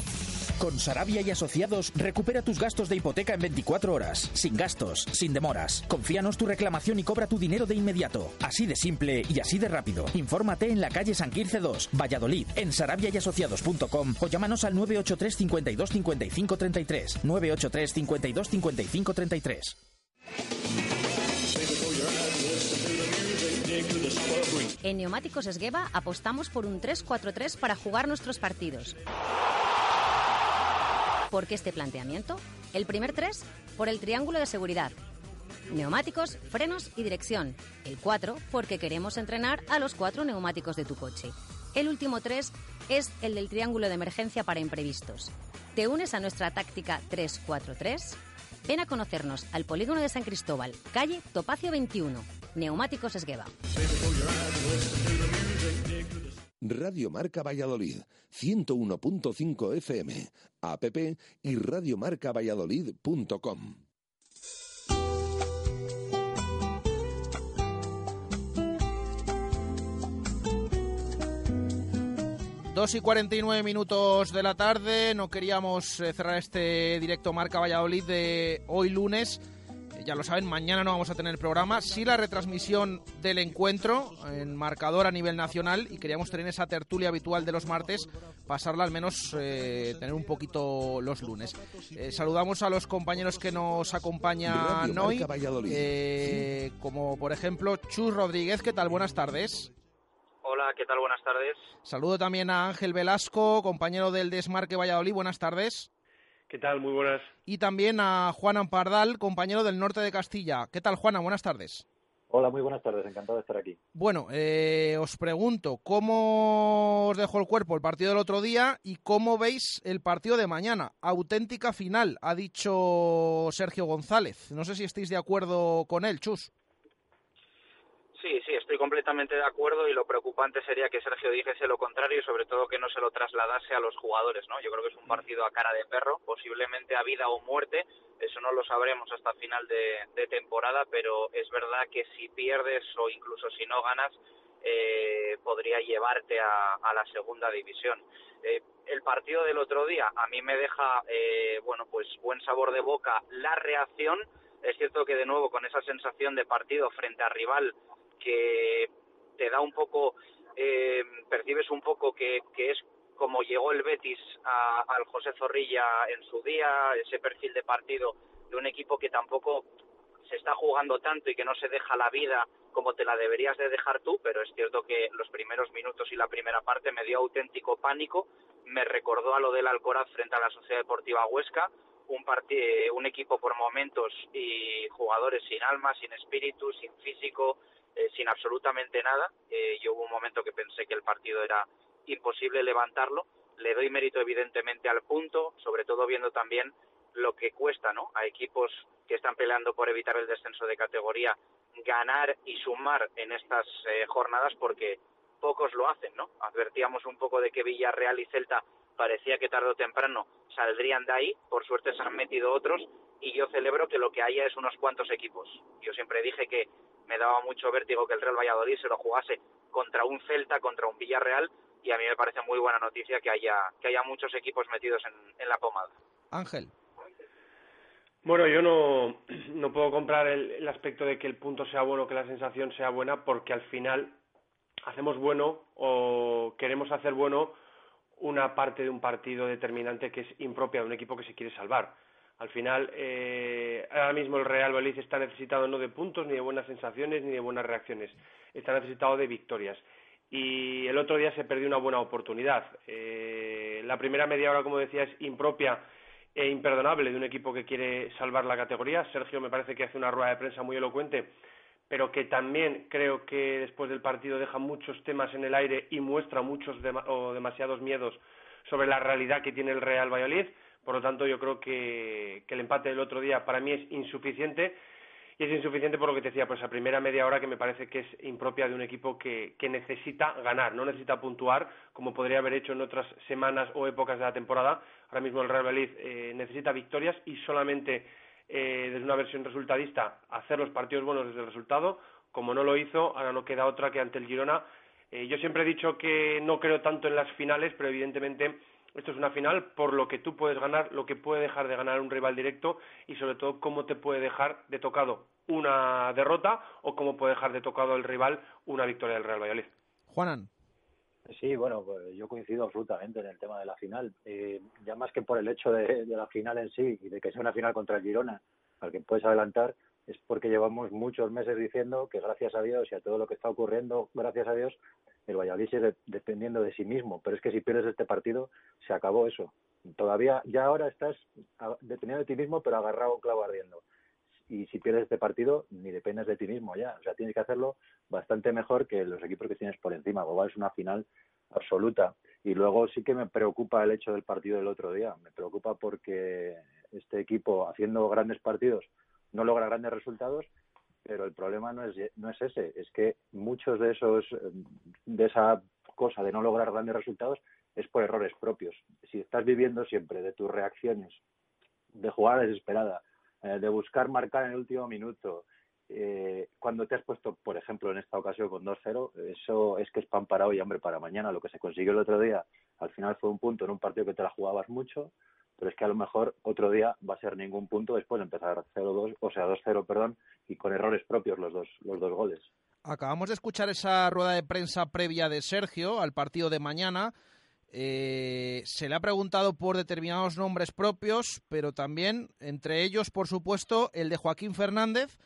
Con Sarabia y Asociados, recupera tus gastos de hipoteca en 24 horas, sin gastos, sin demoras. Confíanos tu reclamación y cobra tu dinero de inmediato. Así de simple y así de rápido. Infórmate en la calle San Quirce 2, Valladolid, en sarabiayasociados.com o llámanos al 983 52 55 33. 983 52 55 33. En Neumáticos Esgueva apostamos por un 3-4-3 para jugar nuestros partidos. ¿Por qué este planteamiento? El primer 3 por el triángulo de seguridad. Neumáticos, frenos y dirección. El 4 porque queremos entrenar a los cuatro neumáticos de tu coche. El último 3 es el del triángulo de emergencia para imprevistos. ¿Te unes a nuestra táctica 343? Ven a conocernos al polígono de San Cristóbal, calle Topacio 21, Neumáticos Esgueva. Radio Marca Valladolid, 101.5 FM, app y radiomarcavalladolid.com. Dos y 49 minutos de la tarde. No queríamos eh, cerrar este directo Marca Valladolid de hoy lunes ya lo saben, mañana no vamos a tener programa, sí la retransmisión del encuentro en marcador a nivel nacional y queríamos tener esa tertulia habitual de los martes, pasarla al menos eh, tener un poquito los lunes. Eh, saludamos a los compañeros que nos acompañan hoy, eh, como por ejemplo Chus Rodríguez, ¿qué tal? Buenas tardes. Hola, ¿qué tal? Buenas tardes. Saludo también a Ángel Velasco, compañero del Desmarque Valladolid. Buenas tardes. ¿Qué tal? Muy buenas. Y también a Juan Ampardal, compañero del norte de Castilla. ¿Qué tal, Juana? Buenas tardes. Hola, muy buenas tardes. Encantado de estar aquí. Bueno, eh, os pregunto, ¿cómo os dejó el cuerpo el partido del otro día y cómo veis el partido de mañana? Auténtica final, ha dicho Sergio González. No sé si estáis de acuerdo con él, Chus. Sí, sí, estoy completamente de acuerdo y lo preocupante sería que Sergio dijese lo contrario y sobre todo que no se lo trasladase a los jugadores, ¿no? Yo creo que es un partido a cara de perro, posiblemente a vida o muerte, eso no lo sabremos hasta final de, temporada, pero es verdad que si pierdes o incluso si no ganas, eh, podría llevarte a, la segunda división. Eh, el partido del otro día a mí me deja, eh, bueno, pues buen sabor de boca la reacción. Es cierto que de nuevo con esa sensación de partido frente a rival que te da un poco, eh, percibes un poco que, que, es como llegó el Betis al José Zorrilla en su día, ese perfil de partido de un equipo que tampoco se está jugando tanto y que no se deja la vida como te la deberías de dejar tú, pero es cierto que los primeros minutos y la primera parte me dio auténtico pánico, me recordó a lo del Alcoraz frente a la Sociedad Deportiva Huesca, un, un equipo por momentos y jugadores sin alma, sin espíritu, sin físico, eh, sin absolutamente nada. Eh, yo hubo un momento que pensé que el partido era imposible levantarlo. Le doy mérito evidentemente al punto, sobre todo viendo también lo que cuesta ¿no? a equipos que están peleando por evitar el descenso de categoría ganar y sumar en estas eh, jornadas porque pocos lo hacen, ¿no? Advertíamos un poco de que Villarreal y Celta parecía que tarde o temprano saldrían de ahí, por suerte se han metido otros y yo celebro que lo que haya es unos cuantos equipos. Yo siempre dije que me daba mucho vértigo que el Real Valladolid se lo jugase contra un Celta, contra un Villarreal, y a mí me parece muy buena noticia que haya, que haya muchos equipos metidos en, la pomada. Ángel. Bueno, yo no, no puedo comprar el, aspecto de que el punto sea bueno, que la sensación sea buena, porque al final hacemos bueno o queremos hacer bueno una parte de un partido determinante que es impropia de un equipo que se quiere salvar. Al final, eh, ahora mismo el Real Valladolid está necesitado no de puntos, ni de buenas sensaciones, ni de buenas reacciones. Está necesitado de victorias. Y el otro día se perdió una buena oportunidad. Eh, la primera media hora, como decía, es impropia e imperdonable de un equipo que quiere salvar la categoría. Sergio me parece que hace una rueda de prensa muy elocuente, pero que también creo que después del partido deja muchos temas en el aire y muestra muchos o demasiados miedos sobre la realidad que tiene el Real Valladolid. Por lo tanto, yo creo que, el empate del otro día para mí es insuficiente. Y es insuficiente por lo que te decía, pues a primera media hora que me parece que es impropia de un equipo que, necesita ganar, no necesita puntuar, como podría haber hecho en otras semanas o épocas de la temporada. Ahora mismo el Real Valladolid eh, necesita victorias y solamente eh, desde una versión resultadista hacer los partidos buenos desde el resultado. Como no lo hizo, ahora no queda otra que ante el Girona. Eh, yo siempre he dicho que no creo tanto en las finales, pero evidentemente esto es una final por lo que tú puedes ganar, lo que puede dejar de ganar un rival directo y sobre todo cómo te puede dejar de tocado una derrota o cómo puede dejar de tocado el rival una victoria del Real Valladolid. Juanan. Sí, bueno, pues yo coincido absolutamente en el tema de la final. Eh, ya más que por el hecho de, de, la final en sí y de que sea una final contra el Girona, al que puedes adelantar, es porque llevamos muchos meses diciendo que gracias a Dios y a todo lo que está ocurriendo, gracias a Dios, el Valladolid sigue dependiendo de sí mismo. Pero es que si pierdes este partido, se acabó eso. Todavía, ya ahora estás dependiendo de ti mismo, pero agarrado un clavo ardiendo. Y si pierdes este partido, ni dependes de ti mismo ya. O sea, tienes que hacerlo bastante mejor que los equipos que tienes por encima. Global es una final absoluta. Y luego sí que me preocupa el hecho del partido del otro día. Me preocupa porque este equipo, haciendo grandes partidos, no logra grandes resultados pero el problema no es, no es ese, es que muchos de esos, de esa cosa de no lograr grandes resultados es por errores propios. Si estás viviendo siempre de tus reacciones, de jugar desesperada, eh, de buscar marcar en el último minuto, eh, cuando te has puesto, por ejemplo, en esta ocasión con 2-0, eso es que es pan para hoy, hambre para mañana. Lo que se consiguió el otro día, al final fue un punto en un partido que te la jugabas mucho, pero es que a lo mejor otro día va a ser ningún punto después de empezar 0-2, o sea, 2-0, perdón, y con errores propios los dos, los dos goles. Acabamos de escuchar esa rueda de prensa previa de Sergio al partido de mañana. Eh, se le ha preguntado por determinados nombres propios, pero también, entre ellos, por supuesto, el de Joaquín Fernández,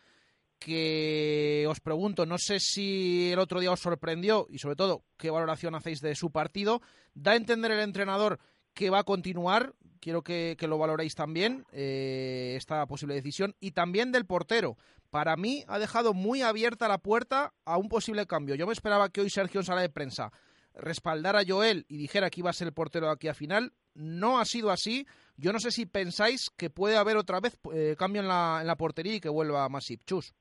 que os pregunto, no sé si el otro día os sorprendió y sobre todo qué valoración hacéis de su partido. Da a entender el entrenador que va a continuar, quiero que, lo valoréis también, eh, esta posible decisión, y también del portero. Para mí ha dejado muy abierta la puerta a un posible cambio. Yo me esperaba que hoy Sergio en sala de prensa respaldara a Joel y dijera que iba a ser el portero de aquí a final. No ha sido así. Yo no sé si pensáis que puede haber otra vez eh, cambio en la, en la portería y que vuelva Masip. Chus.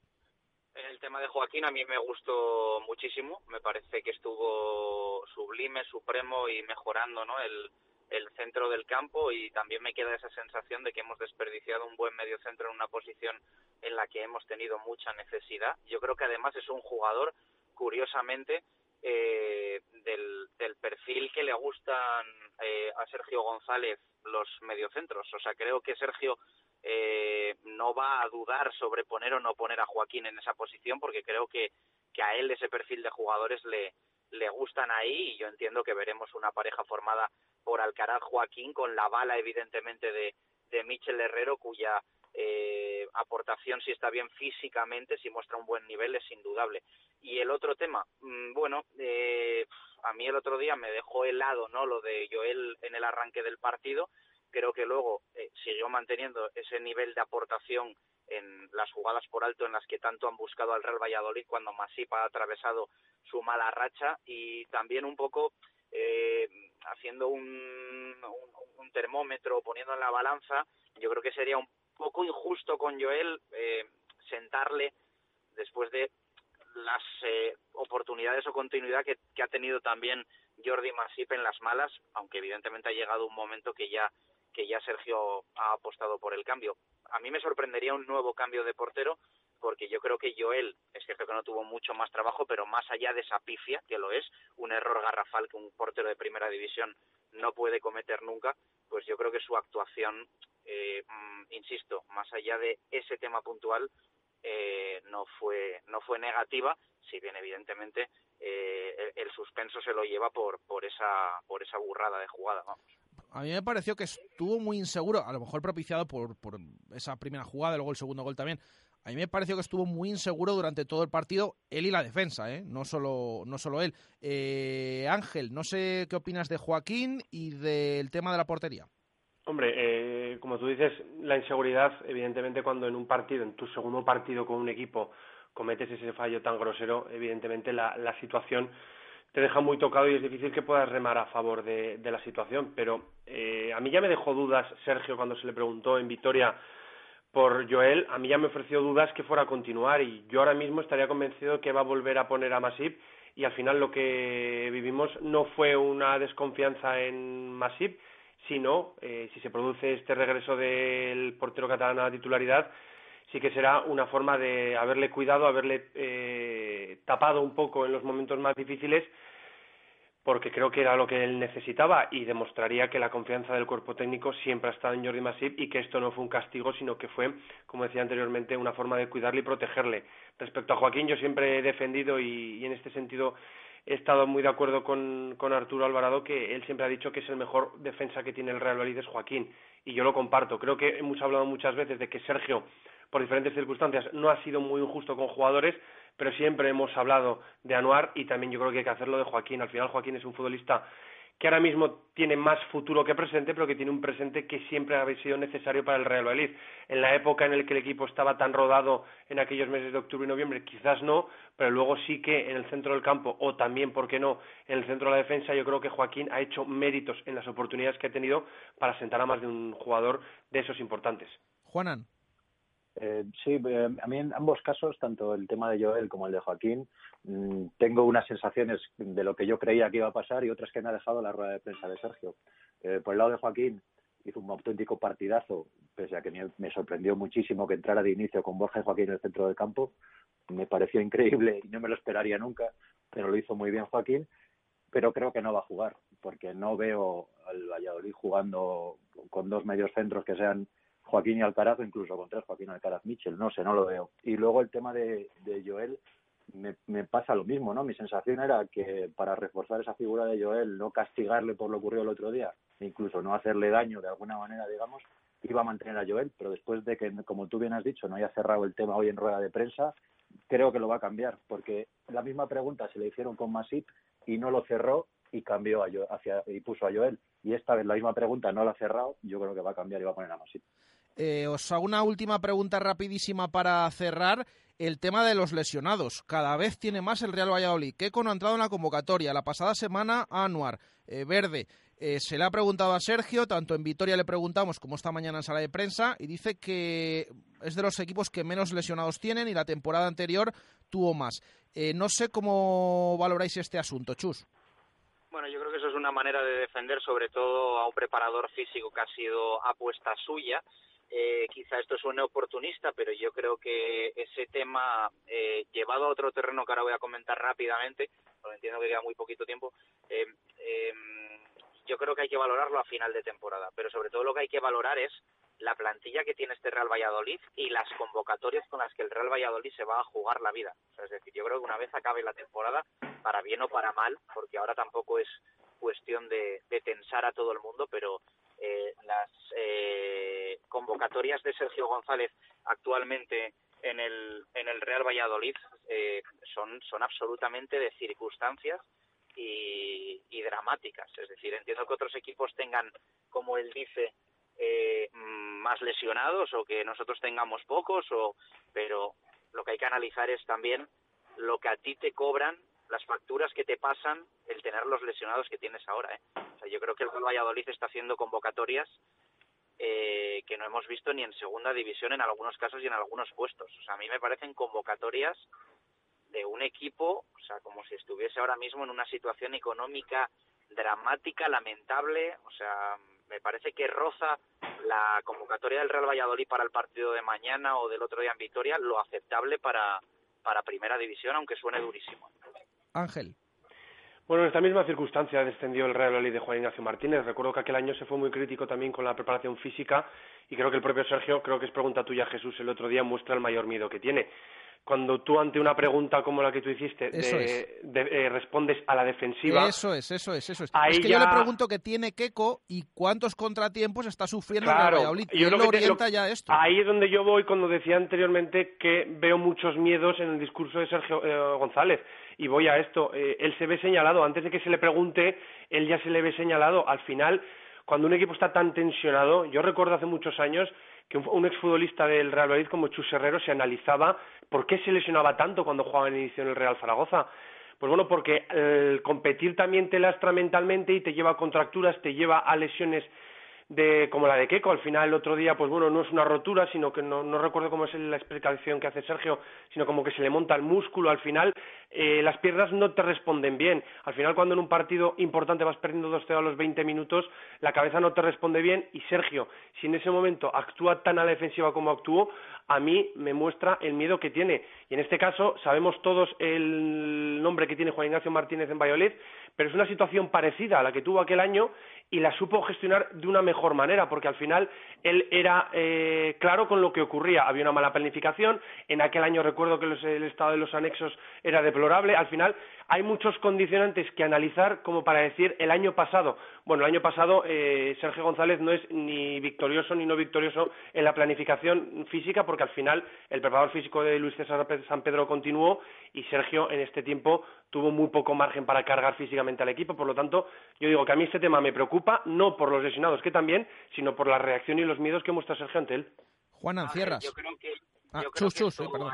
El tema de Joaquín a mí me gustó muchísimo. Me parece que estuvo sublime, supremo y mejorando ¿no? el, el centro del campo y también me queda esa sensación de que hemos desperdiciado un buen medio centro en una posición en la que hemos tenido mucha necesidad. Yo creo que además es un jugador, curiosamente, eh, del, del, perfil que le gustan eh, a Sergio González los mediocentros. O sea, creo que Sergio eh, no va a dudar sobre poner o no poner a Joaquín en esa posición porque creo que, que a él ese perfil de jugadores le, le gustan ahí y yo entiendo que veremos una pareja formada por Alcaraz Joaquín con la bala evidentemente de, de Michel Herrero cuya eh, aportación si está bien físicamente, si muestra un buen nivel es indudable. Y el otro tema, mm, bueno, eh, a mí el otro día me dejó helado, ¿no? Lo de Joel en el arranque del partido. Creo que luego eh, siguió manteniendo ese nivel de aportación en las jugadas por alto en las que tanto han buscado al Real Valladolid cuando Masip ha atravesado su mala racha y también un poco eh, haciendo un, un, termómetro, poniendo en la balanza, yo creo que sería un poco injusto con Joel eh, sentarle después de las eh, oportunidades o continuidad que, que, ha tenido también Jordi Masip en las malas, aunque evidentemente ha llegado un momento que ya que ya Sergio ha apostado por el cambio. A mí me sorprendería un nuevo cambio de portero, porque yo creo que Joel, es cierto que no tuvo mucho más trabajo, pero más allá de esa pifia, que lo es, un error garrafal que un portero de primera división no puede cometer nunca, pues yo creo que su actuación, eh, mm, insisto, más allá de ese tema puntual, eh, no fue no fue negativa, si bien evidentemente eh, el, suspenso se lo lleva por por esa por esa burrada de jugada, vamos. A mí me pareció que estuvo muy inseguro, a lo mejor propiciado por, por esa primera jugada, luego el segundo gol también, a mí me pareció que estuvo muy inseguro durante todo el partido, él y la defensa, ¿eh? no, solo, no solo él. Eh, Ángel, no sé qué opinas de Joaquín y del tema de la portería. Hombre, eh, como tú dices, la inseguridad, evidentemente, cuando en un partido, en tu segundo partido con un equipo, cometes ese fallo tan grosero, evidentemente la, la situación te deja muy tocado y es difícil que puedas remar a favor de, la situación. Pero eh, a mí ya me dejó dudas Sergio cuando se le preguntó en Vitoria por Joel, a mí ya me ofreció dudas que fuera a continuar y yo ahora mismo estaría convencido que va a volver a poner a Masip y al final lo que vivimos no fue una desconfianza en Masip, sino eh, si se produce este regreso del portero catalán a la titularidad, sí que será una forma de haberle cuidado, haberle eh, tapado un poco en los momentos más difíciles porque creo que era lo que él necesitaba y demostraría que la confianza del cuerpo técnico siempre ha estado en Jordi Masip y que esto no fue un castigo, sino que fue, como decía anteriormente, una forma de cuidarle y protegerle. Respecto a Joaquín, yo siempre he defendido y, en este sentido he estado muy de acuerdo con, con, Arturo Alvarado que él siempre ha dicho que es el mejor defensa que tiene el Real Madrid es Joaquín y yo lo comparto. Creo que hemos hablado muchas veces de que Sergio, por diferentes circunstancias, no ha sido muy injusto con jugadores, pero siempre hemos hablado de Anuar y también yo creo que hay que hacerlo de Joaquín. Al final Joaquín es un futbolista que ahora mismo tiene más futuro que presente, pero que tiene un presente que siempre ha sido necesario para el Real Madrid. En la época en la que el equipo estaba tan rodado en aquellos meses de octubre y noviembre, quizás no, pero luego sí que en el centro del campo, o también, ¿por qué no?, en el centro de la defensa, yo creo que Joaquín ha hecho méritos en las oportunidades que ha tenido para sentar a más de un jugador de esos importantes. Juanan. Eh, sí, eh, a mí en ambos casos, tanto el tema de Joel como el de Joaquín, mm, tengo unas sensaciones de lo que yo creía que iba a pasar y otras que me ha dejado la rueda de prensa de Sergio. Eh, por el lado de Joaquín, hizo un auténtico partidazo, pese a que me, me sorprendió muchísimo que entrara de inicio con Borja y Joaquín en el centro del campo. Me pareció increíble y no me lo esperaría nunca, pero lo hizo muy bien Joaquín. Pero creo que no va a jugar, porque no veo al Valladolid jugando con dos medios centros que sean Joaquín y Alcaraz, o incluso con tres Joaquín Alcaraz Mitchell, no sé, no lo veo. Y luego el tema de, de Joel, me, me, pasa lo mismo, ¿no? Mi sensación era que para reforzar esa figura de Joel, no castigarle por lo ocurrido el otro día, incluso no hacerle daño de alguna manera, digamos, iba a mantener a Joel, pero después de que, como tú bien has dicho, no haya cerrado el tema hoy en rueda de prensa, creo que lo va a cambiar, porque la misma pregunta se le hicieron con Masip y no lo cerró y cambió a Joel, hacia, y puso a Joel. Y esta vez la misma pregunta no la ha cerrado, yo creo que va a cambiar y va a poner a Masip. Eh, os hago una última pregunta rapidísima para cerrar. El tema de los lesionados. Cada vez tiene más el Real Valladolid. Keco no ha entrado en la convocatoria. La pasada semana, Anuar, eh, Verde. Eh, se le ha preguntado a Sergio, tanto en Vitoria le preguntamos como esta mañana en sala de prensa, y dice que es de los equipos que menos lesionados tienen y la temporada anterior tuvo más. Eh, no sé cómo valoráis este asunto, Chus. Bueno, yo creo que eso es una manera de defender sobre todo a un preparador físico que ha sido apuesta suya eh, quizá esto suene oportunista, pero yo creo que ese tema eh, llevado a otro terreno que ahora voy a comentar rápidamente, porque entiendo que queda muy poquito tiempo, eh, eh, yo creo que hay que valorarlo a final de temporada, pero sobre todo lo que hay que valorar es la plantilla que tiene este Real Valladolid y las convocatorias con las que el Real Valladolid se va a jugar la vida. O sea, es decir, yo creo que una vez acabe la temporada, para bien o para mal, porque ahora tampoco es cuestión de, de tensar a todo el mundo, pero eh, las eh, convocatorias de Sergio González actualmente en el, en el Real Valladolid eh, son, son absolutamente de circunstancias y, y, dramáticas. Es decir, entiendo que otros equipos tengan, como él dice, eh, más lesionados o que nosotros tengamos pocos, o, pero lo que hay que analizar es también lo que a ti te cobran las facturas que te pasan el tener los lesionados que tienes ahora. ¿eh? Yo creo que el Real Valladolid está haciendo convocatorias eh, que no hemos visto ni en segunda división en algunos casos y en algunos puestos. O sea, a mí me parecen convocatorias de un equipo, o sea, como si estuviese ahora mismo en una situación económica dramática, lamentable, o sea, me parece que roza la convocatoria del Real Valladolid para el partido de mañana o del otro día en Vitoria lo aceptable para, para primera división, aunque suene durísimo. Ángel. Bueno, en esta misma circunstancia descendió el Real Valladolid de Juan Ignacio Martínez. Recuerdo que aquel año se fue muy crítico también con la preparación física y creo que el propio Sergio, creo que es pregunta tuya Jesús el otro día, muestra el mayor miedo que tiene. Cuando tú ante una pregunta como la que tú hiciste de, eh, respondes a la defensiva. Eso es, eso es, eso es. Ahí es que ya... yo le pregunto qué tiene Keco y cuántos contratiempos está sufriendo claro, el Valladolid. Yo lo lo que te- orienta lo- ya esto. Ahí es donde yo voy cuando decía anteriormente que veo muchos miedos en el discurso de Sergio eh, González. Y voy a esto. eh, él se ve señalado. Antes de que se le pregunte, él ya se le ve señalado. Al final, cuando un equipo está tan tensionado, yo recuerdo hace muchos años que un, exfutbolista del Real Madrid como Chus Herrero se analizaba por qué se lesionaba tanto cuando jugaba en inicio en el Real Zaragoza. Pues bueno, porque el competir también te lastra mentalmente y te lleva a contracturas, te lleva a lesiones de como la de Keco. Al final, el otro día, pues bueno, no es una rotura, sino que no, no recuerdo cómo es la explicación que hace Sergio, sino como que se le monta el músculo. Al final, eh, las piernas no te responden bien. Al final, cuando en un partido importante vas perdiendo 2-0 a los 20 minutos, la cabeza no te responde bien. Y Sergio, si en ese momento actúa tan a la defensiva como actuó, a mí me muestra el miedo que tiene. Y en este caso, sabemos todos el nombre que tiene Juan Ignacio Martínez en Valladolid, pero es una situación parecida a la que tuvo aquel año y la supo gestionar de una mejor manera, porque al final él era eh, claro con lo que ocurría. Había una mala planificación, en aquel año recuerdo que los- el estado de los anexos era deplorable. Al final hay muchos condicionantes que analizar como para decir el año pasado. Bueno, el año pasado eh, Sergio González no es ni victorioso ni no victorioso en la planificación física, porque al final el preparador físico de Luis César San Pedro continuó y Sergio en este tiempo tuvo muy poco margen para cargar físicamente al equipo. Por lo tanto, yo digo que a mí este tema me preocupa, no por los lesionados, que también, sino por la reacción y los miedos que muestra Sergio ante él. Juan Ancierras. Yo creo que, Ah, creo chus, que chus, eh, perdón.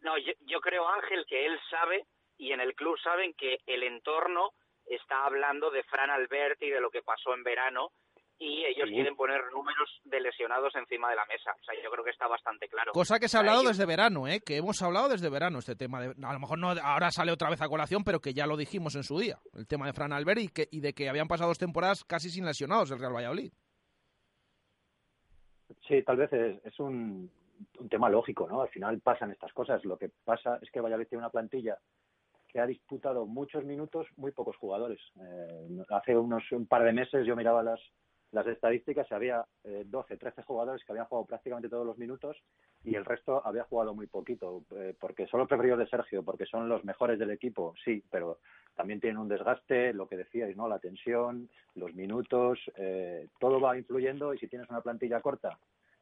No, yo, yo creo, Ángel, que él sabe y en el club saben que el entorno está hablando de Fran Alberti y de lo que pasó en verano y ellos quieren poner números de lesionados encima de la mesa. O sea, yo creo que está bastante claro. Cosa que se ha hablado desde verano, ¿eh? que hemos hablado desde verano este tema. De, a lo mejor no ahora sale otra vez a colación, pero que ya lo dijimos en su día, el tema de Fran Albert y, que, y de que habían pasado dos temporadas casi sin lesionados el Real Valladolid. Sí, tal vez es, un, un, tema lógico, ¿no? Al final pasan estas cosas. Lo que pasa es que Valladolid tiene una plantilla que ha disputado muchos minutos, muy pocos jugadores. Eh, hace unos un par de meses yo miraba las, las estadísticas había eh, 12, 13 jugadores que habían jugado prácticamente todos los minutos y el resto había jugado muy poquito, eh, porque son los preferidos de Sergio, porque son los mejores del equipo, sí, pero también tienen un desgaste, lo que decíais, ¿no? La tensión, los minutos, eh, todo va influyendo y si tienes una plantilla corta,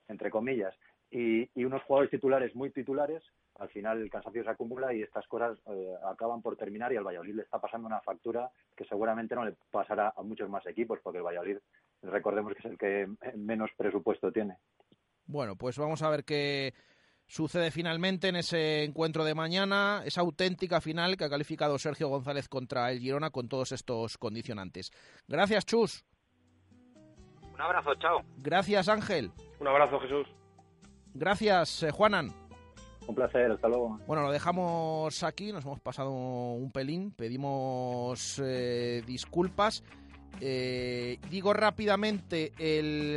entre comillas, y, y unos jugadores titulares muy titulares, al final el cansancio se acumula y estas cosas eh, acaban por terminar y al Valladolid le está pasando una factura que seguramente no le pasará a muchos más equipos, porque el Valladolid recordemos que es el que menos presupuesto tiene. Bueno, pues vamos a ver qué sucede finalmente en ese encuentro de mañana, esa auténtica final que ha calificado Sergio González contra el Girona con todos estos condicionantes. Gracias, Chus. Un abrazo, chao. Gracias, Ángel. Un abrazo, Jesús. Gracias, eh, Juanan. Un placer, hasta luego. Bueno, lo dejamos aquí, nos hemos pasado un pelín, pedimos eh, disculpas. Eh, digo rápidamente,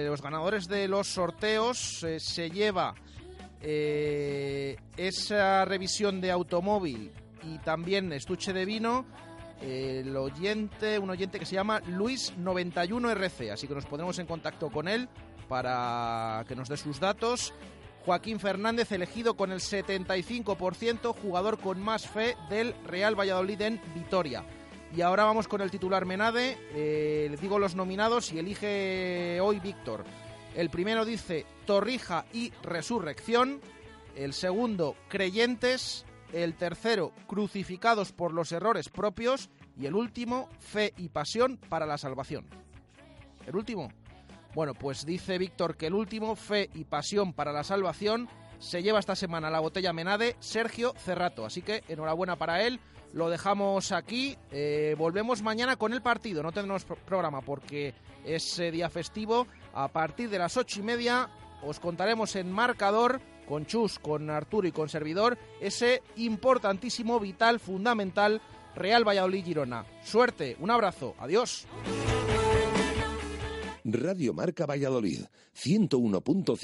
los ganadores de los sorteos eh, se lleva esa revisión de automóvil y también estuche de vino. El oyente, un oyente que se llama Luis91RC, así que nos pondremos en contacto con él para que nos dé sus datos. Joaquín Fernández elegido con el 75%, jugador con más fe del Real Valladolid en Vitoria. Y ahora vamos con el titular Menade. Eh, digo los nominados y elige hoy Víctor. El primero dice Torrija y Resurrección. El segundo, Creyentes. El tercero, Crucificados por los errores propios. Y el último, Fe y Pasión para la salvación. ¿El último? Bueno, pues dice Víctor que el último, Fe y Pasión para la salvación, se lleva esta semana la botella Menade Sergio Cerrato. Así que enhorabuena para él lo dejamos aquí. Eh, volvemos mañana con el partido. No tendremos programa porque es día festivo. A partir de las ocho y media os contaremos en marcador con Chus, con Arturo y con Servidor ese importantísimo, vital, fundamental Real Valladolid Girona. Suerte, un abrazo, adiós. Radio Marca Valladolid, 101.5.